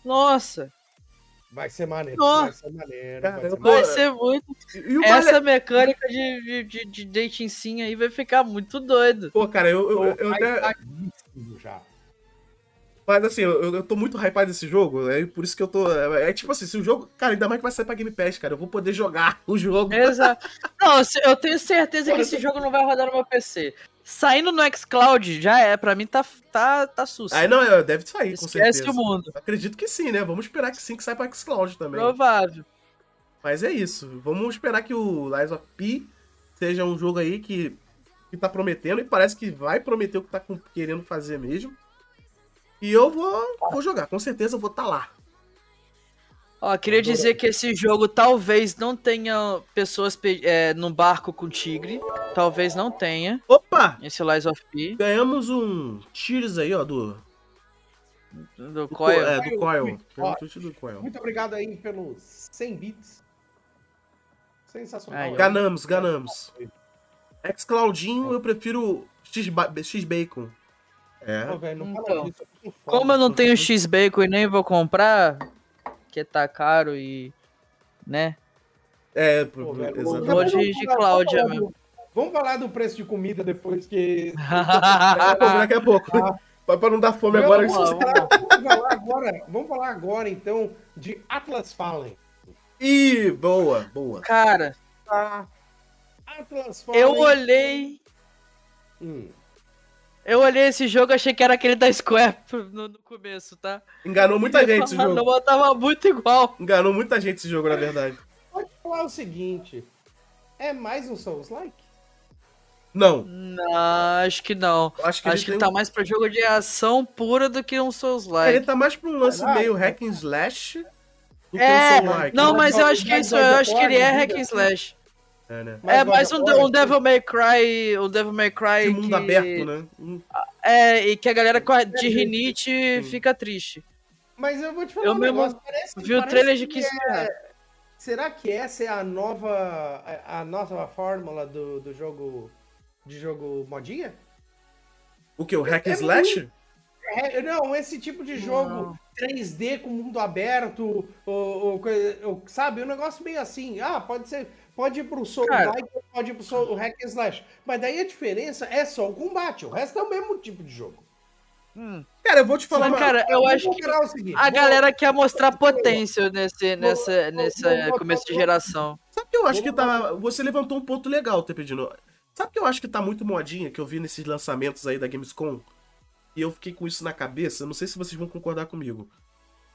Nossa, Vai ser maneiro. Nossa. Vai ser maneiro. Cara, vai eu ser tô- vai maneiro. ser muito. E Essa mecânica de, de, de, dating sim aí vai ficar muito doido. Pô, cara, eu, eu, eu, Tô até. já. Mas assim, eu, eu tô muito hypado desse jogo, é por isso que eu tô. É, é tipo assim, se o jogo. Cara, ainda mais que vai sair pra Game Pass, cara. Eu vou poder jogar o jogo. Exato. Não, eu tenho certeza que esse jogo não vai rodar no meu PC. Saindo no xCloud, já é. Pra mim tá, tá, tá sus. Aí não, é, deve sair, com Esquece certeza. o mundo. Acredito que sim, né? Vamos esperar que sim, que saia pra Xcloud também. Provável. Mas é isso. Vamos esperar que o Lies of P seja um jogo aí que, que tá prometendo, e parece que vai prometer o que tá com- querendo fazer mesmo. E eu vou, vou jogar, com certeza eu vou estar lá. Ó, queria dizer que esse jogo talvez não tenha pessoas pe- é, no barco com tigre. Talvez não tenha. Opa! Esse Lies of P. Ganhamos um Cheers aí, ó, do. Do do Coil. É, do Coil. Do Coil. Muito obrigado aí pelos 100 bits. Sensacional. Aí. Ganamos, ganamos. Xcloudinho, eu prefiro X-ba- X-Bacon. É. Pô, Então. Como eu não tenho X-Bacon e nem vou comprar, que tá caro e. né? É, Pô, velho, exatamente. Vou de- vamos de falar- Cláudia vamos falar mesmo. do- Vamos falar do preço de comida depois que. Daqui a pouco. Pra pra não dar fome agora. Vamos falar, vamos falar agora, vamos falar agora então de Atlas Fallen. Ih, boa, boa. Cara, Tá? Atlas Fallen. eu olhei. Hum. Eu olhei esse jogo achei que era aquele da Square no, no começo, tá? Enganou muita gente esse Não, jogo. tava muito igual. Enganou muita gente esse jogo, na verdade. Pode falar o seguinte: é mais um Souls-like? Não, Não, acho que não. acho que Acho ele que tem... tá mais pra jogo de ação pura do que um Souls ele tá mais pra um lance Caraca. meio hack and slash do É, que um Soul-like. Não, mas eu acho que é isso, eu of acho que ele é hack and slash. É, né? É God mais of um, um Devil May Cry, um Devil May Cry De mundo que... aberto, né? É, e que a galera de rinite fica triste. Mas eu vou te falar Eu um mesmo negócio, parece, Vi o parece trailer de que 15 é... Será que essa é a nova a, a nova fórmula do, do jogo de jogo modinha? O que? O hack and É slash? É, não, esse tipo de jogo Não. 3D com mundo aberto, ou, ou coisa- ou, sabe, um negócio meio assim. Ah, pode ser, pode ir pro Soul Cara. Like, pode ir pro Soul Hack and Slash. Mas daí a diferença é só o combate, o resto é o mesmo tipo de jogo. Hum. Cara, eu vou te falar Mas, uma... cara, eu Vou acho que comparar o seguinte, a galera quer mostrar potência nesse, nessa, vou- nessa vou- começo de vou- geração. Sabe que eu acho que tá... Você levantou um ponto legal, Tepedino. Sabe que eu acho que tá muito modinha, que eu vi nesses lançamentos aí da Gamescom? E eu fiquei com isso na cabeça, não sei se vocês vão concordar comigo.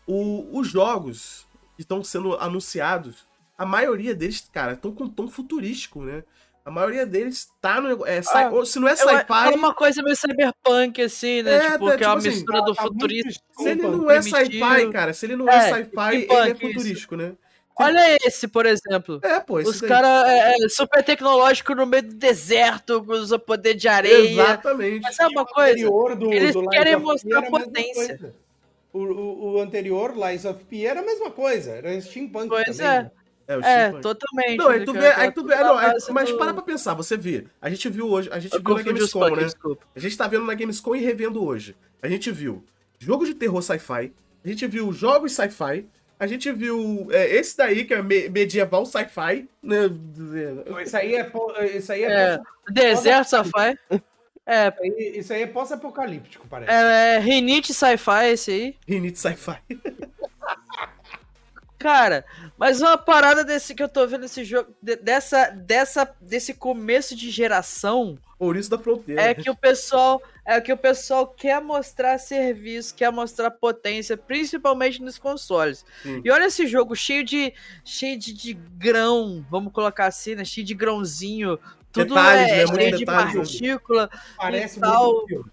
O- os jogos que estão sendo anunciados, a maioria deles, cara, estão com um tom futurístico, né? A maioria deles tá no. É, sci- Ah, ou se não é É sci-fi. uma coisa meio cyberpunk, assim, né? É, tipo, tá, que é uma tipo assim, mistura do tá muito futurista. Se ele não é sci-fi, cara, se ele não é, É, sci-fi, ele é steampunk, isso. futurístico, né? Olha esse, por exemplo. É, pô, esse Os caras é, é, super tecnológico no meio do deserto, usa poder de areia. Exatamente. Mas sabe uma O coisa? anterior do, Eles do querem mostrar potência. O, o, o anterior, Lies of P, era a mesma coisa. Era steampunk Pois também. é. É, o É, totalmente. Não, aí né, tu vê, aí tu vê, não, aí- mas do- para pra pensar, você vê. A gente viu hoje, a gente Eu viu na Gamescom, né? desculpa. A gente tá vendo na Gamescom e revendo hoje. A gente viu jogo de terror sci-fi, a gente viu jogos sci-fi, a gente viu é, esse daí, que é me- medieval sci-fi, né? Isso aí é, isso aí é, É, deserto sci-fi. É, isso aí- isso aí é pós-apocalíptico, parece. é, é rinite sci-fi esse aí. Rinite sci-fi. Cara, mas uma parada desse que eu tô vendo esse jogo, de- dessa, dessa, desse começo de geração, Ouriço da fronteira. é que o pessoal, é que o pessoal quer mostrar serviço, quer mostrar potência, principalmente nos consoles. Sim. E olha esse jogo cheio de cheio de, de grão, vamos colocar assim, né? Cheio de grãozinho, tudo Detalhes, é né? Cheio de detalhes, né? partícula. Parece e tal. muito.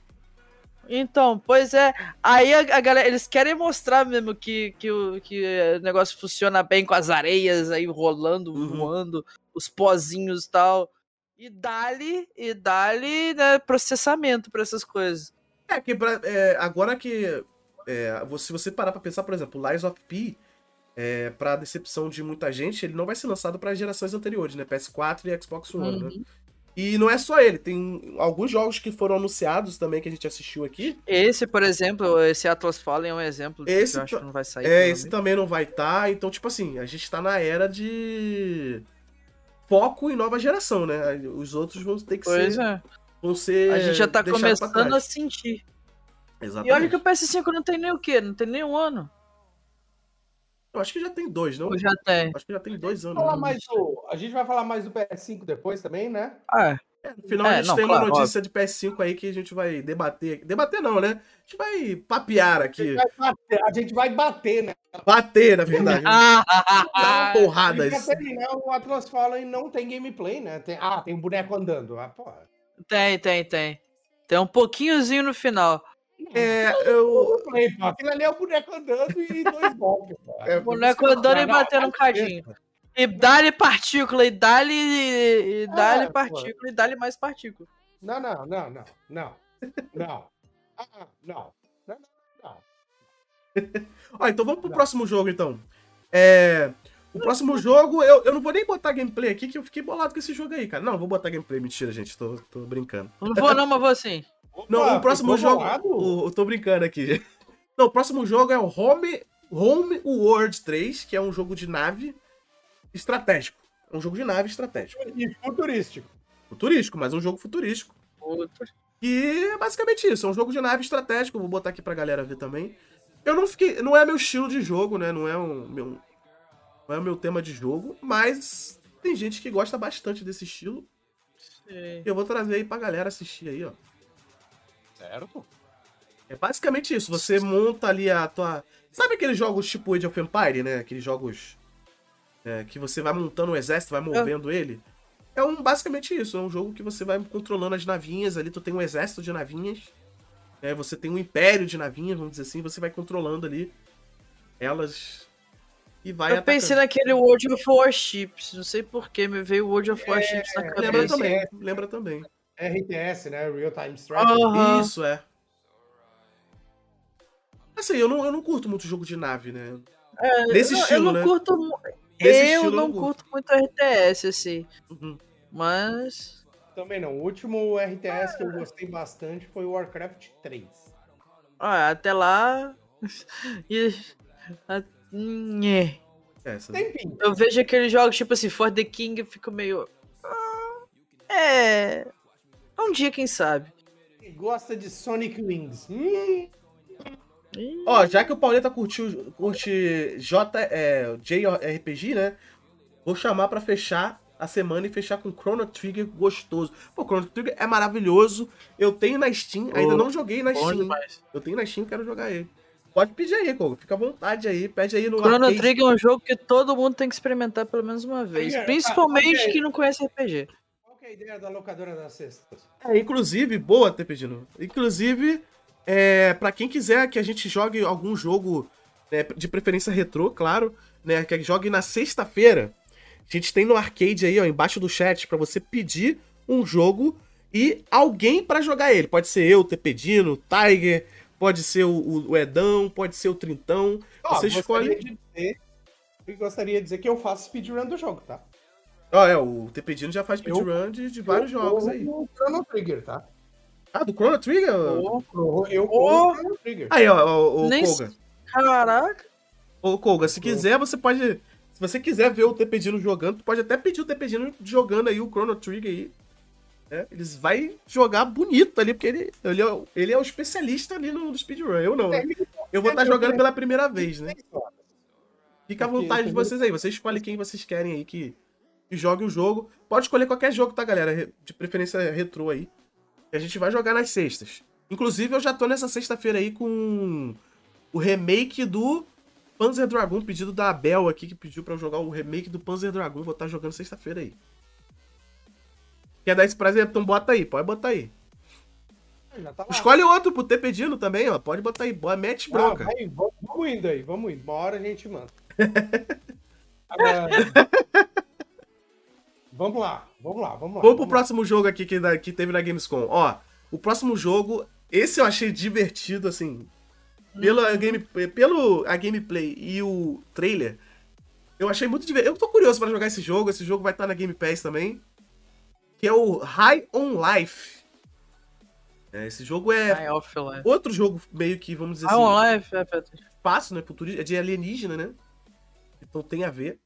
Então, pois é. Aí a, a galera, eles querem mostrar mesmo que, que, o, que o negócio funciona bem com as areias aí rolando, Uhum. voando, os pozinhos e tal. E dali, e dali, né, processamento pra essas coisas. É, que pra- é, agora que. É, você- se você parar pra pensar, por exemplo, Lies of P, é, pra decepção de muita gente, ele não vai ser lançado para gerações anteriores, né? PS4 e Xbox One, né? E não é só ele, tem alguns jogos que foram anunciados também que a gente assistiu aqui. Esse, por exemplo, esse Atlas Fallen é um exemplo Esse que eu acho que não vai sair. É, esse também não vai estar. então, tipo assim, a gente tá na era de foco em nova geração, né? Os outros vão ter que Pois ser. é. Vão ser A gente já tá começando a sentir. Exatamente. E olha que o PS5 não tem nem o quê? Não tem nem um ano. Eu acho que já tem dois, não? Ou já tem? Acho que já tem dois anos. Falar né? mais do- a gente vai falar mais do PS5 depois também, né? Ah, É, no final a É, gente não, tem claro, uma notícia de PS5 aí que a gente vai debater. Debater não, né? A gente vai papear aqui. Vai bater- a gente vai bater, né? Bater, na verdade. ah, Dar uma porrada. E pra isso. terminar, o Atlas fala e não tem gameplay, né? Tem- ah, tem um boneco andando. Ah, porra. tem, tem, tem. Tem um pouquinhozinho no final. É, eu. Pô. Aquilo ali é o boneco andando e dois golpes. pô. É, O boneco andando e não, batendo um cadinho. E dá-lhe partícula, e dá-lhe. E dá-lhe É, pô. partícula, e dá-lhe mais partícula. Não, não, não, não, não. Não. Ah, ah, não. Não, não, não. Ó, então vamos pro Não. próximo jogo, então. É. O próximo jogo, eu, eu não vou nem botar gameplay aqui, que eu fiquei bolado com esse jogo aí, cara. Não, vou botar gameplay. Mentira, gente. Tô, tô brincando. Não vou, não, mas vou sim. Não, Opa, o próximo jogo. O, eu tô brincando aqui. Não, o próximo jogo é o Home, Home World 3, que é um jogo de nave estratégico. É um jogo de nave estratégico. E futurístico. Futurístico, mas um jogo futurístico. Outro. E é basicamente isso, é um jogo de nave estratégico, vou botar aqui pra galera ver também. Eu não fiquei, não é meu estilo de jogo, né? Não é um meu não é o meu tema de jogo, mas tem gente que gosta bastante desse estilo. Sim. E eu vou trazer aí pra galera assistir aí, ó. Certo. É basicamente isso, você monta ali a tua, sabe aqueles jogos tipo Age of Empire, né? Aqueles jogos é, que você vai montando o exército, vai movendo ele. É um basicamente isso, é um jogo que você vai controlando as navinhas ali, tu tem um exército de navinhas. É, você tem um império de navinhas, vamos dizer assim, você vai controlando ali elas e vai Eu pensei atacando. naquele World of Warships. Não sei porquê, me veio o World of Warships na Lembra cabeça. também, é. lembra também. RTS, né? Real Time Strategy. Aham. Isso, é. Assim, eu não, eu não curto muito jogo de nave, né? É, Nesse eu, não- estilo, eu não né? curto. Esse eu não curto muito RTS, assim. Uhum. Mas. Também não. O último RTS que eu gostei bastante foi o Warcraft 3. Ah, até lá. e- nhé. É, essa- Tempinho. Eu vejo aqueles jogos tipo assim, For the King, eu fico meio. "Ah, É. Um dia, quem sabe. E gosta de Sonic Wings. Hum, Ó, já que o Pauleta curtiu, curte J, é, JRPG, né? Vou chamar pra fechar a semana e fechar com Chrono Trigger gostoso. Pô, Chrono Trigger é maravilhoso. Eu tenho na Steam, ainda Pô, não joguei na Steam. demais. Eu tenho na Steam, quero jogar ele. Pode pedir aí, Kogo. Fica à vontade aí. Pede aí no Chrono arcade. Trigger é um jogo que todo mundo tem que experimentar pelo menos uma vez. Trigger, Principalmente ok. quem não conhece RPG. qual que a ideia da locadora das cestas? É, inclusive, boa, Tepedino. Inclusive, é, para quem quiser que a gente jogue algum jogo, né, de preferência retrô, claro, né, que jogue na sexta-feira, a gente tem no arcade aí, ó, embaixo do chat, para você pedir um jogo e alguém para jogar ele. Pode ser eu, Tepedino, Tiger, pode ser o, o Edão, pode ser o Trintão. Ó, você gostaria escolhe. de dizer- eu gostaria de dizer que eu faço speedrun do jogo, tá? Ó, é, o Tepedino já faz Eu- speedrun de, de vários Eu jogos aí. no Chrono Trigger, tá? Ah, do Chrono Trigger? Eu eu Oh. corro no Chrono Trigger. Aí, ó, o Nem Koga. Caraca. Ô, Koga, se quiser, você pode. Se você quiser ver o Tepedino jogando, tu pode até pedir o Tepedino jogando aí o Chrono Trigger aí. Né? Eles vai jogar bonito ali, porque ele, ele, é, o- ele é o especialista ali no, no speedrun. Eu não. né? Eu vou estar jogando pela primeira vez, né? Fica à vontade de vocês aí. Vocês escolhem quem vocês querem aí que, que jogue o jogo. Pode escolher qualquer jogo, tá, galera? De preferência retrô aí. E a gente vai jogar nas sextas. Inclusive, eu já tô nessa sexta-feira aí com o remake do Panzer Dragon, pedido da Abel aqui, que pediu pra eu jogar o remake do Panzer Dragon. Vou estar jogando sexta-feira aí. Quer dar esse prazer? Então bota aí, pode botar aí. Tá. Escolhe outro pro ter pedido também, ó. Pode botar aí. Boa, mete Ah, bronca. vai, vamos vamos indo aí, vamos indo. Uma hora a gente manda. Agora- vamos lá, vamos lá, vamos lá. Vamos pro lá. próximo jogo aqui que, que teve na Gamescom. Ó, o próximo jogo, esse eu achei divertido, assim. Pelo, a game, pelo a gameplay e o trailer, eu achei muito divertido. Eu tô curioso pra jogar esse jogo. Esse jogo vai estar na Game Pass também. Que é o High on Life. É, esse jogo é outro jogo meio que, vamos dizer Ah, assim, online, é, é, espaço, né? Futurista, é de alienígena, né? Então tem a ver.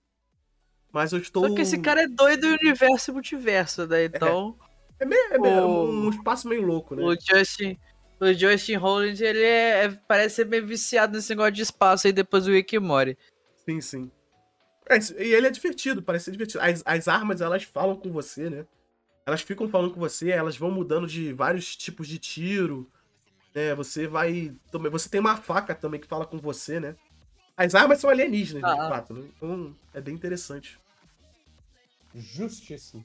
Mas eu estou. Só que esse cara é doido em universo e multiverso, né? Então, É, meio, é meio- o- um espaço meio louco, né? o Justin. O Justin Holland, ele é, é- parece ser meio viciado nesse negócio de espaço aí depois do Rick Morty. Sim, sim. É, e ele é divertido, parece ser divertido. As, as armas, elas falam com você, né? Elas ficam falando com você, elas vão mudando de vários tipos de tiro. Né? Você vai. Também, você tem uma faca também que fala com você, né? As armas são alienígenas, de Ah. fato, né? Então é bem interessante. Justíssimo.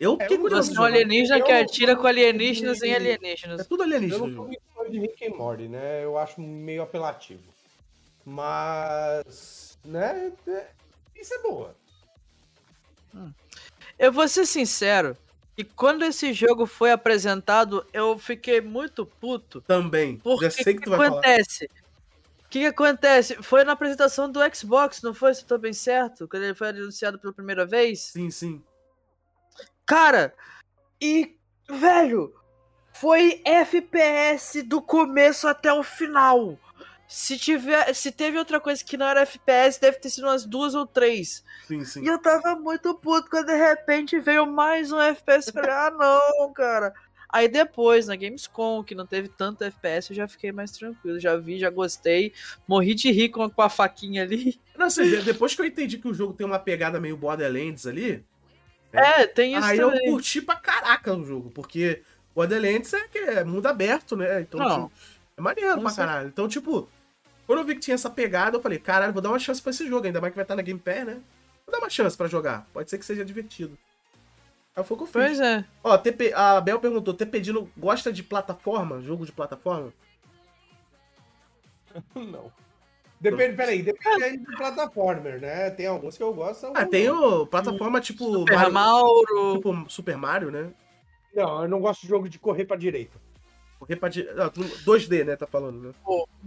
Eu É, fiquei eu curioso. Você de é um alienígena Eu- que atira com alienígenas em É alienígenas. tudo Eu alienígena. não sou muito fã de Rick and Morty, né? Eu acho meio apelativo. Mas, né? é- Isso é boa. Eu vou ser sincero, que quando esse jogo foi apresentado, eu fiquei muito puto. Também. Porque Já sei que tu que vai falar. acontece? O que, que acontece? Foi na apresentação do Xbox, não foi? Se eu tô bem certo? Quando ele foi anunciado pela primeira vez? Sim, sim. Cara, e, velho, foi FPS do começo até o final. Se, tiver, se teve outra coisa que não era FPS, deve ter sido umas duas ou três. Sim, sim. E eu tava muito puto quando de repente veio mais um FPS. Eu falei, ah, não, cara. Aí depois, na Gamescom, que não teve tanto FPS, eu já fiquei mais tranquilo. Já vi, já gostei. Morri de rir com a, com a faquinha ali. Não, assim, de- depois que eu entendi que o jogo tem uma pegada meio Borderlands ali, É, tem isso aí eu também. curti pra caraca o jogo, porque Borderlands é, que é mundo aberto, né? Então, Não. tipo, é maneiro Com pra caralho. Então, tipo, quando eu vi que tinha essa pegada, eu falei, caralho, vou dar uma chance pra esse jogo, ainda mais que vai estar na Game Pass, né? Vou dar uma chance pra jogar. Pode ser que seja divertido. Aí foi o que eu fiz. Pois é. Ó, TP, a Bel perguntou, TPDino gosta de plataforma? Jogo de plataforma? Não. Depende, peraí, depende do plataformer, né? Tem alguns que eu gosto. Ah, alguns tem não. o plataforma tipo Super Mario, Mauro. tipo Super Mario, né? Não, eu não gosto de jogo de correr pra direita. Correr pra di- ah, tu- 2D, né? Tá falando, né?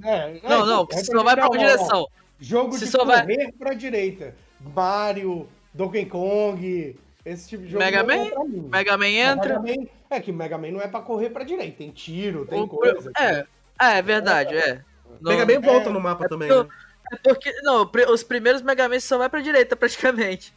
É, Não, é, não, é você só vai pra uma ó, direção. Jogo Você de só vai- correr pra direita. Mario, Donkey Kong, esse tipo de jogo. Mega é Man? Mega Man entra. Mega Man- é que Mega Man não é pra correr pra direita, tem tiro, tem O- coisa. É, é verdade, é. Não- Mega Man volta é- no mapa também, né? é porque, não, os primeiros Mega Man só vai pra direita, praticamente.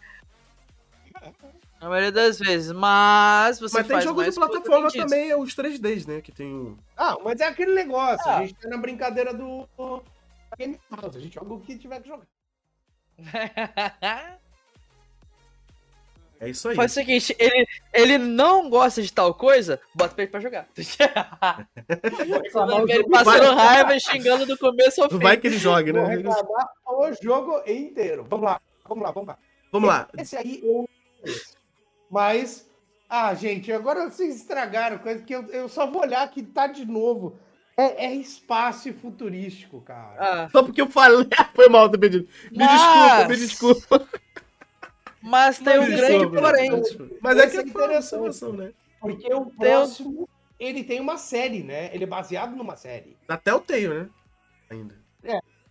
Na maioria das vezes, mas você Mas tem jogo de plataforma também, é os 3Ds, né? Que tem o. Ah, mas é aquele negócio, Ah. a gente tá na brincadeira do do Game House, a gente joga o que tiver que jogar. É isso aí. Faz o seguinte, ele, ele não gosta de tal coisa, bota pra ele pra jogar. Ele passando raiva e xingando do começo ao fim. Vai que ele jogue, Vou né? reclamar o jogo inteiro. Vamos lá, vamos lá, vamos lá. Vamos lá. Esse aí eu conheço. Mas Ah, gente, agora vocês estragaram coisa que eu, eu só vou olhar que tá de novo. É, é espaço futurístico, cara. Ah, Só porque eu falei. Foi mal, tô pedindo. Me desculpa, me Mas- desculpa. mas tem um grande desculpa, porém. Mas é que é é interessante, né? Porque o próximo, ele tem uma série, né? Ele é baseado numa série. Até eu tenho, né? Ainda.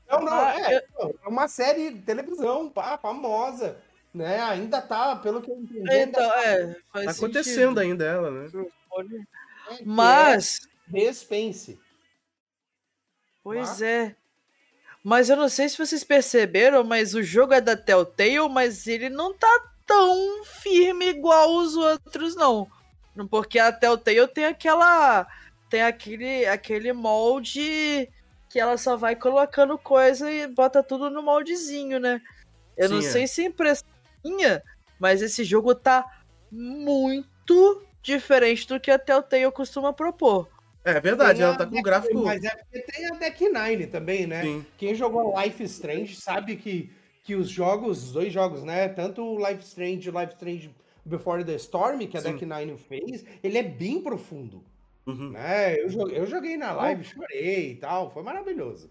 Não, não, Ah, é, é uma série de televisão, pá, famosa, né? Ainda tá, pelo que eu entendi, ainda Então, é, faz Tá sentido. acontecendo ainda ela, né? é que Mas, é Suspense. pois é. Mas eu não sei se vocês perceberam, mas o jogo é da Telltale, mas ele não tá tão firme igual os outros, não. Porque a Telltale tem aquela. Tem aquele, aquele molde que ela só vai colocando coisa e bota tudo no moldezinho, né? Eu não Sim, é. sei se é impressão mas esse jogo tá muito diferente do que a Telltale costuma propor. É verdade, ela tá com um Deck- gráfico. Mas é porque tem a Deck Nine também, né? Sim. Quem jogou Life Strange sabe que, que os jogos, os dois jogos, né? Tanto o Life Strange e o Life Strange Before the Storm, que a Sim. Deck Nine fez, ele é bem profundo. Uhum. Né? Eu, joguei, eu joguei na live, chorei e tal, foi maravilhoso.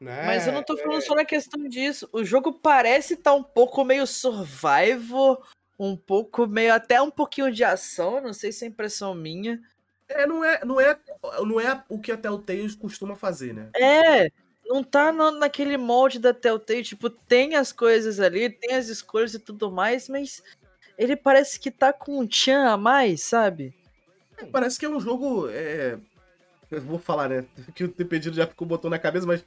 Né? Mas eu não tô falando só na questão disso. O jogo parece estar um pouco meio survival, um pouco meio até um pouquinho de ação, não sei se é impressão minha. É, não é, não é, não é o que a Telltale costuma fazer, né? É, não tá no- naquele molde da Telltale, tipo, tem as coisas ali, tem as escolhas e tudo mais, mas ele parece que tá com um tchan a mais, sabe? Parece que é um jogo. É... Eu vou falar, né? Que o pedido já ficou botando na cabeça, mas.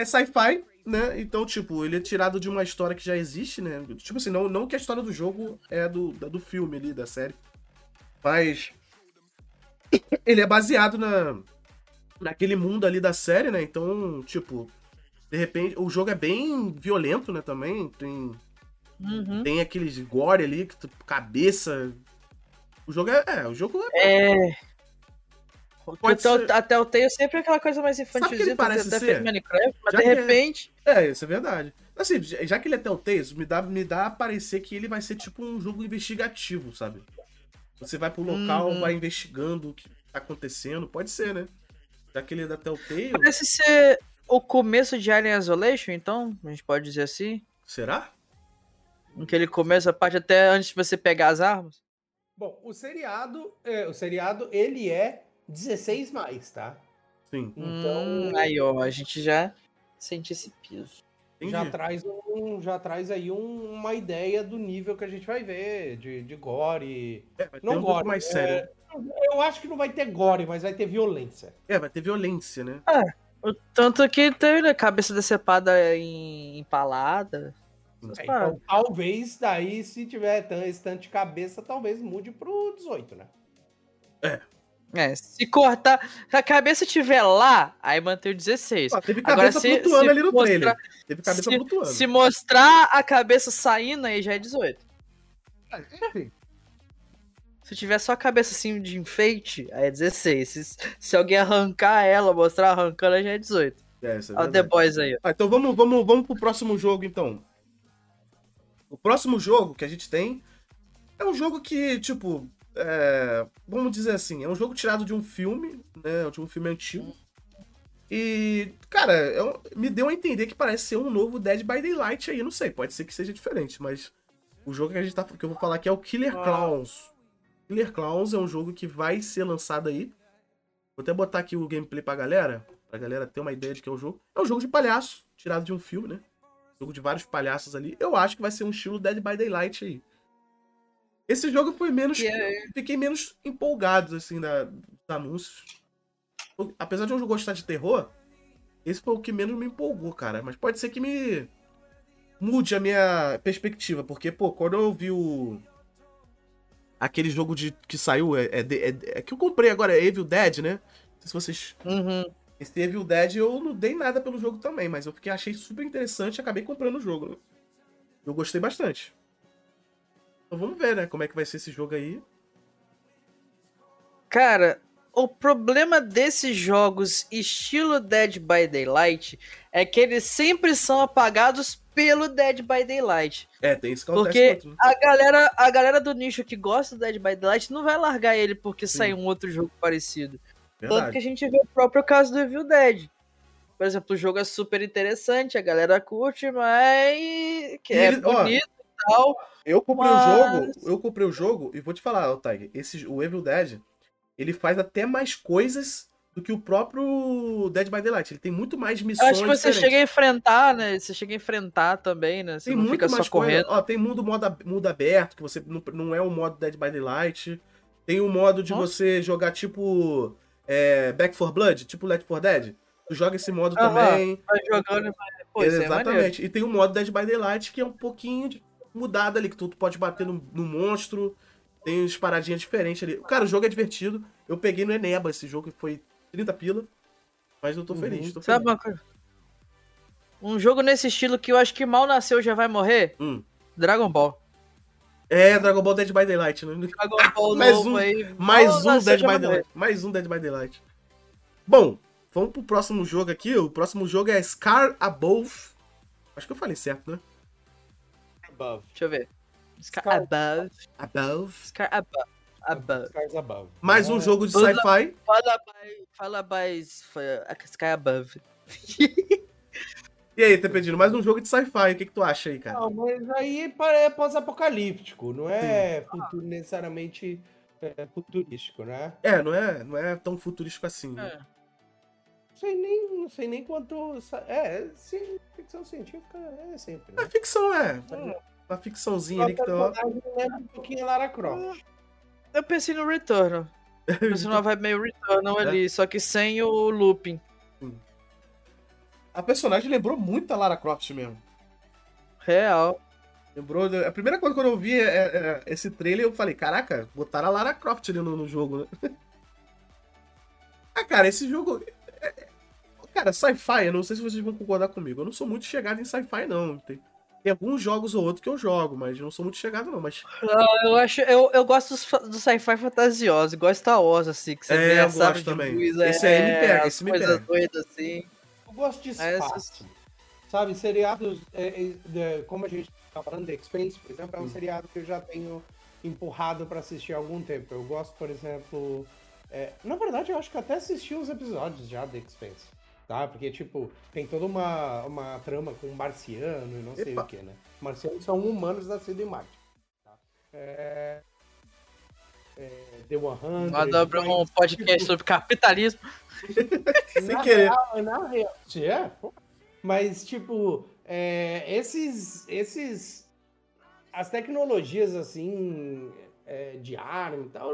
É sci-fi, né? Então, tipo, ele é tirado de uma história que já existe, né? Tipo assim, não, não que a história do jogo é do, da- do filme ali, da série. Mas. Ele é baseado na. Naquele mundo ali da série, né? Então, tipo. De repente, o jogo é bem violento, né? Também. Tem. Uhum. Tem aqueles gore ali, cabeça. O jogo é. É, o jogo é. É. Pode Então, ser- a Telltale sempre é aquela coisa mais que ele infantilzinha, parece até ser? Minecraft, mas Já de é- repente... É, isso é verdade. Assim, já que ele é Telltale, isso me dá, me dá a parecer que ele vai ser tipo um jogo investigativo, sabe? Você vai pro local, Uhum. vai investigando o que tá acontecendo. Pode ser, né? Já que ele é da Telltale. Parece ser o começo de Alien Isolation, então, a gente pode dizer assim. Será? Em que ele começa a parte até antes de você pegar as armas. Bom, o seriado, é, o seriado, ele é 16 mais, tá? Sim. Então, Hum, aí, ó, a gente já sente esse piso. Entendi. já traz, um, já traz aí um- uma ideia do nível que a gente vai ver, de, de gore. É, vai ter Não um pouco gore, mais é- sério. né? Eu acho que não vai ter gore, mas vai ter violência. É, vai ter violência, né? O tanto que tem né, cabeça decepada em empalada. É, então, talvez daí, se tiver tan- esse tanto de cabeça, talvez mude pro 18, né? É, se cortar. Se a cabeça estiver lá, aí mantém o 16. Ó, teve Agora, cabeça se- flutuando se ali no mostrar- trailer. Teve cabeça se, flutuando. se mostrar a cabeça saindo, aí já é 18. Enfim. Se tiver só a cabeça assim de enfeite, aí é 16. Se, se alguém arrancar ela, mostrar arrancando, aí já é 18. É, isso é Olha o The. Boys aí. Ah, então vamos, vamos, vamos pro próximo jogo, então. O próximo jogo que a gente tem é um jogo que, tipo, é, vamos dizer assim, é um jogo tirado de um filme, né? De um filme antigo. E, cara, é um- me deu a entender que parece ser um novo Dead by Daylight aí. Não sei, pode ser que seja diferente, mas o jogo que, a gente tá, que eu vou falar aqui é o Killer Ah. Clowns. Killer Clowns é um jogo que vai ser lançado aí. Vou até botar aqui o gameplay pra galera, pra galera ter uma ideia de que é o jogo. É um jogo de palhaço, tirado de um filme, né? Jogo de vários palhaços ali. Eu acho que vai ser um estilo Dead by Daylight aí. Esse jogo foi menos. É- Fiquei menos empolgado, assim, da, dos anúncios. Apesar de eu gostar de terror, esse foi o que menos me empolgou, cara. Mas pode ser que me mude a minha perspectiva. Porque, pô, quando eu vi o. Aquele jogo de que saiu, é, é, é- é que eu comprei agora, é Evil Dead, né? Não sei se vocês Uhum. esse Evil Dead eu não dei nada pelo jogo também, mas eu fiquei, achei super interessante e acabei comprando o jogo. né? Eu gostei bastante. Então vamos ver, né, como é que vai ser esse jogo aí. Cara, o problema desses jogos estilo Dead by Daylight é que eles sempre são apagados pelo Dead by Daylight. É, tem isso que Porque outro, né? a galera, a galera do nicho que gosta do Dead by Daylight não vai largar ele porque Sim. sai um outro jogo parecido. Tanto que Verdade. a gente vê o próprio caso do Evil Dead. Por exemplo, o jogo é super interessante, a galera curte, mas que E é ele- ó, bonito e tal. Eu comprei Mas- o jogo, eu comprei o jogo e vou te falar, Tiger, esse, o Evil Dead, ele faz até mais coisas do que o próprio Dead by Daylight. Ele tem muito mais Eu missões acho que você diferentes. chega a enfrentar, né? Você chega a enfrentar também, né? Você Tem muito mais correndo. Ó, tem mundo, modo, mundo aberto, que você não, não é o modo Dead by Daylight. Tem o modo de Nossa. você jogar tipo é, Back for Blood, tipo Left 4 Dead. Tu joga esse modo Aham. também. Vai jogando e vai. Pô, é. Exatamente. e tem o modo Dead by Daylight, que é um pouquinho de- mudado ali, que tu, tu pode bater no, no monstro. Tem umas paradinhas diferentes ali. Cara, o jogo é divertido. Eu peguei no Eneba esse jogo, que foi 30 pila. Mas eu tô Uhum. feliz. Tô Sabe feliz. uma coisa? Um jogo nesse estilo que eu acho que mal nasceu já vai morrer? Hum. Dragon Ball. É, Dragon Ball Dead by Daylight, né? Dragon Ball Mais novo um- aí. Mais um Dead by morrer. Daylight. Mais um Dead by Daylight. Bom, vamos pro próximo jogo aqui. O próximo jogo é Scar Above. Acho que eu falei certo, né? Above. Deixa eu ver. Scar Scar- Above. Above. Scar Above. Above. Scars Above. Mais um É, jogo de sci-fi. Fala by, fala by Sky Above. E aí, Tepedino, mais um jogo de sci-fi. O que, que tu acha aí, cara? Não, mas aí é pós-apocalíptico, não é futuro necessariamente é, futurístico, né? É, não é, não é tão futurístico assim. né? É. Não sei nem, não sei nem quanto. É, sim, ficção científica é sempre, É né? ficção, é. Hum. Uma ficçãozinha ali que ó. personagem lembra um pouquinho a Lara Croft. Eu pensei no Returnal. Pensei numa vibe meio Returnal ali, só que sem o looping. A personagem lembrou muito a Lara Croft mesmo. Real. Lembrou. A primeira coisa quando eu vi é, é, esse trailer, eu falei, caraca, botaram a Lara Croft ali no, no jogo, né? ah, cara, esse jogo. É- é- Cara, sci-fi, eu não sei se vocês vão concordar comigo. Eu não sou muito chegado em sci-fi, não. Tem, tem alguns jogos ou outros que eu jogo, mas eu não sou muito chegado, não. Mas Eu acho, eu, eu gosto do sci-fi fantasioso, igual Star Wars, assim, que você É, vê eu gosto de também. luz, Esse aí me pega, as esse me pega. doidas, assim. Eu gosto de É, espaço. Sabe, seriados. é, é, de- como a gente tá falando, The Expanse, por exemplo, é um seriado que eu já tenho empurrado pra assistir há algum tempo. Eu gosto, por exemplo. É, na verdade, eu acho que eu até assisti uns episódios já The Expanse. Tá? Porque, tipo, tem toda uma, uma trama com um marciano e não sei Epa. o que, né? Marcianos são humanos nascidos em Marte. Tá? É, é, The 100. Nada abrir um podcast sobre capitalismo. sem na querer. Real, na real, é. Mas, tipo, é, esses, esses. As tecnologias, assim, é, de arma e tal,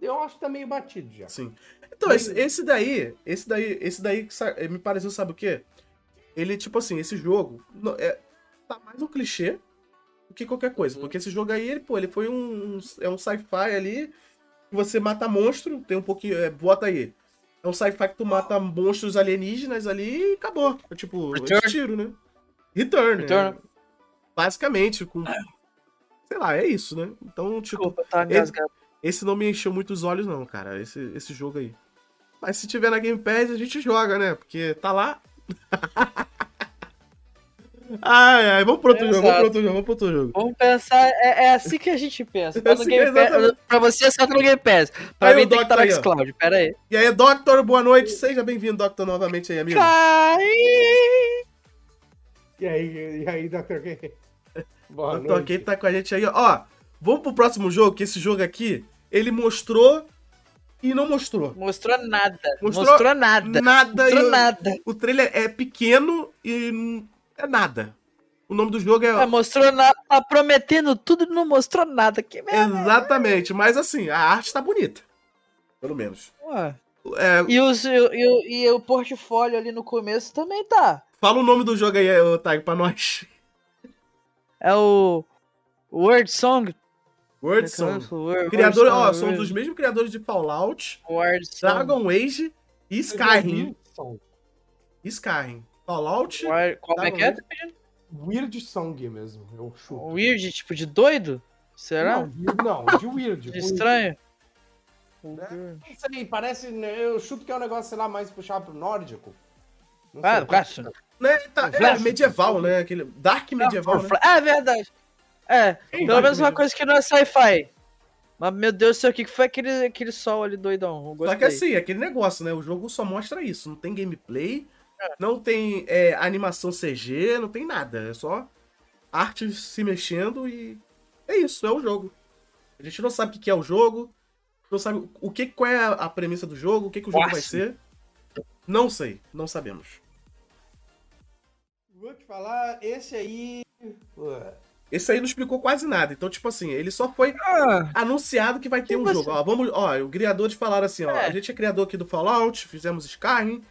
eu, acho que tá meio batido já. Sim. Então, esse, esse daí, esse daí, esse daí me pareceu, sabe o quê? Ele, tipo assim, esse jogo é, tá mais um clichê do que qualquer coisa. Porque esse jogo aí, ele, pô, ele foi um. É um sci-fi ali. que Você mata monstro, tem um pouquinho. É, bota aí. É um sci-fi que tu mata monstros alienígenas ali e acabou. É tipo, é Return. tiro, né? Return. Return. é. basicamente, com. Sei lá, é isso, né? Então, tipo, Desculpa, tá engasgado. Esse não me encheu muito os olhos, não, cara. Esse, esse jogo aí. Mas se tiver na Game Pass, a gente joga, né? Porque tá lá. ai, ai, vamos pro outro jogo, vamos pro outro jogo, vamos pro outro jogo. Vamos pensar, é, é assim que a gente pensa. Tá É assim Pass, pra você, só tá no Game Pass. Pra Aí mim o tem que estar Doctor no. Xcloud, pera aí. E aí, Doctor, boa noite. Seja bem-vindo, Doctor, novamente aí, amigo. Cai! E aí, e aí, Dr. K? Boa noite. Kate tá com a gente aí, ó. Ó, vamos pro próximo jogo, que esse jogo aqui, ele mostrou e não mostrou. Mostrou nada. Mostrou Mostrou, nada. Nada. Mostrou e nada. O trailer é pequeno e é nada. O nome do jogo é... É, mostrou nada. Tá prometendo tudo e não mostrou nada. Que merda. Exatamente, mas assim, a arte tá bonita. Pelo menos. Ué. É, E, os, e, o- e, e o portfólio ali no começo também tá. fala o nome do jogo aí, Tag, pra nós. É o Word Song. Word Song. Word, Criador, ó, são dos mesmos criadores de Fallout. Dragon Age e Skyrim. Song. Skyrim. Fallout. Como é que é? Weird Song mesmo, eu chuto. Weird, tipo de doido? Será? Não, de weird. De estranho? Não sei, parece. né, Eu chuto que é um negócio, sei lá, mais puxado pro nórdico. Não Ah, sei. claro. Né, tá- é medieval, né? Aquele dark medieval, né? Ah, é verdade. É, Tem pelo menos uma coisa que não é sci-fi. Mas, meu Deus do céu, o que que foi aquele, aquele sol ali doidão? Eu Só que assim, aquele negócio, né? O jogo só mostra isso. Não tem gameplay, É. não tem é, animação CG, não tem nada. É só arte se mexendo e é isso, é o jogo. A gente não sabe o que é o jogo, não sabe o que, qual é a- premissa do jogo, o que, que o jogo vai Nossa. ser. Não sei, não sabemos. Vou te falar, esse aí. ué, Esse aí não explicou quase nada. Então, tipo assim, ele só foi Ah, anunciado que vai ter Que um você- jogo. Ó, vamos, ó, os criadores falaram assim, ó, É. a gente é criador aqui do Fallout, fizemos Skyrim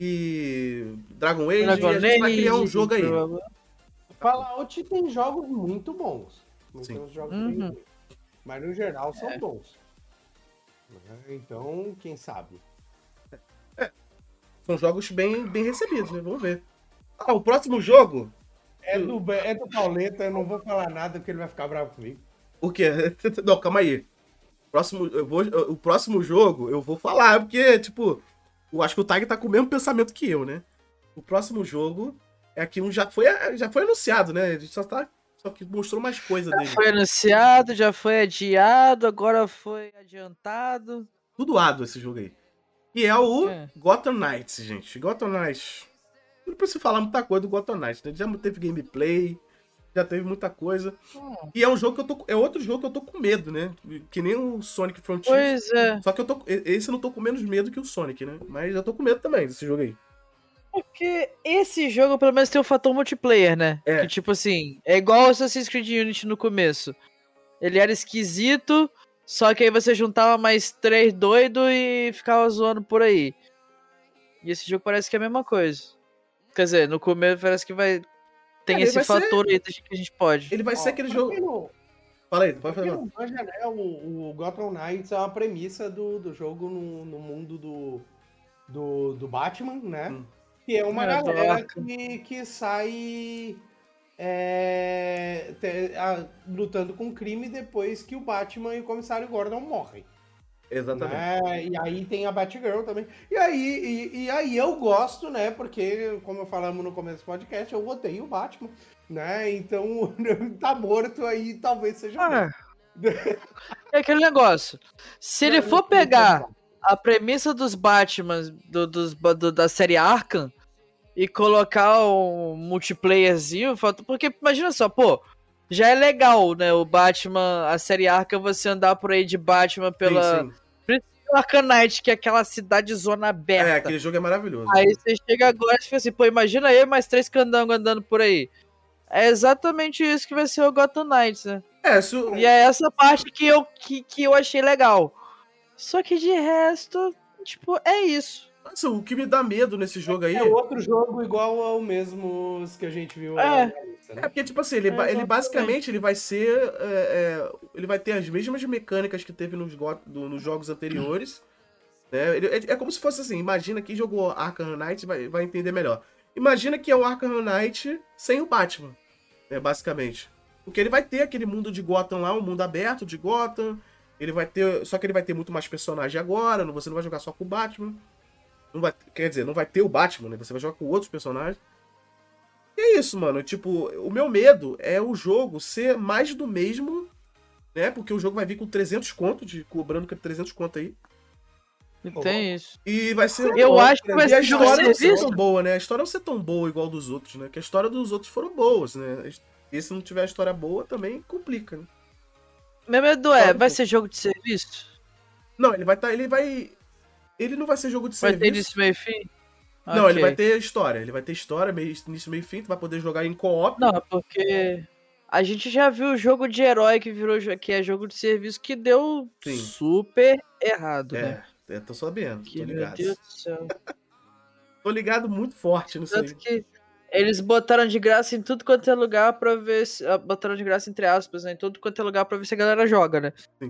e Dragon Age, Dragon e a gente vai criar um jogo aí. Fallout tem jogos muito bons. Não Sim. tem uns jogos Uhum. bem. Mas no geral são É. bons. Né, Então, quem sabe? São jogos bem, bem recebidos, né? Vamos ver. Ah, o próximo jogo, É do, é do Pauleta, eu não vou falar nada porque ele vai ficar bravo comigo. o quê? Não, calma aí. Próximo, eu vou, o próximo jogo eu vou falar, porque, tipo, eu acho que o Tag tá com o mesmo pensamento que eu, né? O próximo jogo é que um já foi, já foi anunciado, né? A gente só tá. Só que mostrou mais coisa dele. foi anunciado, já foi adiado, agora foi adiantado. Tudo ado esse jogo aí. E é o É. Gotham Knights, gente. Gotham Knights. Não precisa falar muita coisa do Gotham Knights, né? Já teve gameplay, já teve muita coisa. Hum. E é um jogo que eu tô. É outro jogo que eu tô com medo, né? Que nem o Sonic Frontier. Pois é. Só que eu tô. Esse eu não tô com menos medo que o Sonic, né? Mas eu tô com medo também desse jogo aí. Porque esse jogo, pelo menos, tem o fator multiplayer, né? É. Que, tipo assim, é igual o Assassin's Creed Unity no começo. Ele era esquisito, só que aí você juntava mais três doidos e ficava zoando por aí. E esse jogo parece que é a mesma coisa. Quer dizer, no começo parece que vai. Tem É, esse vai ser- fator aí que a gente pode. Ele vai Ó, ser aquele jogo. não- Fala aí, pode falar. não manja, né, o, o Gotham Knights é uma premissa do, do jogo no, no mundo do, do, do Batman, né? Hum. Que é uma É, galera que, que sai é, te- a- lutando com crime depois que o Batman e o comissário Gordon morrem. Exatamente. né? E aí tem a Batgirl também. E aí, e, e aí eu gosto, né? Porque, como falamos no começo do podcast, eu odeio o Batman, né? Então, tá morto aí, talvez seja. Ah, bom. é aquele negócio. Se ele for pegar a premissa dos Batman do, dos, do- da série Arkham e colocar um multiplayerzinho, porque imagina só, pô, já é legal, né? O Batman, a série Arkham, você andar por aí de Batman pela Sim, sim. Knight, que é aquela cidade zona É, aberta. aquele jogo é maravilhoso. Aí você chega agora e fica assim, pô, imagina eu e mais três candangos andando por aí. É exatamente isso que vai ser o Gotham Knights, né? É, E é essa parte que eu, que, que eu achei legal. Só que de resto, tipo, é isso. Nossa, o que me dá medo nesse jogo aí. É outro jogo igual ao mesmo que a gente viu É. lista, É né? porque, tipo assim, ele, É, ele basicamente ele vai ser. é, é, ele vai ter as mesmas mecânicas que teve nos, do- nos jogos anteriores. né? Ele- é, é como se fosse assim: imagina quem jogou Arkham Knight vai, vai entender melhor. Imagina que é o Arkham Knight sem o Batman, né, basicamente. Porque ele vai ter aquele mundo de Gotham lá, um mundo aberto de Gotham. Ele vai ter. Só que ele vai ter muito mais personagem agora. não- Você não vai jogar só com o Batman. Não vai, quer dizer, não vai ter o Batman, né? Você vai jogar com outros personagens. E é isso, mano. Tipo, o meu medo é o jogo ser mais do mesmo, né? Porque o jogo vai vir com 300 conto, de, cobrando que é 300 conto aí. E tem isso. E vai ser. Eu acho que vai e a ser jogo história não ser serviço. tão boa, né? A história não ser tão boa igual dos outros, né? Porque a história dos outros foram boas, né? E se não tiver a história boa, também complica, né? Meu medo é, vai ser jogo de serviço? Não, ele vai estar. ele vai. Ele não vai ser jogo de Vai ter serviço. início, meio fim? Não, Ok. ele vai ter história. Ele vai ter história, meio, início, meio fim. Tu vai poder jogar em co-op. Não, porque a gente já viu o jogo de herói que virou que é jogo de serviço que deu Sim. super errado, né? É, tô sabendo, Que, tô meu ligado. Deus do céu. Tô ligado muito forte nisso aí. Tanto que eles botaram de graça em tudo quanto é lugar pra ver se. ah, Botaram de graça entre aspas, né? Em tudo quanto é lugar pra ver se a galera joga, né? Sim.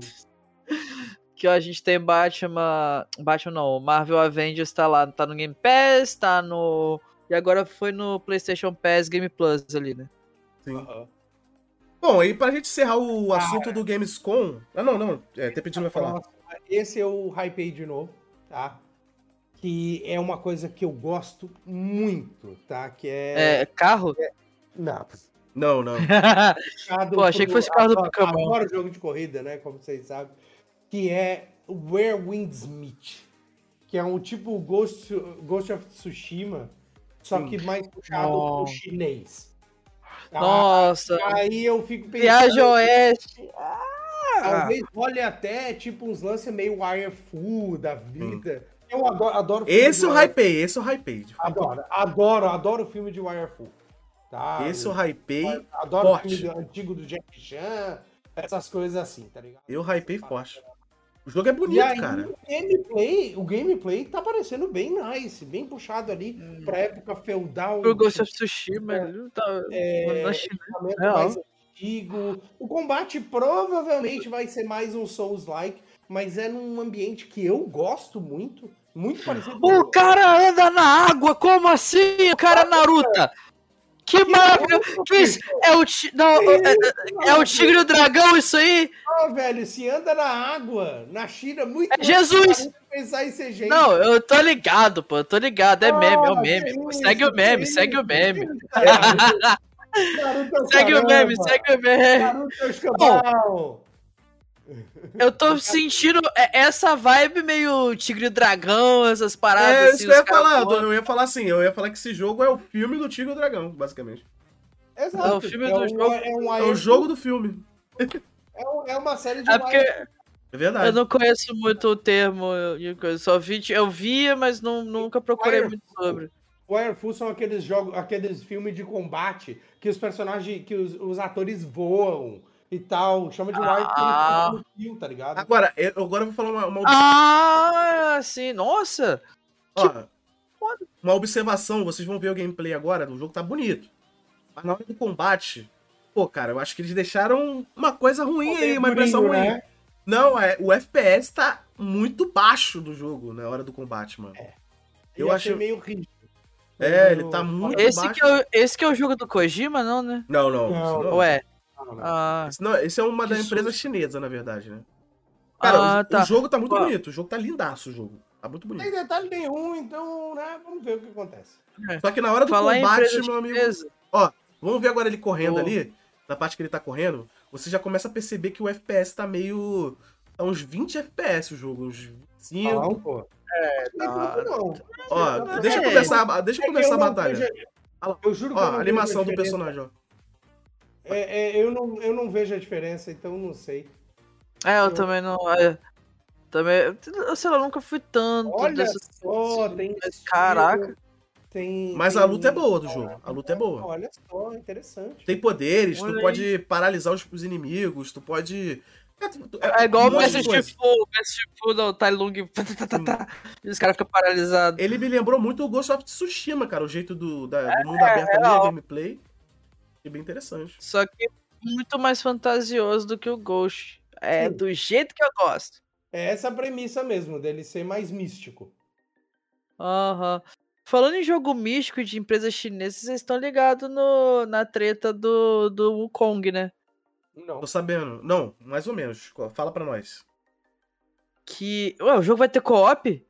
Que a gente tem Batman. Batman não, Marvel Avengers tá lá, tá no Game Pass, tá no. E agora foi no PlayStation Pass Game Plus ali, né? Sim. Aham. Bom, e pra gente encerrar o Cara. assunto do Gamescom. Ah, não, não. É, até pedindo vai falar. Esse eu hypei de novo, tá? Que é uma coisa que eu gosto muito, tá? Que é. É, carro? Não. Não, não. puxado Pô, achei que fosse carro do Pokémon. Adoro jogo de corrida, né? Como vocês sabem. Que é Where Meet. Que é um tipo Ghost, Ghost of Tsushima, só que mais puxado pro Nossa. chinês. Tá? Nossa. Aí eu fico pensando. Viagem Oeste. Ah, Talvez role até tipo uns lances meio Wirefu da vida. Eu adoro, adoro filme Esse eu hypei, esse eu hypei. Adoro, adoro, adoro o filme de Wirefu. Tá? Esse eu hypei, Adoro forte. o filme do- antigo do Jack Chan, essas coisas assim, tá ligado? eu hypei forte. O jogo é E bonito, aí, cara. o gameplay, o gameplay tá parecendo bem nice, bem puxado ali Hum. pra época feudal. o Ghost of Tsushima. ele Tá, É, na China. equipamento Real. mais antigo. O combate provavelmente vai ser mais um Souls-like, mas é num ambiente que eu gosto muito, muito parecido O cara anda na água, como assim? O cara Naruto. Que maravilha! É o, não, é, é- é o tigre e o dragão, isso aí? Ah, velho, se anda na água, na China, muito É Jesus! pensar em ser gente. Não, eu tô ligado, pô, eu tô ligado. É meme, é o Ah, meme. isso, Segue o meme, isso, segue o meme. o Segue o meme, segue o meme. Naruto o escambau. Eu tô sentindo é- essa vibe meio tigre e dragão, essas paradas É assim. isso que eu ia falar. Eu ia falar assim, eu ia falar que esse jogo é o filme do Tigre e o Dragão, basicamente. Exato. É o filme é do um, jogo. É, um É o jogo do filme. É, um- é uma série de É porque É eu verdade. não conheço muito o termo, eu, eu só vi, eu via, mas não, nunca procurei Fire muito sobre. Wirefu são aqueles jogos, aqueles filmes de combate que os personagens, que os, os atores voam e tal. Chama de Wirefu Ah. no tá ligado? Agora, eu, agora eu vou falar uma, uma, Ah, sim, nossa! ó, foda. uma observação. Vocês vão ver o gameplay agora. O jogo tá bonito. Mas na hora do combate, pô, cara, eu acho que eles deixaram uma coisa ruim aí, uma impressão ruim. né? Não, é, o FPS tá muito baixo do jogo na hora do combate, mano. Eu Eu achei acho- meio rígido. É, ele tá muito Esse baixo. que, é o, esse que é o jogo do Kojima, não, né? Não, não. Não. Ué. Ah, Esse, não, esse é uma da empresa susto. chinesa, na verdade, né? Cara, ah, o, tá. o jogo tá muito Ó. bonito. O jogo tá lindaço, o jogo. Tá muito Não bonito. tem detalhe nenhum, então, né? Vamos ver o que acontece. Só que na hora do Falar combate, meu amigo. chinesa. Vamos ver agora ele correndo Ô. ali. Na parte que ele tá correndo. Você já começa a perceber que o FPS tá meio. Tá uns 20 FPS o jogo. Uns 25. Não, pô. É, tá. não. Ó, É. deixa eu É. começar, deixa eu É que começar a não batalha. Eu juro que Ó, não a animação do personagem, ó. É, é, eu, não, eu não vejo a diferença, então não sei. É, eu Eu- também não. é, também. Eu sei lá, eu nunca fui tanto Olha dessas. só, tem. mas caraca. Tem, Mas a tem- luta é boa do jogo. A luta é boa. Olha só, interessante. Tem poderes, tu Olha aí. pode paralisar os, os inimigos, tu pode. É, tu- tu- é É igual um o Mestre coisa. Shifu, o Mestre Shifu do Tai Lung. tá, tá, tá, e os caras ficam paralisados. Ele me lembrou muito o Ghost of Tsushima, cara. O jeito do, da- do mundo aberto ali, É, a gameplay. É bem interessante. Só que muito mais fantasioso do que o Ghost. É Sim. do jeito que eu gosto. É essa a premissa mesmo, dele ser mais místico. Aham. Falando em jogo místico de empresas chinesas, vocês estão ligados no, na treta do, do Wukong, né? Não. Tô sabendo. Não, mais ou menos. Fala pra nós. Que. Ué, o jogo vai ter co-op?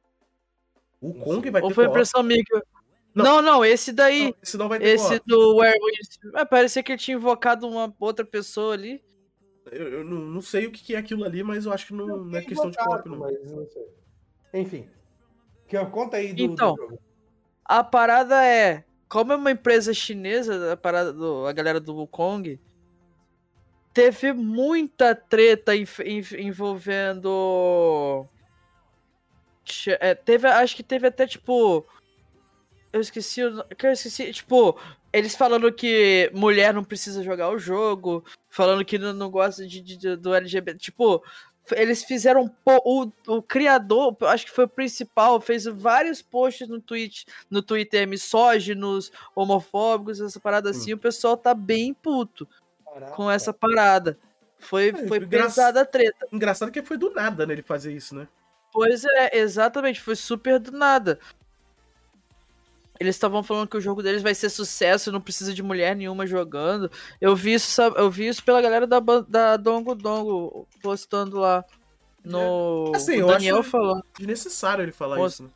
O Kong vai Ou ter foi co-op. impressão minha? que- Não. Não, não, esse daí. Não, esse não vai ter esse co-op. do Werewolf. É, parecia que ele tinha invocado uma outra pessoa ali. Eu, eu não, não sei o que é aquilo ali, mas eu acho que não, não é questão de invocado, co-op, não. Mas não sei. Enfim. Que, conta aí do, Então. do jogo. A parada é. Como é uma empresa chinesa, a parada do, a galera do Wukong, teve muita treta envolvendo. É, teve, acho que teve até tipo. Eu esqueci, o que eu esqueci, tipo, eles falando que mulher não precisa jogar o jogo, falando que não, não gosta de, de- do LGBT, tipo, eles fizeram po- o, o criador, acho que foi o principal, fez vários posts no Twitch, no Twitter misóginos, homofóbicos, essa parada assim, o pessoal tá bem puto Caraca. com essa parada. Foi, É, foi engra- pesada a treta. Engraçado que foi do nada, né, ele fazer isso, né? Pois é, exatamente, foi super do nada. Eles estavam falando que o jogo deles vai ser sucesso, não precisa de mulher nenhuma jogando. Eu vi isso, eu vi isso pela galera da, da Dongo Dongo postando lá. No... Assim, o eu Daniel acho- falou. Desnecessário ele falar Nossa, isso. Né?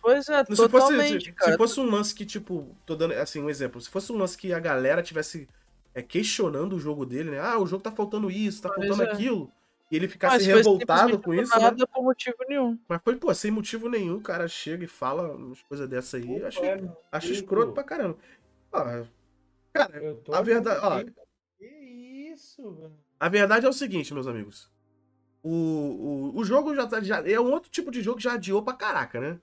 Pois é, Se fosse, totalmente, se, cara. se fosse um lance que, tipo, tô dando assim um exemplo. Se fosse um lance que a galera tivesse é, questionando o jogo dele, né? Ah, o jogo tá faltando isso, tá Pois faltando é. aquilo. E ele ficasse foi revoltado com isso, né? nada por motivo nenhum. Mas foi, pô, sem motivo nenhum, o cara chega e fala umas coisas dessa aí. Eu acho, É, acho escroto pra caramba. Ó, cara, Eu tô A verdade- ó. Que isso, velho. a verdade é o seguinte, meus amigos. O, o, o jogo já, tá, já é um outro tipo de jogo que já adiou pra caraca, né?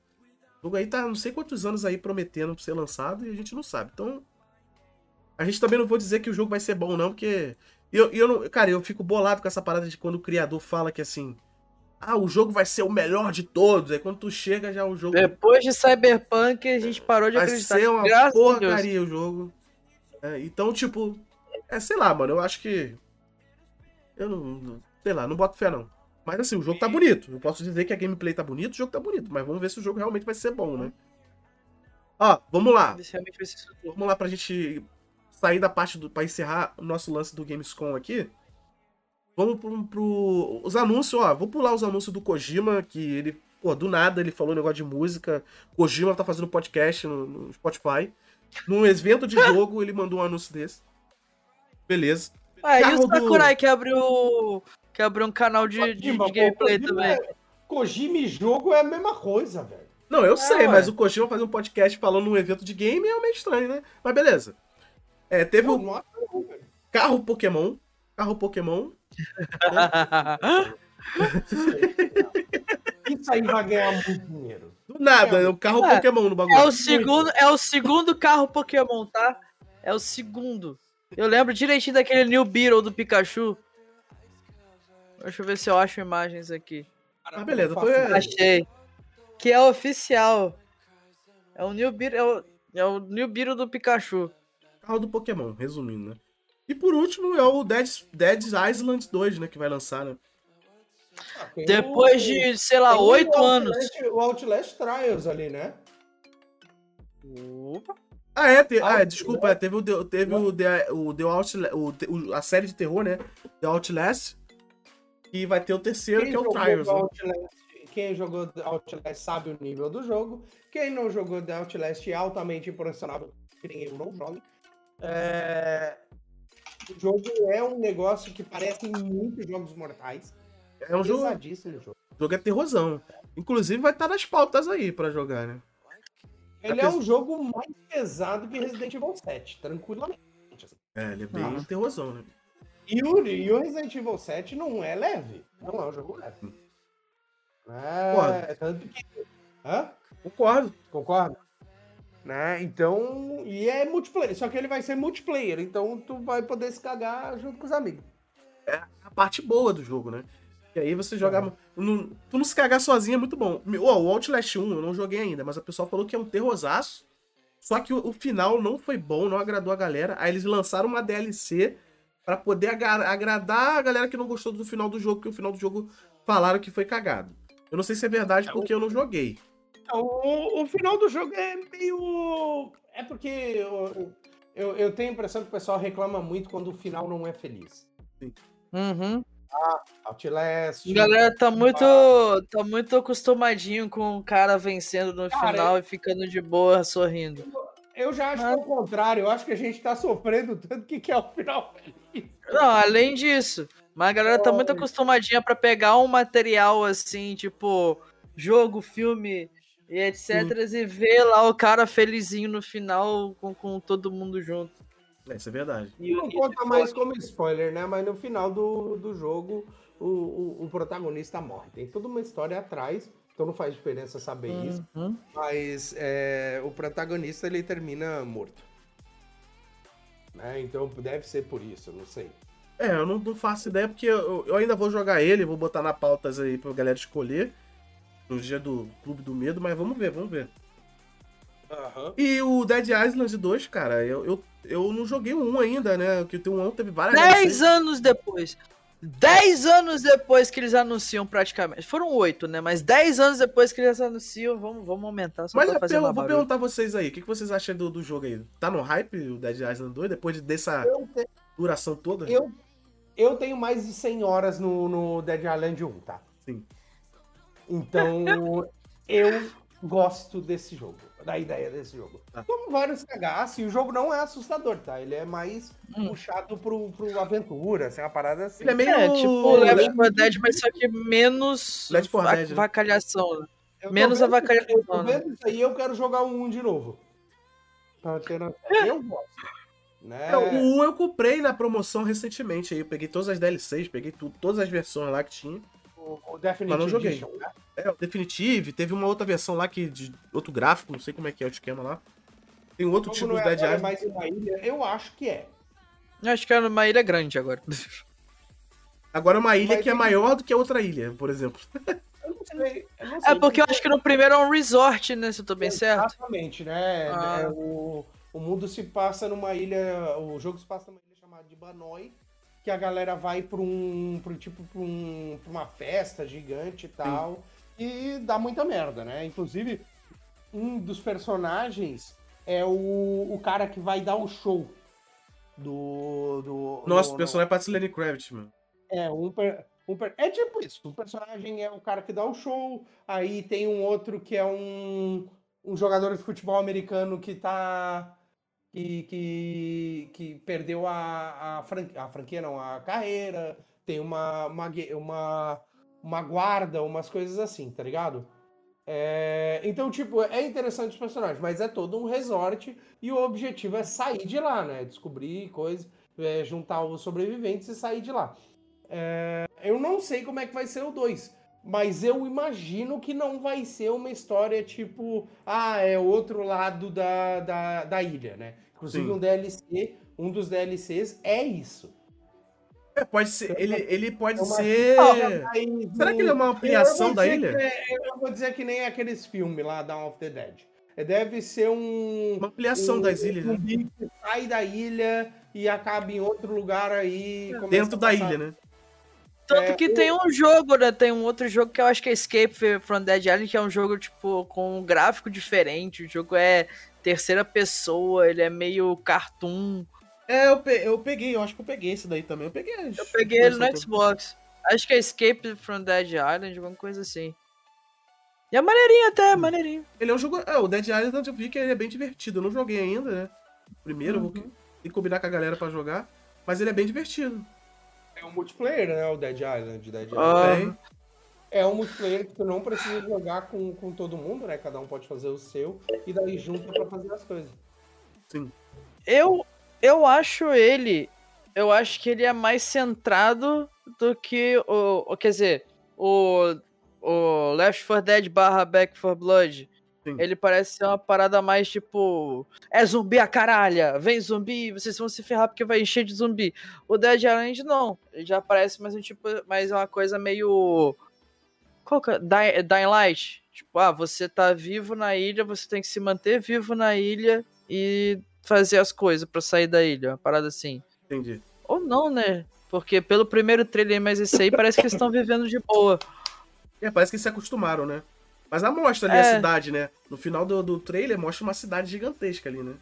O jogo aí tá não sei quantos anos aí prometendo ser lançado e a gente não sabe. Então, a gente também não vou dizer que o jogo vai ser bom, não, porque. Eu, eu não, cara, eu fico bolado com essa parada de quando o criador fala que assim. Ah, o jogo vai ser o melhor de todos. Aí quando tu chega, já o jogo Depois de Cyberpunk, a gente parou de vai acreditar. ser uma Graças porcaria o jogo. É, então, tipo, é, sei lá, mano, eu acho que. Eu não, não- Sei lá, não boto fé não. Mas assim, o jogo tá bonito. Eu posso dizer que a gameplay tá bonita, o jogo tá bonito. Mas vamos ver se o jogo realmente vai ser bom, né? Ó, vamos lá. Vai. Vamos lá pra gente sair da parte do. pra encerrar o nosso lance do Gamescom aqui. Vamos pro, pro- os anúncios, ó. Vou pular os anúncios do Kojima, que ele, pô, do nada ele falou um negócio de música. Kojima tá fazendo podcast no, no Spotify. Num evento de jogo, ele mandou um anúncio desse. Beleza. Ah, e o do- Sakurai que abriu, que abriu um canal de, de, Kojima, de gameplay pô, também. Kojima é- Kojima e jogo é a mesma coisa, velho. Não, eu É, sei, ué. mas o Kojima fazer um podcast falando num evento de game é meio estranho, né? Mas beleza. É, teve Não, o não carro Pokémon. Carro Pokémon. Isso aí vai ganhar muito dinheiro. Do nada, é o carro É. Pokémon no bagulho. É o segundo, é o segundo carro Pokémon, tá? É o segundo. Eu lembro direitinho daquele New Beetle do Pikachu. Deixa eu ver se eu acho imagens aqui. Ah, beleza, foi- É. Achei. Que é oficial. É o New Beetle, é o, é o New Beetle do Pikachu. Carro do Pokémon, resumindo, né? E por último é o Dead, Dead Island 2, né? Que vai lançar, né? Ah, Depois o- de, sei lá, oito anos. Outlast- O Outlast Trials ali, né? Opa. Ah, é, te- ah, é, desculpa, é, teve, o, The- teve o, The, o The Outlast, o, a série de terror, né? The Outlast. E vai ter o terceiro, que é o Trials, né? Outlast, quem jogou The Outlast sabe o nível do jogo. Quem não jogou The Outlast é altamente impressionável, que nem eu não jogo. É, O jogo é um negócio que parece muitos jogos mortais. É um jogo, Pesadíssimo o jogo. o jogo é terrorzão. Inclusive vai estar nas pautas aí pra jogar, né? Ele é um jogo mais pesado que Resident Evil 7, tranquilamente. assim. É, ele é bem Ah. terrorzão, né? E o, e o Resident Evil 7 não é leve. Não é um jogo leve. É, tanto que. Hã? Concordo. Concorda? Né? Então. E é multiplayer. Só que ele vai ser multiplayer. Então tu vai poder se cagar junto com os amigos. a parte boa do jogo, né? E aí você jogar. não- tu não se cagar sozinho é muito bom. Ó, o Outlast 1 eu não joguei ainda, mas a pessoa falou que é um terrorzaço. Só que o, o final não foi bom, não agradou a galera. Aí eles lançaram uma DLC pra poder agra- agradar a galera que não gostou do final do jogo, porque o final do jogo falaram que foi cagado. Eu não sei se é verdade porque eu não joguei. Então, o, o final do jogo é meio. É porque eu, eu, eu tenho a impressão que o pessoal reclama muito quando o final não é feliz. Uhum. Outlast. A galera tá muito, tá muito acostumadinho com o cara vencendo no Cara, final e ficando de boa, sorrindo. Eu já acho que é o contrário. Eu acho que a gente tá sofrendo tanto que quer o final feliz. Não, além disso, mas a galera tá muito acostumadinha pra pegar um material assim, tipo, jogo, filme e etc. e ver lá o cara felizinho no final com, com todo mundo junto. É, isso é verdade. E, Não e- conta mais como spoiler, né? Mas no final do, do jogo, o, o, o protagonista morre. Tem toda uma história atrás, então não faz diferença saber isso. Uhum. Mas é, o protagonista ele termina morto. Né? Então deve ser por isso, não sei. É, eu não, não faço ideia porque eu, eu ainda vou jogar ele, vou botar na pautas aí pra galera escolher. No dia do Clube do Medo, mas vamos ver, vamos ver. E o Dead Island 2, cara, eu, eu, eu não joguei o 1 ainda, né? Porque o 1 teve várias Dez DLCs. anos depois. Dez anos depois que eles anunciam praticamente. Foram oito, né? Mas dez anos depois que eles anunciam, vamos, vamos aumentar só Mas pra eu fazer mais vou barulho. perguntar a vocês aí, o que, que vocês acham do, do jogo aí? Tá no hype o Dead Island 2, depois de- dessa Eu, duração toda? eu, eu tenho mais de 100 horas no, no Dead Island 1, tá? Sim. Então, eu gosto desse jogo, da ideia desse jogo. Tá. Como vários cagaços, e o jogo não é assustador, tá? Ele é mais Hum. puxado pro, pro aventura, assim, uma parada assim. Ele é meio. É, tipo Left 4 Dead, mas só que menos Left 4 va- Dead, né? vacalhação. né? Menos avacalhação, Eu tô né? vendo isso aí, eu quero jogar um de novo. Ter noção. Eu gosto. Né? É, o 1 eu comprei na promoção recentemente aí. Eu peguei todas as DLCs, peguei tudo, todas as versões lá que tinha. O, o Definitive Mas não joguei. Edition, né? É, o Definitive, teve uma outra versão lá que de outro gráfico, não sei como é que é o esquema lá. Tem outro tipo de é Dead agora Island. mais uma ilha, eu acho que é. Eu acho que é uma ilha grande agora. Agora é uma ilha Mas que é maior do que a outra ilha, por exemplo. Eu não sei. Eu não sei É porque eu acho que no primeiro é um resort, né? Se eu tô bem certo. Exatamente, né? Ah. É, o, o mundo se passa numa ilha. O jogo se passa numa ilha chamada de Banoi, que a galera vai pra um. Pro, tipo, pra, um, pra uma festa gigante e tal. E dá muita merda, né? Inclusive, um dos personagens é o, o cara que vai dar o show do. do Nossa, no- o personagem parece Lenny Kravitz, mano. é, um, per- um per- é tipo isso. O personagem é o cara que dá o show. Aí tem um outro que é um, um jogador de futebol americano que tá. Que, que, que perdeu a, a, fran- a franquia, não, a carreira. Tem uma, uma, uma, uma guarda, umas coisas assim, tá ligado? É, então, tipo, é interessante os personagens, mas é todo um resort e o objetivo é sair de lá, né? Descobrir coisas, é, juntar os sobreviventes e sair de lá. É, eu não sei como é que vai ser o 2, mas eu imagino que não vai ser uma história tipo, ah, é outro lado da, da, da ilha, né? Inclusive Sim. um DLC, um dos DLCs é isso. É, pode ser. Ele, ele pode É uma- ser. Será que ele é uma ampliação da ilha? é- eu vou dizer que nem aqueles filmes lá, Dawn of the Dead. É, Deve ser um. Uma ampliação um, das ilhas, um né? sai da ilha e acaba em outro lugar aí. começa Dentro da passar- ilha, né? Tanto É, que tem um jogo, né? Tem um outro jogo que eu acho que é Escape from Dead Island, que é um jogo, tipo, com um gráfico diferente. O jogo é terceira pessoa, ele é meio cartoon. É, eu, pe- eu peguei, eu acho que eu peguei esse daí também. Eu peguei. Eu peguei ele no Xbox. Acho que é Escape from Dead Island, alguma coisa assim. E é maneirinho até, é maneirinho. Ele é um jogo. É, o Dead Island eu vi que ele é bem divertido. Eu não joguei ainda, né? Primeiro, eu vou Uhum. que- combinar com a galera pra jogar. Mas ele é bem divertido. É um multiplayer, né? O Dead Island. Dead Island. Ah. É um multiplayer que tu não precisa jogar com, com todo mundo, né? Cada um pode fazer o seu e daí junta pra fazer as coisas. sim. Eu, eu acho ele. Eu acho que ele é mais centrado do que o. o- quer dizer, o. O Left 4 Dead barra Back 4 Blood. Sim. Ele parece ser uma parada mais tipo. É zumbi a caralha! Vem zumbi, vocês vão se ferrar porque vai encher de zumbi. O Dead Island não. Ele já parece mais um tipo. Mais uma coisa meio. Qual que é? Dying Light. Tipo, ah, você tá vivo na ilha, você tem que se manter vivo na ilha e fazer as coisas pra sair da ilha. Uma parada assim. Entendi. Ou não, né? Porque pelo primeiro trailer, mas esse aí parece que eles estão vivendo de boa. É, parece que se acostumaram, né? Mas a mostra ali É. a cidade, né? No final do, do trailer mostra uma cidade gigantesca ali, né?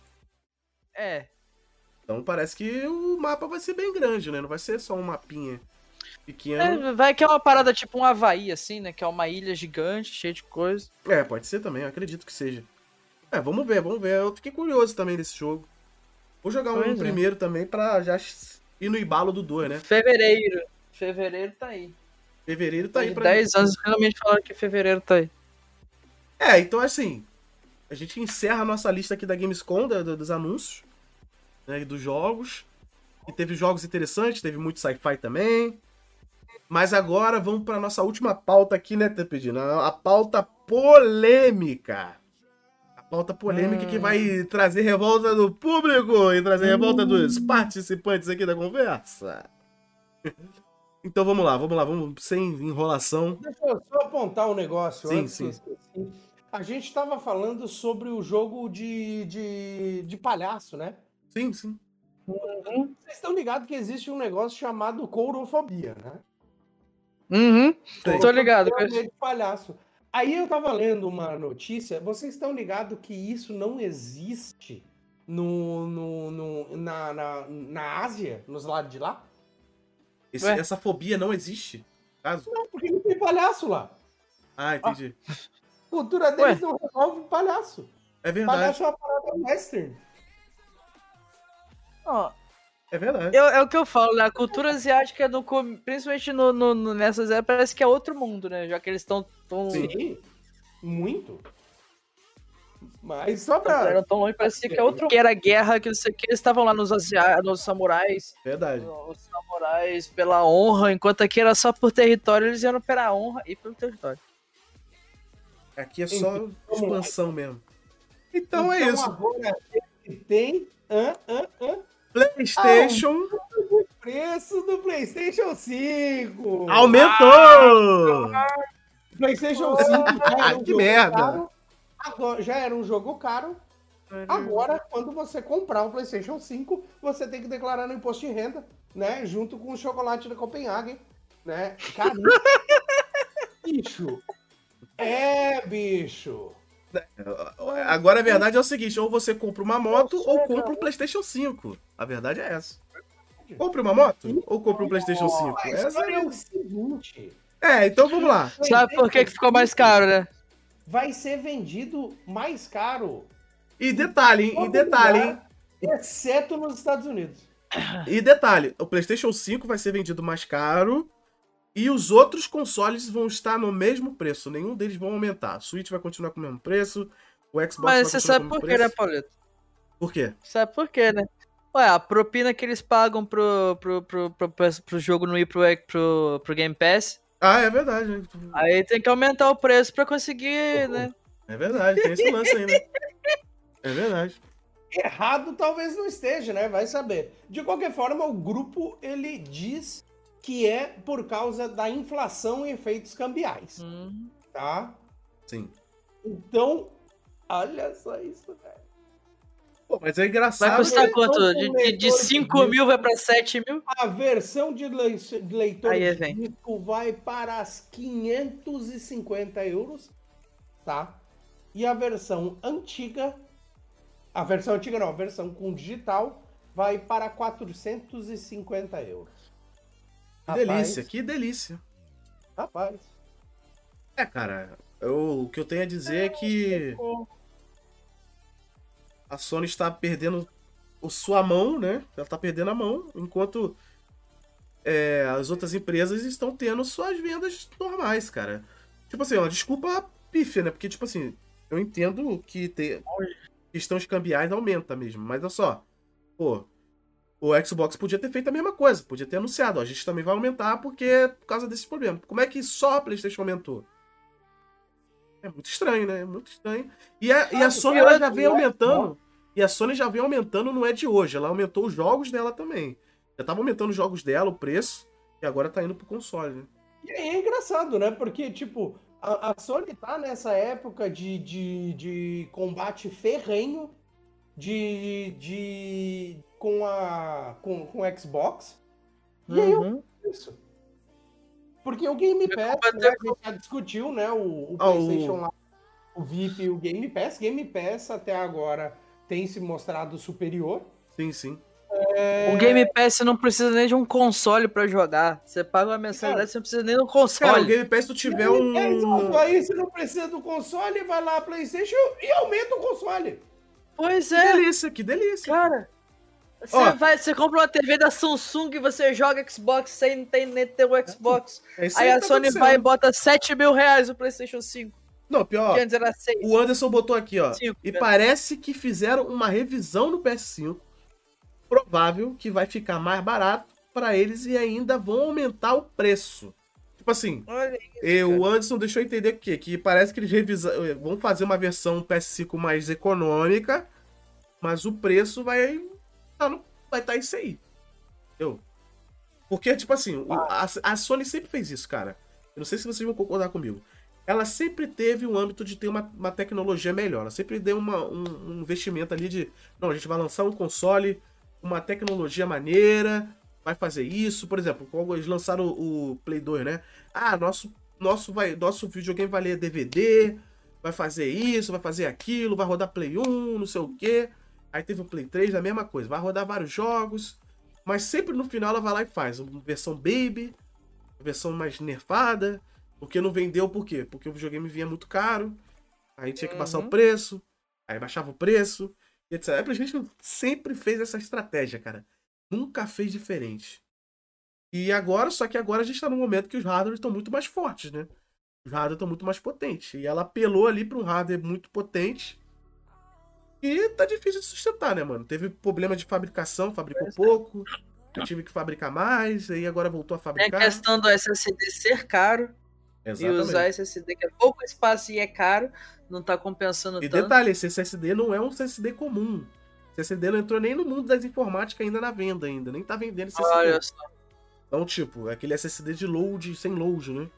É. Então parece que o mapa vai ser bem grande, né? Não vai ser só um mapinha pequeno. É, vai que é uma parada tipo um Havaí, assim, né? Que é uma ilha gigante, cheia de coisa. É, pode ser também, eu acredito que seja. É, vamos ver, vamos ver. Eu fiquei curioso também desse jogo. Vou jogar um Pois é. primeiro também pra já ir no embalo do 2, né? Fevereiro. Fevereiro tá aí. Fevereiro tá aí pra 10 anos, finalmente falaram que fevereiro tá aí. É, então assim, a gente encerra a nossa lista aqui da Gamescom, da- da- dos anúncios, né, e dos jogos. E teve jogos interessantes, teve muito sci-fi também. Mas agora vamos para nossa última pauta aqui, né, Tepedino? A pauta polêmica. A pauta polêmica que vai trazer revolta do público e trazer revolta dos participantes aqui da conversa. Então vamos lá, vamos lá, vamos sem enrolação. Deixa eu só apontar um negócio Sim, antes sim. A gente estava falando sobre o jogo de, de, de palhaço, né? Sim, sim. Vocês estão ligados que existe um negócio chamado courofobia, né? Uhum. Sei. Tô ligado. É de palhaço. Aí eu tava lendo uma notícia, vocês estão ligados que isso não existe no, no, no- na, na, na Ásia, nos lados de lá? Esse- essa fobia não existe. Caso? Não, porque não tem palhaço lá. Ah, entendi. A cultura deles não resolve palhaço. É verdade. Palhaço é uma parada western. Ó, É verdade. eu- é o que eu falo, né? A cultura asiática, no principalmente no, no- no- nessas épocas, parece que é outro mundo, né? Já que eles estão tão, Sim, muito. Mas só tão, pra. eram tão longe, parecia que é outro. Que era guerra, que não sei o que, eles estavam lá nos, asia... nos samurais, Verdade. os samurais pela honra, enquanto aqui era só por território, eles iam pela honra e pelo território. Aqui é só Então, expansão mesmo. Então, é isso. Agora tem. Hã? PlayStation Preço do PlayStation 5. aumentou! PlayStation 5 já era um Que jogo merda. caro. Agora, já era um jogo caro. Agora, quando você comprar o PlayStation 5, você tem que declarar no imposto de renda, né? Junto com o chocolate da Copenhagen, né? Cara, bicho. É, bicho. Agora a verdade é o seguinte: ou você compra uma moto Nossa, ou compra um PlayStation 5. A verdade é essa. Compre uma moto ou compra um PlayStation 5? A Essa é é... o seguinte: é, então vamos lá. Sabe por que, que ficou mais caro, né? vai ser vendido mais caro. E detalhe, hein? E detalhe, hein? Exceto nos Estados Unidos. E detalhe, o PlayStation 5 vai ser vendido mais caro e os outros consoles vão estar no mesmo preço. Nenhum deles vão aumentar. A Switch vai continuar com o mesmo preço, o Xbox vai Mas você continuar sabe com o por mesmo quê, né. Paulito? Por quê? Sabe por quê, né? Ué, a propina que eles pagam pro, pro, pro, pro, pro- pro jogo não ir pro, pro, pro Game Pass, Ah, é verdade. né? aí tem que aumentar o preço pra conseguir, né? É verdade, tem esse lance aí, né? É verdade. Errado talvez não esteja, né? Vai saber. De qualquer forma, o grupo ele diz que é por causa da inflação e efeitos cambiais, Hum. tá? Sim. Então, olha só isso, velho. Pô, mas é engraçado. Vai custar Eles quanto? De, de, de leitor de 5 disco. mil vai pra 7 mil? A versão de lei- de leitor Aí, de vem. disco vai para as 550 euros, tá? E a versão antiga, a versão antiga não, a versão com digital vai para 450 euros. Que delícia, que delícia. Rapaz. É, cara, eu- o que eu tenho a dizer é que a Sony está perdendo o sua mão, né? Ela está perdendo a mão, enquanto é, as outras empresas estão tendo suas vendas normais, cara. Tipo assim, uma desculpa pífia, né? Porque, tipo assim, eu entendo que ter questões cambiais aumenta mesmo, mas olha só, pô, o Xbox podia ter feito a mesma coisa, podia ter anunciado, ó, a gente também vai aumentar porque por causa desse problema. Como é que só a PlayStation aumentou? É muito estranho, né? É muito estranho. E a, e a Sony ela já vem aumentando. E a Sony já vem aumentando, não é de hoje. Ela aumentou os jogos dela também. Já tava aumentando os jogos dela, o preço, e agora tá indo pro console, né? E aí é engraçado, né? Porque, tipo, a, a Sony tá nessa época de, de, de combate ferrenho de, de com a com, com o Xbox. E aí eu Uhum. isso. Porque o Game Pass, combater né, a gente já discutiu, né? O, o Ah, PlayStation lá, o VIP e o Game Pass. Game Pass até agora tem se mostrado superior. Sim, sim. O Game Pass você não precisa nem de um console pra jogar. Você paga uma mensalidade, você não precisa nem de um console. Cara, o Game Pass, se tu tiver É, um. Aí você não precisa do console, vai lá PlayStation e aumenta o console. Pois Que é, delícia, que delícia. cara. Você, Ó. vai, você compra uma TV da Samsung e você joga Xbox sem ter, nem ter o Xbox. É isso Aí que a tá Sony vai e bota 7 mil reais no PlayStation 5. Não, pior. Que antes era 6. O Anderson botou aqui, ó. Cinco, e né? parece que fizeram uma revisão no PS5. Provável que vai ficar mais barato pra eles e ainda vão aumentar o preço. Tipo assim, e o Anderson deixou eu entender o quê? Que parece que eles revisa... vão fazer uma versão PS5 mais econômica, mas o preço vai tá no... vai estar isso aí. Entendeu? Porque, tipo assim, o- a, a Sony sempre fez isso, cara. Eu não sei se vocês vão concordar comigo. Ela sempre teve um âmbito de ter uma, uma tecnologia melhor. Ela sempre deu uma- um, um investimento ali de. Não, a gente vai lançar um console, uma tecnologia maneira, vai fazer isso. Por exemplo, quando eles lançaram o, o Play 2, né? Ah, nosso, nosso, vai, nosso videogame vai ler DVD, vai fazer isso, vai fazer aquilo, vai rodar Play 1, não sei o quê. Aí teve o Play 3, a mesma coisa. Vai rodar vários jogos. Mas sempre no final ela vai lá e faz. Uma versão Baby, versão mais nerfada. Porque não vendeu, por quê? Porque o videogame vinha muito caro. Aí tinha que passar Uhum. o preço. Aí baixava o preço. Etc. A PlayStation sempre fez essa estratégia, cara. Nunca fez diferente. E agora, só que agora a gente tá num momento que os hardwares estão muito mais fortes, né? Os hardwares estão muito mais potentes. E ela apelou ali pra um hardware muito potente. E tá difícil de sustentar, né, mano? Teve problema de fabricação, fabricou é. pouco. Eu tive que fabricar mais, aí agora voltou a a fabricar. questão do SSD ser caro e Exatamente. usar SSD que é pouco espaço e é caro, não tá compensando E tanto. detalhe, esse SSD não é um SSD comum. SSD não entrou nem no mundo das informáticas ainda na venda ainda, nem tá vendendo esse SSD. Olha só. Então, tipo, é aquele SSD de load, sem load, né?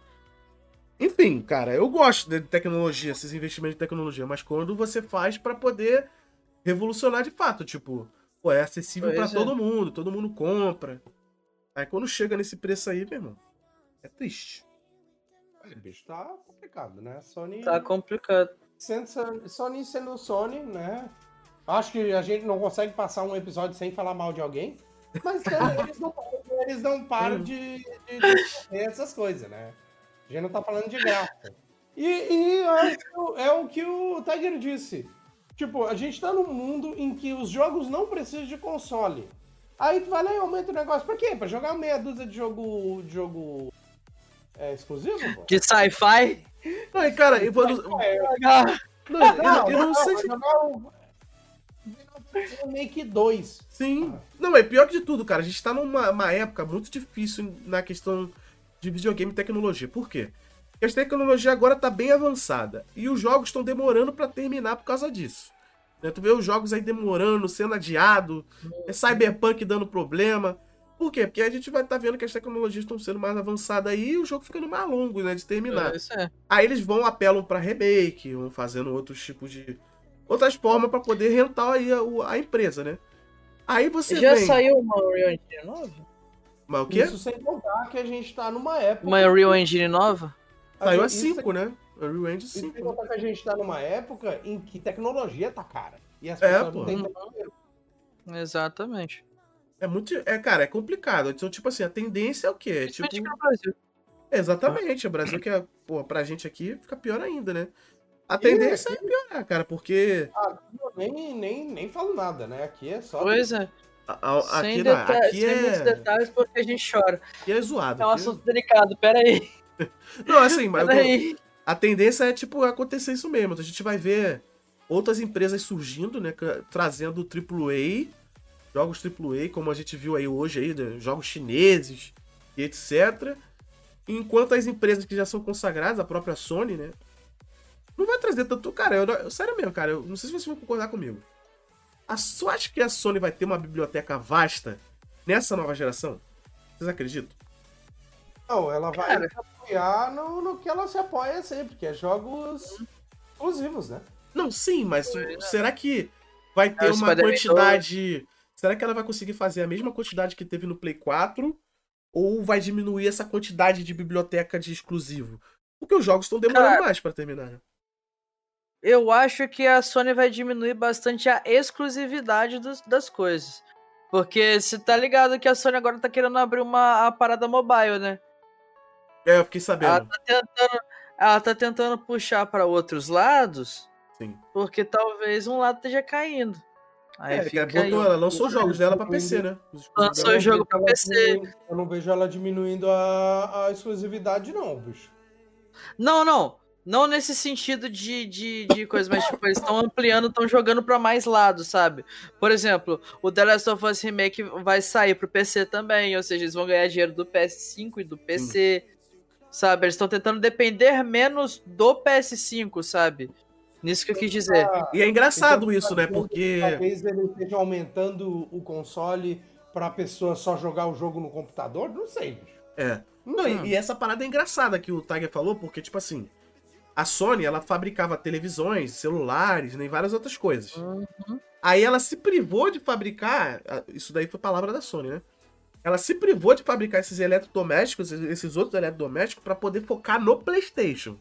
Enfim, cara, eu gosto de tecnologia, esses investimentos de tecnologia, mas quando você faz pra poder revolucionar de fato, tipo, pô, é acessível pra Pois é. todo mundo, todo mundo compra. Aí quando chega nesse preço aí, meu irmão, é triste. O bicho tá complicado, né? Sony. Tá complicado. sendo Sony- Sony sendo Sony, né? Acho que a gente não consegue passar um episódio sem falar mal de alguém. Mas também eles não, eles não param de, de, de fazer essas coisas, né? A gente não tá falando de graça. E, e eu acho que é o que o Tiger disse. Tipo, a gente tá num mundo em que os jogos não precisam de console. Aí tu vai lá e aumenta o negócio. Pra quê? Pra jogar meia dúzia de jogo. De jogo é, exclusivo? Pô? De sci-fi. Não, e cara, eu, vou- não, É, eu- eu não sei se jogar o Make 2. Sim. Não, é pior que de tudo, cara. A gente tá numa uma época muito difícil na questão de videogame e tecnologia. Por quê? Porque a tecnologia agora tá bem avançada. E os jogos estão demorando pra terminar por causa disso. Né, Tu vê os jogos aí demorando, sendo adiado, é Cyberpunk dando problema. Por quê? Porque a gente vai estar vendo que as tecnologias estão sendo mais avançadas aí e o jogo ficando mais longo, né? De terminar. Isso é. Aí eles vão, apelam pra remake, vão fazendo outros tipos de. Outras formas pra poder rentar aí a, a empresa, né? Aí você Já vem. saiu uma Unreal Engine nova? Mas o quê? Isso sem contar que a gente tá numa época. Uma Unreal Engine nova? Saiu a isso 5, né? Unreal Engine Isso sem 5. contar que a gente tá numa época em que tecnologia tá cara. E as É, pessoas pô. não têm dinheiro. Exatamente. É muito. É, cara, é complicado. Então, tipo assim, a tendência é o quê? É, tipo. Brasil. Exatamente. O Brasil que é, pô, pra gente aqui fica pior ainda, né? A tendência é piorar, cara, porque. Eu nem, nem, nem falo nada, né? Aqui é só. Pois é. a- a- Sem, aqui, deta- aqui, sem muitos é, detalhes porque a gente chora. aqui é zoado. É um aqui- assunto delicado, peraí. Não, assim, mas. eu. A tendência é, tipo, acontecer isso mesmo. A gente vai ver outras empresas surgindo, né? Trazendo AAA, jogos AAA, como a gente viu aí hoje, aí, né, jogos chineses e etc. Enquanto as empresas que já são consagradas, a própria Sony, né? Não vai trazer tanto. Cara, eu, eu- sério mesmo, cara, eu não sei se vocês vão concordar comigo. A, você acha que a Sony vai ter uma biblioteca vasta nessa nova geração? Vocês acreditam? Não, ela vai Cara. se apoiar no, no que ela se apoia sempre, que é jogos exclusivos, né? Não, sim, mas Pois será que vai ter É, uma quantidade. Será que ela vai conseguir fazer a mesma quantidade que teve no Play 4? Ou vai diminuir essa quantidade de biblioteca de exclusivo? Porque os jogos estão demorando Cara, mais pra terminar. Eu acho que a Sony vai diminuir bastante a exclusividade dos- das coisas. Porque você tá ligado que a Sony agora tá querendo abrir uma a parada mobile, né? É, eu fiquei Ela sabendo. tá tentando, ela tá tentando puxar para outros lados, Sim. porque talvez um lado esteja caindo. Aí É, que fica ela, aí. botou, ela lançou os jogos dela pra PC, né? Lançou o jogo pra Ela PC. Eu não vejo ela diminuindo a, a exclusividade, não, bicho. Não, não. Não nesse sentido de, de, de coisa, mas tipo, eles estão ampliando, estão jogando pra mais lados, sabe? Por exemplo, o The Last of Us Remake vai sair pro PC também, ou seja, eles vão ganhar dinheiro do PS5 e do PC, sabe? Eles estão tentando depender menos do PS5, sabe? Nisso que eu quis dizer. E é engraçado Então, isso, né? Porque. Talvez ele esteja aumentando o console pra pessoa só jogar o jogo no computador? Não sei, bicho. É. Não, e, e essa parada é engraçada que o Tiger falou, porque, tipo assim, a Sony, ela fabricava televisões, celulares, nem várias outras coisas. Uhum. Aí ela se privou de fabricar, isso daí foi palavra da Sony, né? Ela se privou de fabricar esses eletrodomésticos, esses outros eletrodomésticos, pra poder focar no PlayStation.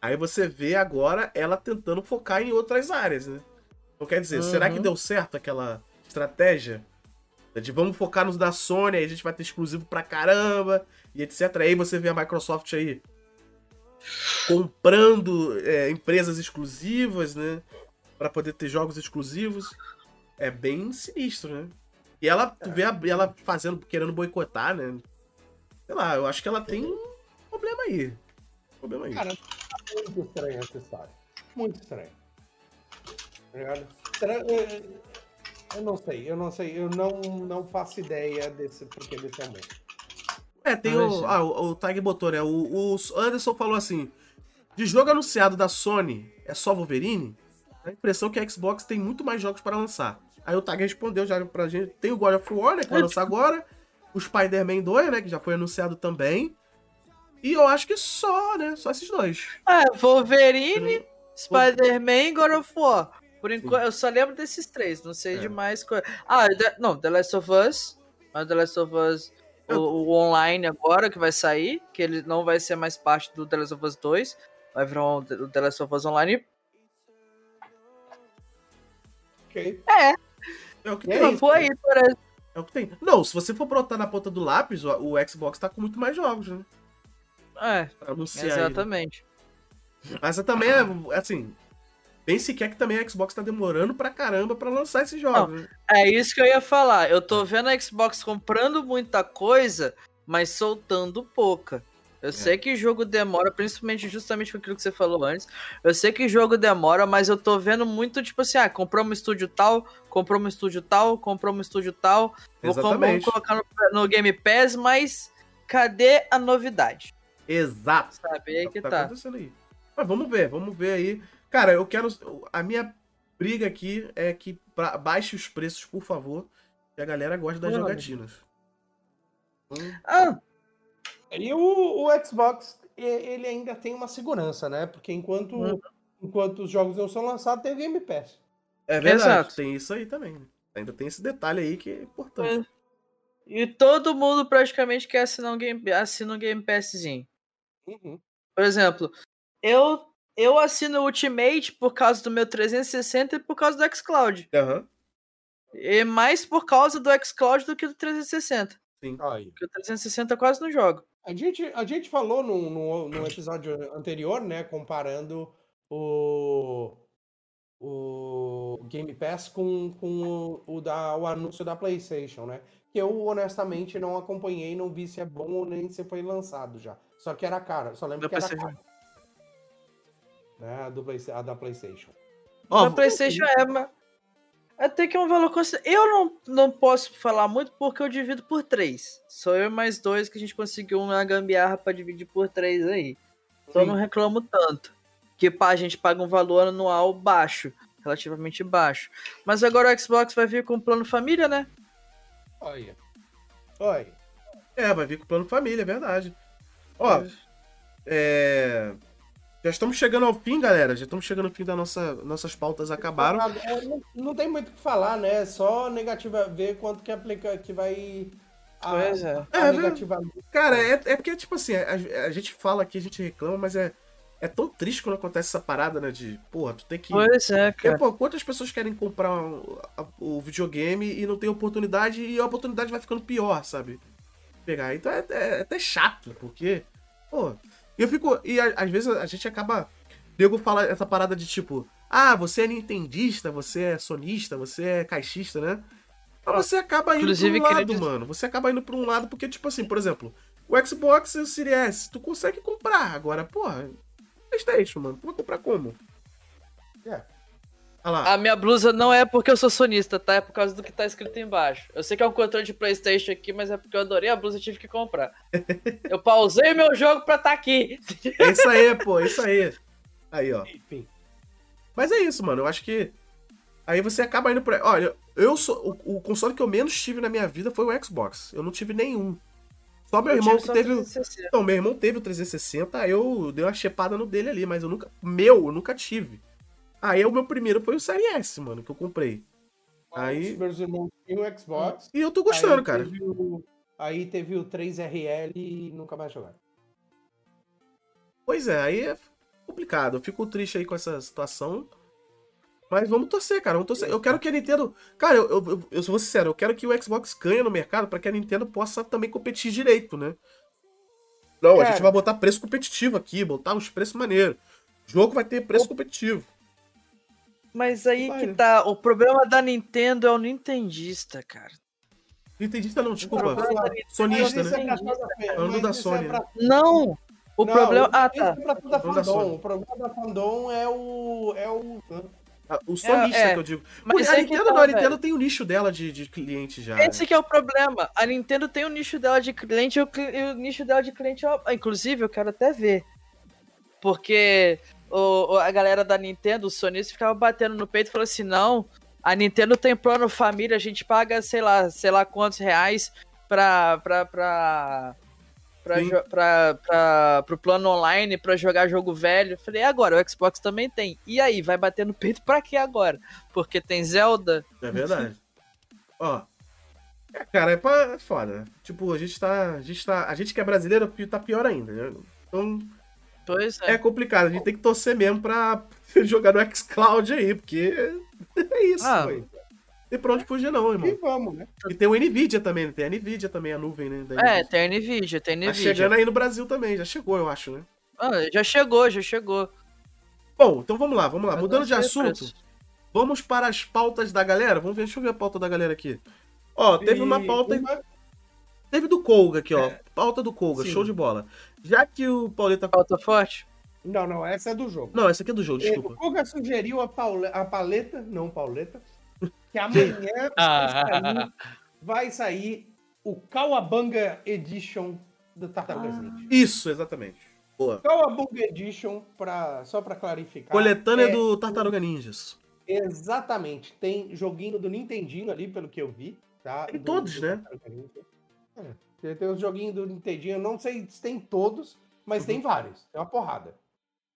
Aí você vê agora ela tentando focar em outras áreas, né? Então quer dizer, será que Uhum. deu certo aquela estratégia? De vamos focar nos da Sony, aí a gente vai ter exclusivo pra caramba, e etc. Aí você vê a Microsoft aí comprando é, empresas exclusivas, né? Pra poder ter jogos exclusivos. É bem sinistro, né? E ela, tu vê a- ela fazendo, querendo boicotar, né? Sei lá, eu acho que ela tem um problema aí. Problema aí. Cara, tá muito estranha essa história. Muito estranho. Tá ligado? Estranho, é, Eu não sei, eu não sei, eu não, não faço ideia desse porquê desse aumento. É, tem o. Ah, o, o Tag botou, né? O, o Anderson falou assim: de jogo anunciado da Sony é só Wolverine? A impressão é que a Xbox tem muito mais jogos para lançar. Aí o Tag respondeu já pra gente: tem o God of War, né? Que vai lançar agora. O Spider-Man 2, né? Que já foi anunciado também. E eu acho que só, né? Só esses dois. É, Wolverine, Spider-Man e God of War. Por enquanto, eu só lembro desses três, não sei É. de mais coisa. Ah, The- não, The Last of Us. Mas The Last of Us, o, o online agora que vai sair, que ele não vai ser mais parte do The Last of Us 2, vai virar um, o The Last of Us Online. Ok? É, É o que tem. isso. aí, parece. É o que tem. Não, se você for botar na ponta do lápis, o, o Xbox tá com muito mais jogos, né? É, Pra anunciar né? exatamente. Mas também é, assim. Bem sequer que também a Xbox tá demorando pra caramba pra lançar esses jogos, né? É isso que eu ia falar. Eu tô vendo a Xbox comprando muita coisa, mas soltando pouca. Eu sei que jogo demora, principalmente justamente com aquilo que você falou antes. Eu sei que jogo demora, mas eu tô vendo muito, tipo assim, ah, comprou um estúdio tal, comprou um estúdio tal, comprou um estúdio tal. Vou com- vamos Exatamente. colocar no, no Game Pass, mas cadê a novidade? Exato. Sabe? É aí que tá tá. acontecendo aí. Mas vamos ver, vamos ver aí. Cara, eu quero. A minha briga aqui é que pra- baixe os preços, por favor. Que a galera gosta das amor jogatinas. Então, Ah, E o, o Xbox, ele ainda tem uma segurança, né? Porque enquanto, Uhum. enquanto os jogos não são lançados, tem o Game Pass. é verdade, Exato. tem isso aí também. né? Ainda tem esse detalhe aí que é importante. e todo mundo praticamente quer assinar um Game, assina um Game Passzinho. Uhum. Por exemplo, eu eu assino o Ultimate por causa do meu 360 e por causa do xCloud. Aham. E mais por causa do xCloud do que do 360. Aí. Porque o 360 eu quase não jogo. A gente, a gente falou no, no, no episódio anterior, né? Comparando o, o Game Pass com, com o, o, da, o anúncio da PlayStation, né? Que eu honestamente não acompanhei, não vi se é bom ou nem se foi lançado já. Só que era cara, só lembro que era PlayStation. Né? A, do Play, a da PlayStation. Ó, a PlayStation é, mas até que é um valor considerável. Eu não, não posso falar muito porque eu divido por 3. Sou eu mais dois que a gente conseguiu uma gambiarra pra dividir por 3 aí. Então eu Sim. não reclamo tanto. Que pá, a gente paga um valor anual baixo. Relativamente baixo. Mas agora o Xbox vai vir com um plano família, né? Olha. Olha. É, vai vir com o plano família, é verdade. Ó, é. Já estamos chegando ao fim, galera. Já estamos chegando ao fim das nossa, nossas pautas acabaram. É, não, não tem muito o que falar, né? Só negativa, ver quanto que aplica, que vai. A, Pois é. a É, negativa. Cara, é, é porque, tipo assim, a, a gente fala aqui, a gente reclama, mas é, é tão triste quando acontece essa parada, né? De, porra, tu tem que. Pois é, cara. pô, quantas pessoas querem comprar o videogame e não tem oportunidade e a oportunidade vai ficando pior, sabe? Pegar. Então é, é até chato, porque, pô, eu fico. E a- às vezes a gente acaba. Diego fala essa parada de tipo, ah, você é nintendista, você é sonista, você é caixista, né? Mas você acaba indo Inclusive, pra um lado, dizer- mano. Você acaba indo pra um lado porque, tipo assim, por exemplo, o Xbox e o Series S, tu consegue comprar. Agora, porra, Playstation, mano. Tu vai comprar como? É. Olha lá. A minha blusa não é porque eu sou sonista, tá? É por causa do que tá escrito embaixo. Eu sei que é um controle de Playstation aqui, mas é porque eu adorei a blusa e tive que comprar. Eu pausei meu jogo pra tá aqui. É isso aí, pô, é isso aí. Aí, ó. Enfim. Mas é isso, mano. Eu acho que. Aí você acaba indo pra. Olha, eu sou. O, o console que eu menos tive na minha vida foi o Xbox. Eu não tive nenhum. Só meu Eu irmão que teve. o- 360. Não, meu irmão teve o 360, aí eu dei uma chepada no dele ali, mas eu nunca. Meu, eu nunca tive. Aí o meu primeiro foi o Série S, mano, que eu comprei. Aí- Os meus irmãos tinham o Xbox. E eu tô gostando, aí cara. O, aí teve o 3RL e nunca mais jogaram. Pois é, aí é complicado. Eu fico triste aí com essa situação. Mas vamos torcer, cara. Vamos torcer. Eu quero que a Nintendo. Cara, eu, eu, eu, eu vou sincero, eu quero que o Xbox ganhe no mercado para que a Nintendo possa também competir direito, né? Não, a gente vai botar preço competitivo aqui, botar uns preços maneiros. O jogo vai ter preço competitivo. Mas aí Vai, que né? tá. O problema da Nintendo é o Nintendista, cara. Nintendista não, desculpa. Mas Sonista, é né? Falando mas da Sony, é pra- Não! O Não, problema. Ah, isso tá. é. O problema da fandom é o. É o. Ah, O sonista é, que eu digo. mas a é Nintendo tá, não, a Nintendo velho. tem o nicho dela de, de cliente já. Esse que é o problema. A Nintendo tem o nicho dela de cliente e o, e nicho dela de cliente. Inclusive, eu quero até ver. Porque o, o- a galera da Nintendo, os sonistas, ficava batendo no peito e falando assim: não, a Nintendo tem plano família, a gente paga, sei lá, sei lá quantos reais pra. pra, pra Pra, pra, pra, pro plano online pra jogar jogo velho. Eu Falei, agora? O Xbox também tem. E aí, vai bater no peito pra quê agora? Porque tem Zelda? É verdade. Ó. É, cara, é, pra, é foda. Tipo, a gente tá. A gente tá. A gente que é brasileiro tá pior ainda, né? Então Pois é. é complicado. A gente tem que torcer mesmo pra jogar no Xcloud aí, porque é isso. Ah. Não tem pra onde fugir, não, E irmão. vamos, né? E tem o Nvidia também, né? Tem a Nvidia também, a nuvem, né? da É, tem a Nvidia, tem a Tá Nvidia. chegando aí no Brasil também, já chegou, eu acho, né? Ah, já chegou, já chegou. Bom, então vamos lá, vamos lá. Eu Mudando de assunto, preço. vamos para as pautas da galera. Vamos ver, deixa eu ver a pauta da galera aqui. Ó, teve uma E pauta. uma- Teve do Colga aqui, ó. É. Pauta do Colga, Sim. show de bola. Já que o Pauleta. Falta forte? Não, não, essa é do jogo. Não, essa aqui é do jogo, O desculpa. Koga sugeriu a, paule- a paleta, não pauleta, que amanhã Ah. vai, sair, vai sair o Kawabanga Edition do Tartarugas Ah. Ninja. Isso, exatamente. Boa. Kawabanga Edition, pra, só pra clarificar. Coletânea é do Tartaruga Ninjas. Exatamente. Tem joguinho do Nintendinho ali, pelo que eu vi. Tá? Tem Do- todos, do né? Tartaruga Ninja. É, tem- tem os joguinhos do Nintendinho, eu não sei se tem todos, mas Uhum. tem vários. Tem uma porrada.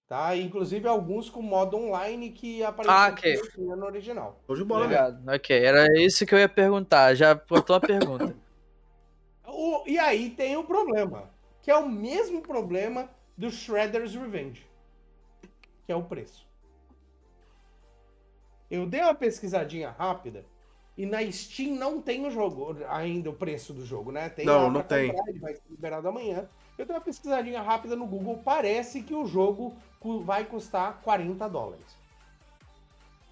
Tá? Inclusive alguns com modo online que aparentemente ok. não tinha no original. Show de bola, mesmo. Obrigado. Ok, era isso que eu ia perguntar. Já botou a pergunta. O- e aí tem o problema, que é o mesmo problema do Shredder's Revenge, que é o preço. Eu dei uma pesquisadinha rápida e na Steam não tem o jogo, ainda o preço do jogo, né? Tem Não, não tem. comprar, ele vai ser liberado amanhã. Eu dei uma pesquisadinha rápida no Google, parece que o jogo vai custar 40 dólares.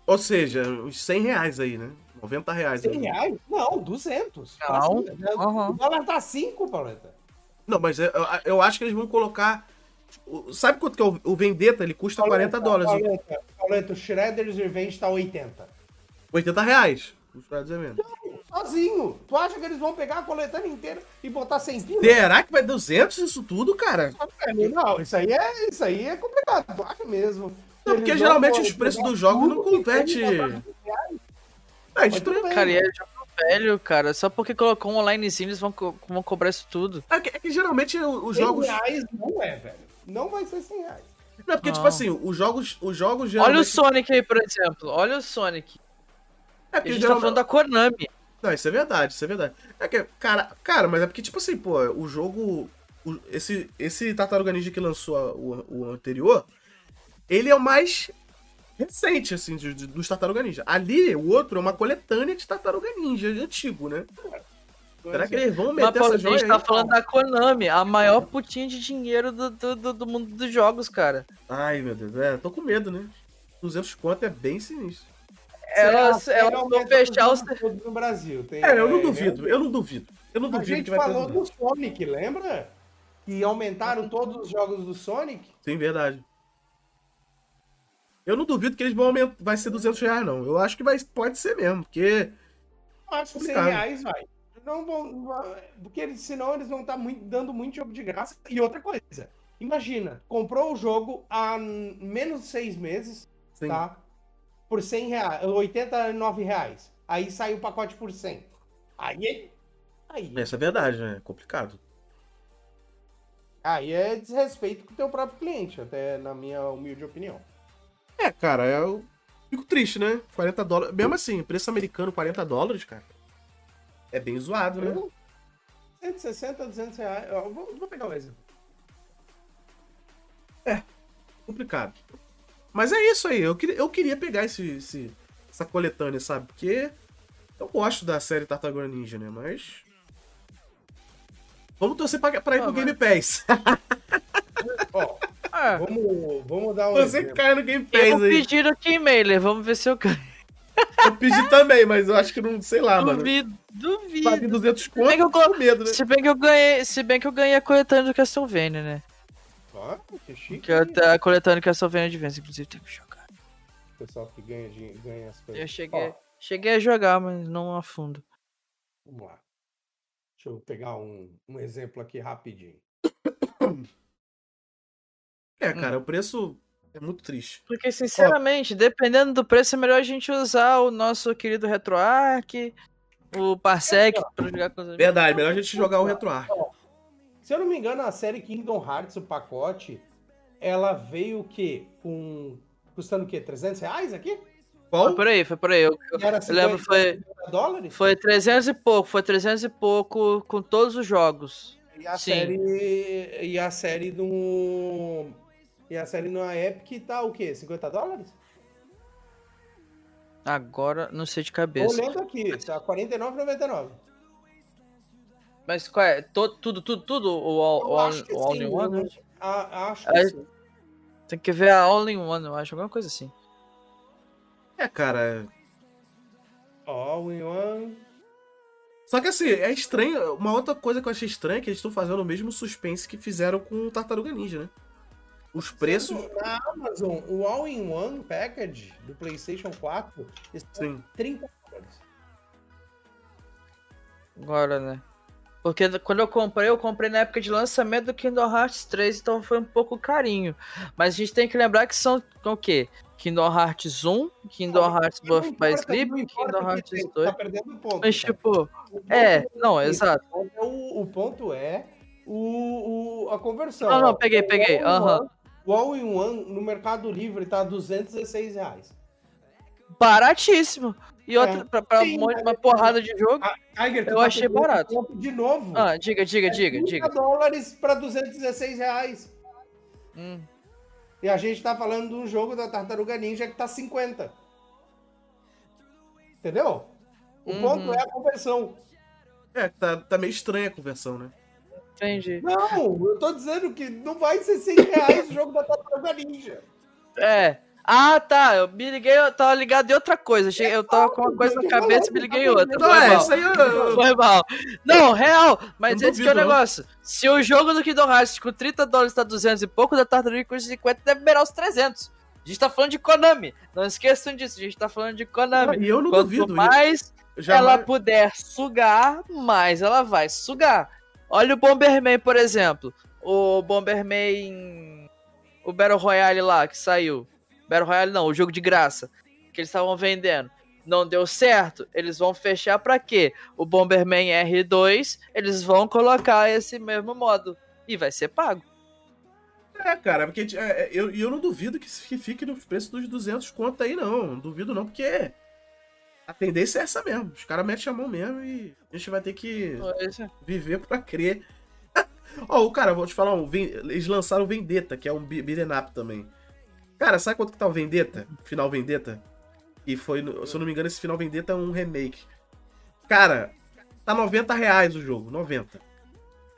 Ou seja, uns 100 reais aí, né? 90 reais. 100 aí. reais? Não, 200. Não. Aham. O dólar tá 5, Pauleta. Não, mas eu, eu acho que eles vão colocar. Sabe quanto que é o, o Vendetta? Ele custa 40 dólares. Pauleta, Pauleta, o Shredder's Revenge tá 80. 80 reais. Os Estados Unidos. Sozinho. Tu acha que eles vão pegar a coletânea inteira e botar 100 pila? Será que vai 200 isso tudo, cara? Não, isso aí é, isso aí é complicado. Tu acha mesmo? Não, porque geralmente os preços dos jogos não converte. Ah, Mas estranho. Cara, e é jogo velho, cara. Só porque colocou um onlinezinho, eles vão, co- vão cobrar isso tudo. É que, é que geralmente os 100 jogos. reais não é, velho. Não vai ser 100 reais. Não, porque, tipo Não. assim, os jogos, os jogos Olha o geralmente. Sonic aí, por exemplo. Olha o Sonic. É A porque gente tá geralmente- falando da Konami. Não, isso é verdade, isso é verdade. É que, cara, cara, mas é porque, tipo assim, pô, o jogo. o- esse, esse Tartaruga Ninja que lançou a- o, o anterior, ele é o mais recente, assim, de- de- dos Tartaruga Ninja. Ali, o outro é uma coletânea de Tartaruga Ninja antigo, né? Será que eles vão Mas, meter Paulo, essa a gente joia tá aí? falando da Konami, a maior putinha de dinheiro do, do, do- do mundo dos jogos, cara. Ai, meu Deus, é, tô com medo, né? 200 conto é bem sinistro. Elas, vão aumenta fechar os. no Brasil. Tem, É, eu não é, duvido, eu não duvido. Eu não A duvido gente que vai falou ter. do Sonic, lembra? Que aumentaram todos os jogos do Sonic. Sim, verdade. Eu não duvido que eles vão aumentar. Vai ser 200 reais, não. Eu acho que vai, pode ser mesmo, porque. Eu acho que 100 Complicado. reais vai. Não vão, porque eles, senão eles vão estar muito, dando muito jogo de graça. E outra coisa, imagina, comprou o jogo há menos de seis meses, Sim. tá? Por 100 reais, 89 reais. Aí sai o pacote por 100. Aí, aí, Essa é verdade, né? É complicado. aí é desrespeito com o teu próprio cliente, até na minha humilde opinião. É, cara, eu fico triste, né? 40 dólares. Mesmo assim, preço americano, 40 dólares, cara. É bem zoado, né? 160, 200 reais. Eu vou, vou pegar o exemplo. Complicado. Mas é isso aí, eu queria, eu queria pegar esse, esse, essa coletânea, sabe? Porque eu gosto da série Tartaruga Ninja, né? Mas. Vamos torcer pra, pra ir Ah, pro mas- Game Pass. Ó, Ah, vamos, vamos dar um Você exemplo. cai no Game eu Pass vou aí. pedir aqui e-mail, vamos ver se eu ganho. Eu pedi também, mas eu acho que não, sei lá, mano. Duvido, duvido. 200 Se bem, que eu, conto, medo, né? se bem que eu ganhei, se bem que eu ganhei a coletânea do Castlevania, né? Ó, que chique. Que eu, a coletânea do Castlevania de vez, inclusive tem que jogar. O pessoal que ganha, de- ganha as coisas. Eu cheguei, Ó, cheguei a jogar, mas não a fundo. vamos lá. Deixa eu pegar um, um exemplo aqui rapidinho. É, cara, o preço é muito triste. Porque, sinceramente, dependendo do preço, é melhor a gente usar o nosso querido RetroArch, o Parsec pra jogar com os amigos. Verdade, melhor a gente jogar o RetroArch. Se eu não me engano, a série Kingdom Hearts, o pacote, ela veio o quê? Com. Custando o quê? 300 reais aqui? Qual? Foi por aí, foi por aí. Eu, eu lembro, 50 foi, dólares? foi 300 e pouco, foi 300 e pouco com todos os jogos. E a Sim. série. E a série no. E a série na Epic tá o quê? 50 dólares? Agora, não sei de cabeça. olhando aqui, tá R$ 49,99. Mas qual é? To- tudo, tudo, tudo? O All, Eu all, acho que o all sim, in One? né? a- acho que É. sim. Tem que ver a All in One, eu acho, alguma coisa assim. É, cara. All in one. Só que assim, é estranho. Uma outra coisa que eu achei estranha é que eles estão fazendo o mesmo suspense que fizeram com o Tartaruga Ninja, né? Os preços. Na Amazon, o All in One Package do PlayStation 4 está Sim. 30 dólares. Agora, né? Porque quando eu comprei, eu comprei na época de lançamento do Kingdom Hearts 3, então foi um pouco carinho. Mas a gente tem que lembrar que são o quê? Kingdom Hearts 1, Kingdom Hearts Não Birth by importa, Sleep, não Kingdom Hearts tem, 2. Tá perdendo ponto. Mas tipo, O é, não, é esse. exato. O, o ponto é o, o- a conversão. Não, não, peguei, peguei, aham. O All in One no Mercado Livre tá 216 reais. Baratíssimo. E outra, É. pra, pra Sim, um monte- mas- uma porrada de jogo. Tiger, tu Eu tá achei barato. De novo. Ah, diga, diga, É diga, 30 diga. dólares para 216 reais. Hum. E a gente tá falando de um jogo da Tartaruga Ninja que tá 50. Entendeu? O Uhum. ponto é a conversão. É, tá, tá meio estranha a conversão, né? Entendi. Não, eu tô dizendo que não vai ser 100 reais o jogo da Tartaruga Ninja. É. Ah, tá. Eu me liguei, eu tava ligado em outra coisa. Eu tava com uma coisa na cabeça e me liguei em outra. Não, é, isso aí eu. Foi mal. Não, real. Mas esse que é o negócio. Se o jogo do Kingdom Hearts com 30 dólares tá 200 e pouco, da Tartaruga com 50 deve beirar os 300. A gente tá falando de Konami. Não esqueçam disso. A gente tá falando de Konami. E eu não Quanto duvido. mais Já ela puder sugar, mais ela vai sugar. Olha o Bomberman, por exemplo. O Bomberman. O Battle Royale lá que saiu. Battle Royale não, o jogo de graça. Que eles estavam vendendo. Não deu certo. Eles vão fechar pra quê? O Bomberman R2. Eles vão colocar esse mesmo modo. E vai ser pago. É, cara, porque é, é, eu, eu não duvido que que fique no preço dos 200 conto aí, não. Não duvido, não, porque a tendência é essa mesmo. Os caras metem a mão mesmo e a gente vai ter que viver pra crer. Ó, o cara, vou te falar, um, eles lançaram o Vendetta, que é um be- beat'em up também. Cara, sabe quanto que tá o Vendetta? Final Vendetta? E foi, se eu não me engano, esse Final Vendetta é um remake. Cara, tá 90 reais o jogo, 90.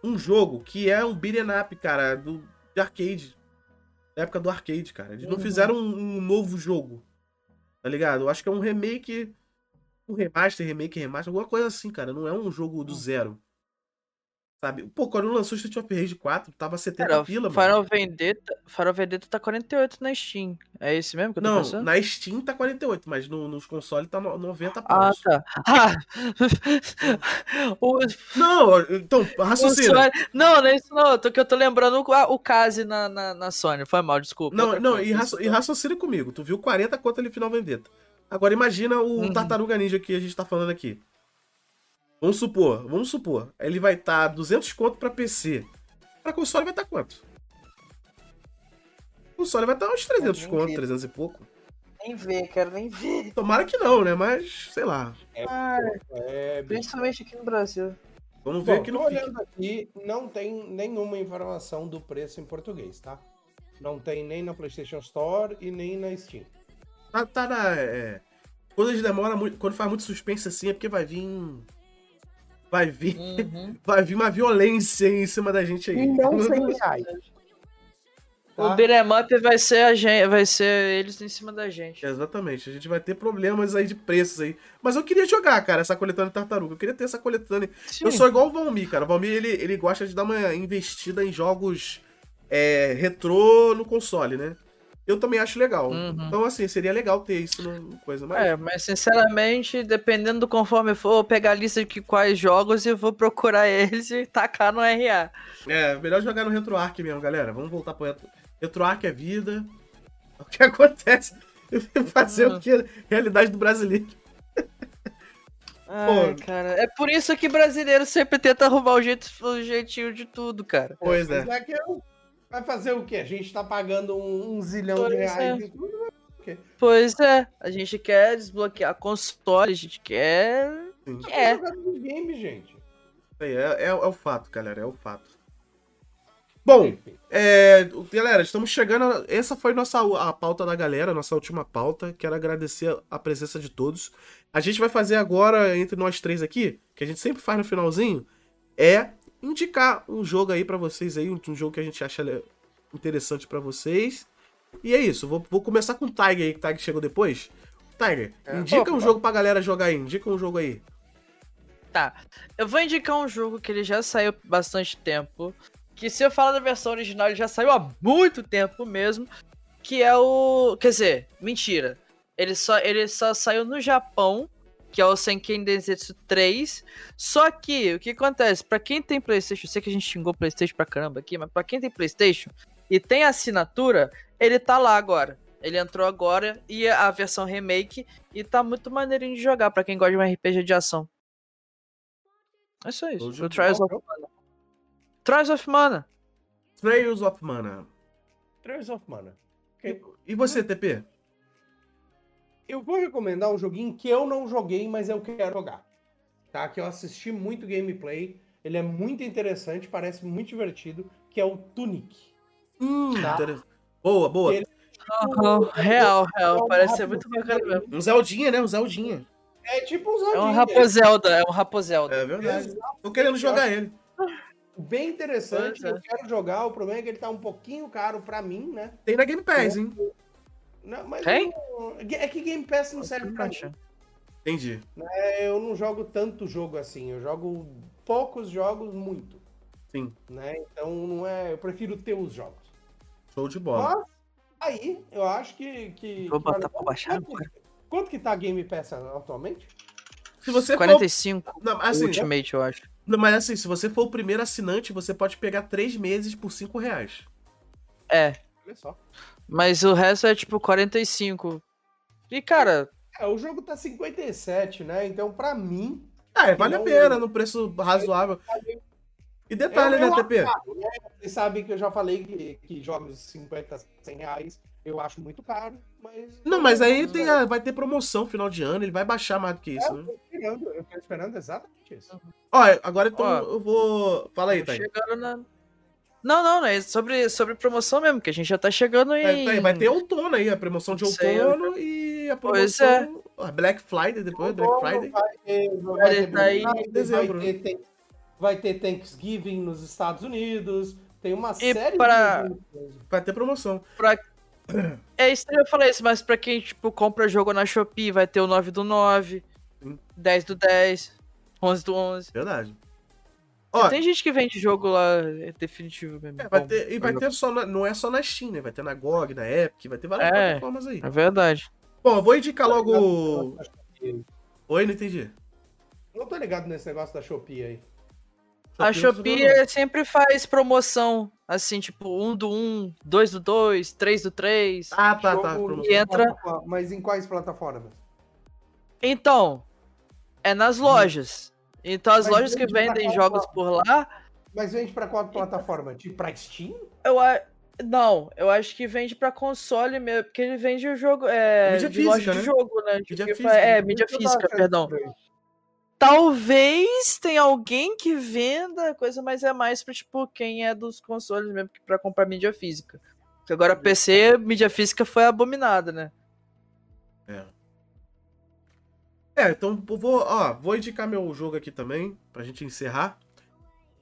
Um jogo que é um beat'em up, cara, do, de arcade. Da época do arcade, cara. Eles não Uhum. fizeram um, um novo jogo. Tá ligado? Eu acho que é um remake. Um remaster, remake, remaster, alguma coisa assim, cara. Não é um jogo do zero. Sabe? Pô, quando lançou Street of Rage 4, tava 70 Cara, pila, mano. Final Vendetta, Final Vendetta tá 48 na Steam. É esse mesmo que eu tô Não, pensando? na Steam tá 48, mas no- nos consoles tá no- 90 Ah, paus. tá. Ah! o, Não, então, raciocina. Sony- Não, não é isso não. Tô, que eu tô lembrando o, o Kazi na, na, na Sony. Foi mal, desculpa. Não, não, coisa. e, raci- e raciocina comigo. Tu viu 40 quanto ali Final Vendetta. Agora imagina o Uhum. Tartaruga Ninja que a gente tá falando aqui. Vamos supor, vamos supor. Ele vai estar tá 200 conto pra PC. Pra console vai estar tá quanto? O console vai estar tá uns 300 nem conto, vi. 300 e pouco. Nem ver, quero nem ver. Tomara que não, né? Mas, sei lá. É, bicho. Principalmente aqui no Brasil. Vamos ver Bom, aqui no olhando aqui, não tem nenhuma informação do preço em português, tá? Não tem nem na PlayStation Store e nem na Steam. Tá, tá na. É... Quando a gente demora muito. Quando faz muito suspense assim, é porque vai vir. Vai vir. Uhum. Vai vir uma violência em cima da gente aí. E não 100 reais. O Tá? beat'em up vai ser, a gente, vai ser eles em cima da gente. Exatamente, a gente vai ter problemas aí de preços aí. Mas eu queria jogar, cara, essa coletânea de tartaruga. Eu queria ter essa coletânea. Sim. Eu sou igual o Valmir, cara. O Valmir, ele, ele gosta de dar uma investida em jogos é, retrô no console, né? Eu também acho legal. Uhum. Então, assim, seria legal ter isso no coisa. Mas, É, mas sinceramente, dependendo do conforme for, eu vou pegar a lista de quais jogos e vou procurar eles e tacar no RA. é, melhor jogar no RetroArch mesmo, galera. Vamos voltar pro Retro... RetroArch é vida. É o que acontece. Fazer Uhum. o que? Realidade do brasileiro. Ai, cara. É por isso que brasileiro sempre tenta arrumar o, jeito, o jeitinho de tudo, cara. Pois é. Mas é que eu- vai fazer o quê? A gente tá pagando um, um zilhão de Pois reais é. e tudo. Pois é, a gente quer desbloquear console, a gente quer. Sim. É. jogando game, gente. É, é, é o fato, galera. É o fato. Bom. É, galera, estamos chegando. Essa foi nossa a pauta da galera, nossa última pauta. Quero agradecer a presença de todos. A gente vai fazer agora entre nós três aqui, que a gente sempre faz no finalzinho, é indicar um jogo aí pra vocês aí, um, um jogo que a gente acha interessante pra vocês. E é isso. Vou, vou começar com o Tiger aí, que o Tiger chegou depois. Tiger, É. indica um Opa. jogo pra galera jogar aí. Indica um jogo aí. Tá. Eu vou indicar um jogo que ele já saiu há bastante tempo. Que se eu falar da versão original, ele já saiu há muito tempo mesmo. Que é o. Quer dizer, mentira. Ele só, ele só saiu no Japão, que é o Senken Densetsu 3. Só que, o que acontece? Pra quem tem Playstation, eu sei que a gente xingou Playstation pra caramba aqui, mas pra quem tem Playstation e tem assinatura, ele tá lá agora. Ele entrou agora e a versão remake e tá muito maneirinho de jogar pra quem gosta de um RPG de ação. É só isso. O Trials of Mana. Trials of Mana. Trails of Mana. Trails of Mana. E você, TP? Eu vou recomendar um joguinho que eu não joguei, mas eu quero jogar. Tá? Que eu assisti muito gameplay. Ele é muito interessante, parece muito divertido, que é o Tunic. Hum, Tá. Boa, boa. Ele- Real, real. É Parece ser muito bacana mesmo. Um Zeldinha, né? Um Zeldinha. É tipo um É um Zeldinha. Raposelda, é um Raposelda. É verdade. Exato. Tô querendo jogar ele. Bem interessante, Pois é. eu quero jogar. O problema é que ele tá um pouquinho caro pra mim, né? Tem na Game Pass, hein? Não, mas Tem? não- é que Game Pass não serve pra mim. Entendi. É, eu não jogo tanto jogo assim. Eu jogo poucos jogos muito, Sim. né? Então não é. Eu prefiro ter os jogos. Show de bola. Mas aí eu acho que. que Vou que botar vale- pra baixar quanto, agora. quanto que tá a Game Pass atualmente? Se você for. 45 Não, assim, Ultimate, eu acho. não, mas assim, se você for o primeiro assinante, você pode pegar três meses por cinco reais. É, Olha só. Mas o resto é tipo 45. E cara, É, o jogo tá 57, né? Então, pra mim. Ah, é, vale a pena, no preço razoável. E detalhe, eu- né, eu TP? acho, né? Vocês sabem que eu já falei que, que jogos 50, 100 reais eu acho muito caro, mas. Não, mas aí tem a- vai ter promoção final de ano, ele vai baixar mais do que É, isso, eu né? tô esperando, eu tô esperando exatamente isso. Ó, agora então Ó, eu vou. Fala aí, Tá Thay. chegando na. Não, não, não. É sobre, sobre promoção mesmo, que a gente já tá chegando em. É, vai ter outono aí, a promoção de Sei, outono e a Pois promoção. a Black Friday depois, Black Friday. Vai ter, vai ter tá aí Black em Friday, dezembro, vai ter, tem- vai ter Thanksgiving nos Estados Unidos. Tem uma E série pra- de. Vai ter promoção. É isso que eu falei isso, mas pra quem, tipo, compra jogo na Shopee, vai ter o 9 do 9, Sim. 10 do 10, 11 do 11. Verdade. Ó, Tem gente que vende jogo lá, é definitivo mesmo. é, vai ter, e vai ter só na- não é só na Steam, né? Vai ter na GOG, na Epic, vai ter várias É. plataformas aí. É verdade. Bom, eu vou indicar logo. Oi, não entendi. Não tô ligado nesse negócio da Shopee aí. A Shopee não Shopee não. sempre faz promoção, assim, tipo, 1 do 1, 2 do 2, 3 do 3. Ah, tá, tá. E entra- Mas em quais plataformas? Então, é nas lojas. Então, as Mas lojas que vendem jogos por lá, Mas vende pra qual plataforma? Tipo pra Steam? eu a... Não, eu acho que vende pra console mesmo, porque ele vende o jogo. É, Mídia de loja física, de né? jogo, né? Mídia Tipo, física. É, mídia Isso eu física, perdão. Talvez tenha alguém que venda coisa, mas é mais pra, tipo, quem é dos consoles mesmo, que pra comprar mídia física. Porque agora PC, mídia física foi abominada, né? É. É, então vou, ó, vou indicar meu jogo aqui também, pra gente encerrar.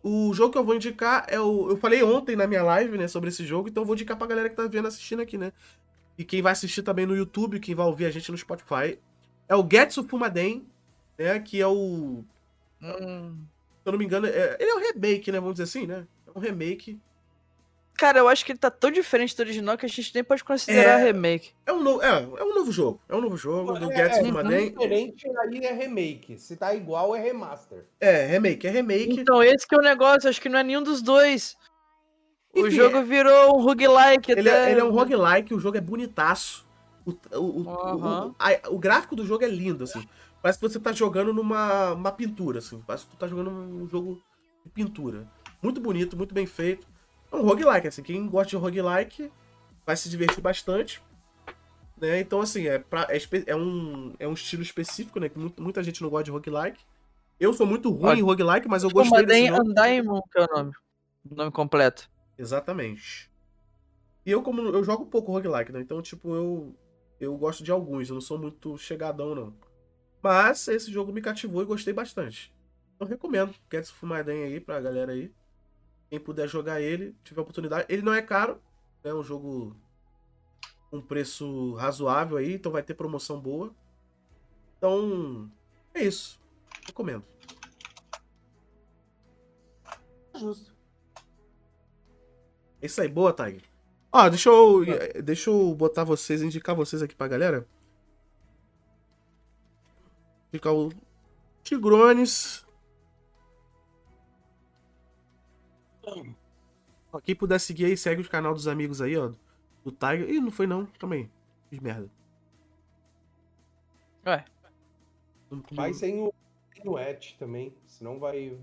O jogo que eu vou indicar é o. Eu falei ontem na minha live, né, sobre esse jogo, então eu vou indicar pra galera que tá vendo, assistindo aqui, né? E quem vai assistir também no YouTube, quem vai ouvir a gente no Spotify. É o Getsu Fumaden, né? Que é o. Hum. Se eu não me engano, é, ele é um remake, né? Vamos dizer assim, né? É um remake. Cara, eu acho que ele tá tão diferente do original que a gente nem pode considerar É. remake. É um, no, é, é um novo jogo. É um novo jogo do É, é, Fumaden. diferente aí é remake. Se tá igual, é remaster. É, remake, é remake. Então, esse que é o negócio, acho que não é nenhum dos dois. O Enfim, jogo virou um roguelike Ele até. é, ele é um roguelike, o jogo é bonitaço. O, o, o, Aham. o, a- o gráfico do jogo é lindo, assim. Parece que você tá jogando numa uma pintura, assim. Parece que tu tá jogando um jogo de pintura. Muito bonito, muito bem feito. É um roguelike, assim. Quem gosta de roguelike vai se divertir bastante. Né? Então, assim, é, pra, é, é um, é um estilo específico, né? Que mu- muita gente não gosta de roguelike. Eu sou muito ruim Olha, em roguelike, mas eu gostei desse jogo. Undaimon, que é o nome. O nome completo. Exatamente. E eu, como eu jogo pouco roguelike, né? Então, tipo, eu, eu gosto de alguns, eu não sou muito chegadão, não. Mas esse jogo me cativou e gostei bastante. Então recomendo. Getsu Fumaden aí pra galera aí. Quem puder jogar ele, tiver oportunidade. Ele não é caro, é um jogo com um preço razoável aí, então vai ter promoção boa. Então, é isso. Recomendo. Justo. É isso aí, boa, Tiger. Ó, deixa eu, deixa eu botar vocês, indicar vocês aqui pra galera. Indicar o Tigrones. Ó, Quem puder seguir aí, segue o canal dos amigos aí, ó. Do Tiger. Ih, não foi não. Calma aí. Fiz merda. Ué. Vai sem o, sem o et também, senão vai...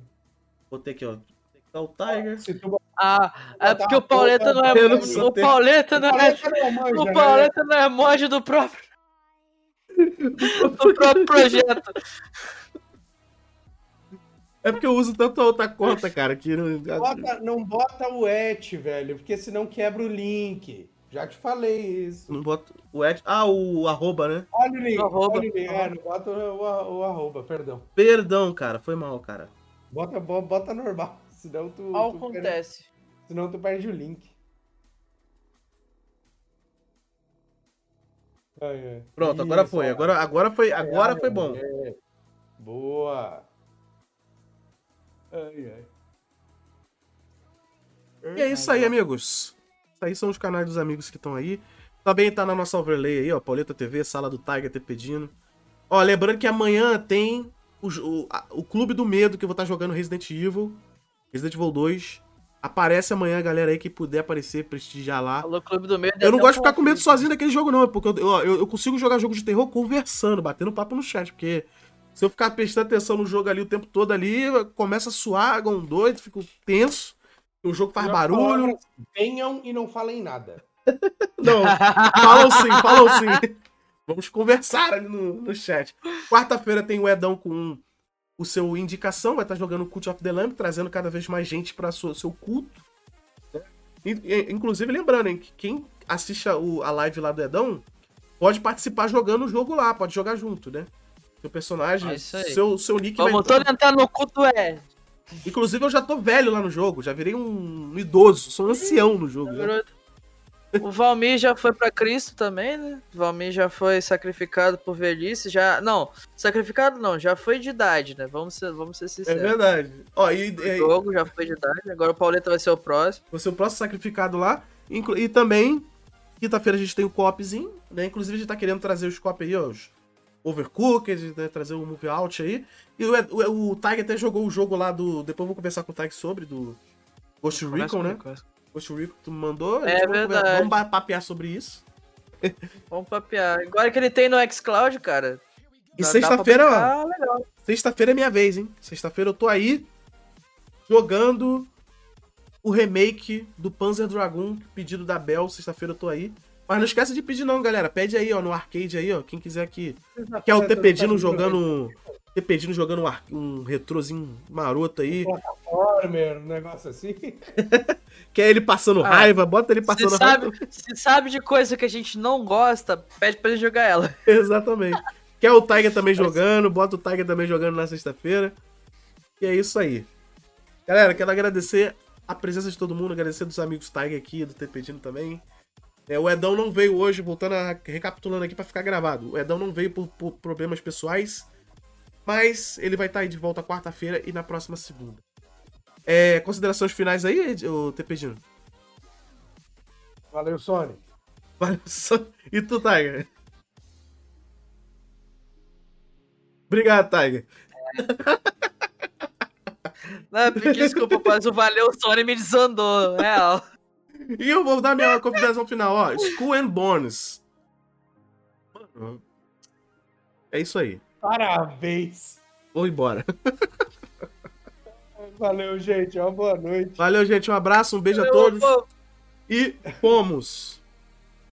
Botei aqui, ó. Tem que dar o Tiger. Se tu Ah, é porque o Pauleta não é. O. Pauleta não é. manja, O né? Pauleta não é mod do próprio. do próprio projeto. É porque eu uso tanto a outra conta, cara, que não. Bota- não bota o et, velho, porque senão quebra o link. Já te falei isso. Não boto o Ed. Ah, o arroba, né? Olha o link, Arroba. olha o link. É, não bota o, o- o arroba, perdão. Perdão, cara. Foi mal, cara. Bota, bo- bota normal, senão tu, tu perde, Acontece. senão tu perde o link. Ai, ai. Pronto, agora Isso, foi. Agora, agora foi, agora Ai, foi bom. é. Boa. Ai, ai. E é isso aí, amigos. Isso aí são os canais dos amigos que estão aí. Também tá na nossa overlay aí, ó. Pauleta TV, Sala do Tiger, te pedindo. Ó, lembrando que amanhã tem o, o, a- o Clube do Medo, que eu vou estar jogando Resident Evil. Resident Evil 2. Aparece amanhã, galera aí que puder aparecer, prestigiar lá. Falou Clube do Meio. Eu não gosto de ficar com medo sozinho daquele jogo, não. Porque eu, eu, eu consigo jogar jogo de terror conversando, batendo papo no chat. Porque se eu ficar prestando atenção no jogo ali o tempo todo ali, começa a suar, igual um doido, fico tenso. O jogo faz barulho. palavra, Venham e não falem nada. Não, falam sim, falam sim. Vamos conversar ali no, no chat. Quarta-feira tem o Edão com o seu indicação, vai estar jogando Cult of the Lamb, trazendo cada vez mais gente para seu culto. né? In- in- Inclusive, lembrando, hein, que quem assiste a, o- a live lá do Edão pode participar jogando o jogo lá, pode jogar junto, né? Seu personagem, É seu, seu nick Vamos vai. todo entrar no culto é. Inclusive, eu já tô velho lá no jogo, já virei um idoso, sou um ancião no jogo. né? O Valmir já foi pra Cristo também, né? O Valmir já foi sacrificado por velhice, já... Não, sacrificado não, já foi de idade, né? Vamos ser, vamos ser É sinceros. verdade. Ó, e, O e- jogo já foi de idade, agora o Pauleta vai ser o próximo. Você é o próximo sacrificado lá. Inclu- E também, quinta-feira a gente tem o copzinho, né? Inclusive a gente tá querendo trazer os cop aí, ó, os Overcooked, né? Trazer o Move Out aí. E o, o, o Tiger até jogou o jogo lá do... Depois eu vou conversar com o Tiger sobre, do Ghost Recon, né? Ghost Recon que tu me mandou. É verdade. Vamos ba- papear sobre isso. Vamos papear. Agora que ele tem no xCloud, cara. E sexta-feira, ó. Sexta-feira é minha vez, hein? Sexta-feira eu tô aí jogando o remake do Panzer Dragoon, pedido da Bel. Sexta-feira eu tô aí. Mas não esquece de pedir não, galera. Pede aí, ó, no arcade aí, ó. Quem quiser que quer o TPDino jogando... TPDino jogando um, ar- um retrozinho maroto aí. Warmer, um negócio assim. Quer ele passando Ah, raiva, bota ele Se passando sabe, raiva. se sabe de coisa que a gente não gosta, pede pra ele jogar ela. Exatamente. Quer o Tiger também jogando, bota o Tiger também jogando na sexta-feira. E é isso aí. Galera, quero agradecer a presença de todo mundo, agradecer dos amigos Tiger aqui, do Tepedino também. É, o Edão não veio hoje, voltando a recapitulando aqui pra ficar gravado. O Edão não veio por, por problemas pessoais, mas ele vai estar aí de volta quarta-feira e na próxima segunda. É, considerações finais aí, o Tepedino? Valeu, Sony. Valeu, só- E tu, Tiger? Obrigado, Tiger. Não, porque, desculpa, mas o Valeu Sony me desandou. É, ó. E eu vou dar minha consideração final, ó. School and Bones. Mano, é isso aí. Parabéns. Vou embora. Valeu, gente. Uma boa noite. Valeu, gente. Um abraço, um beijo a Eu todos. vou- E fomos.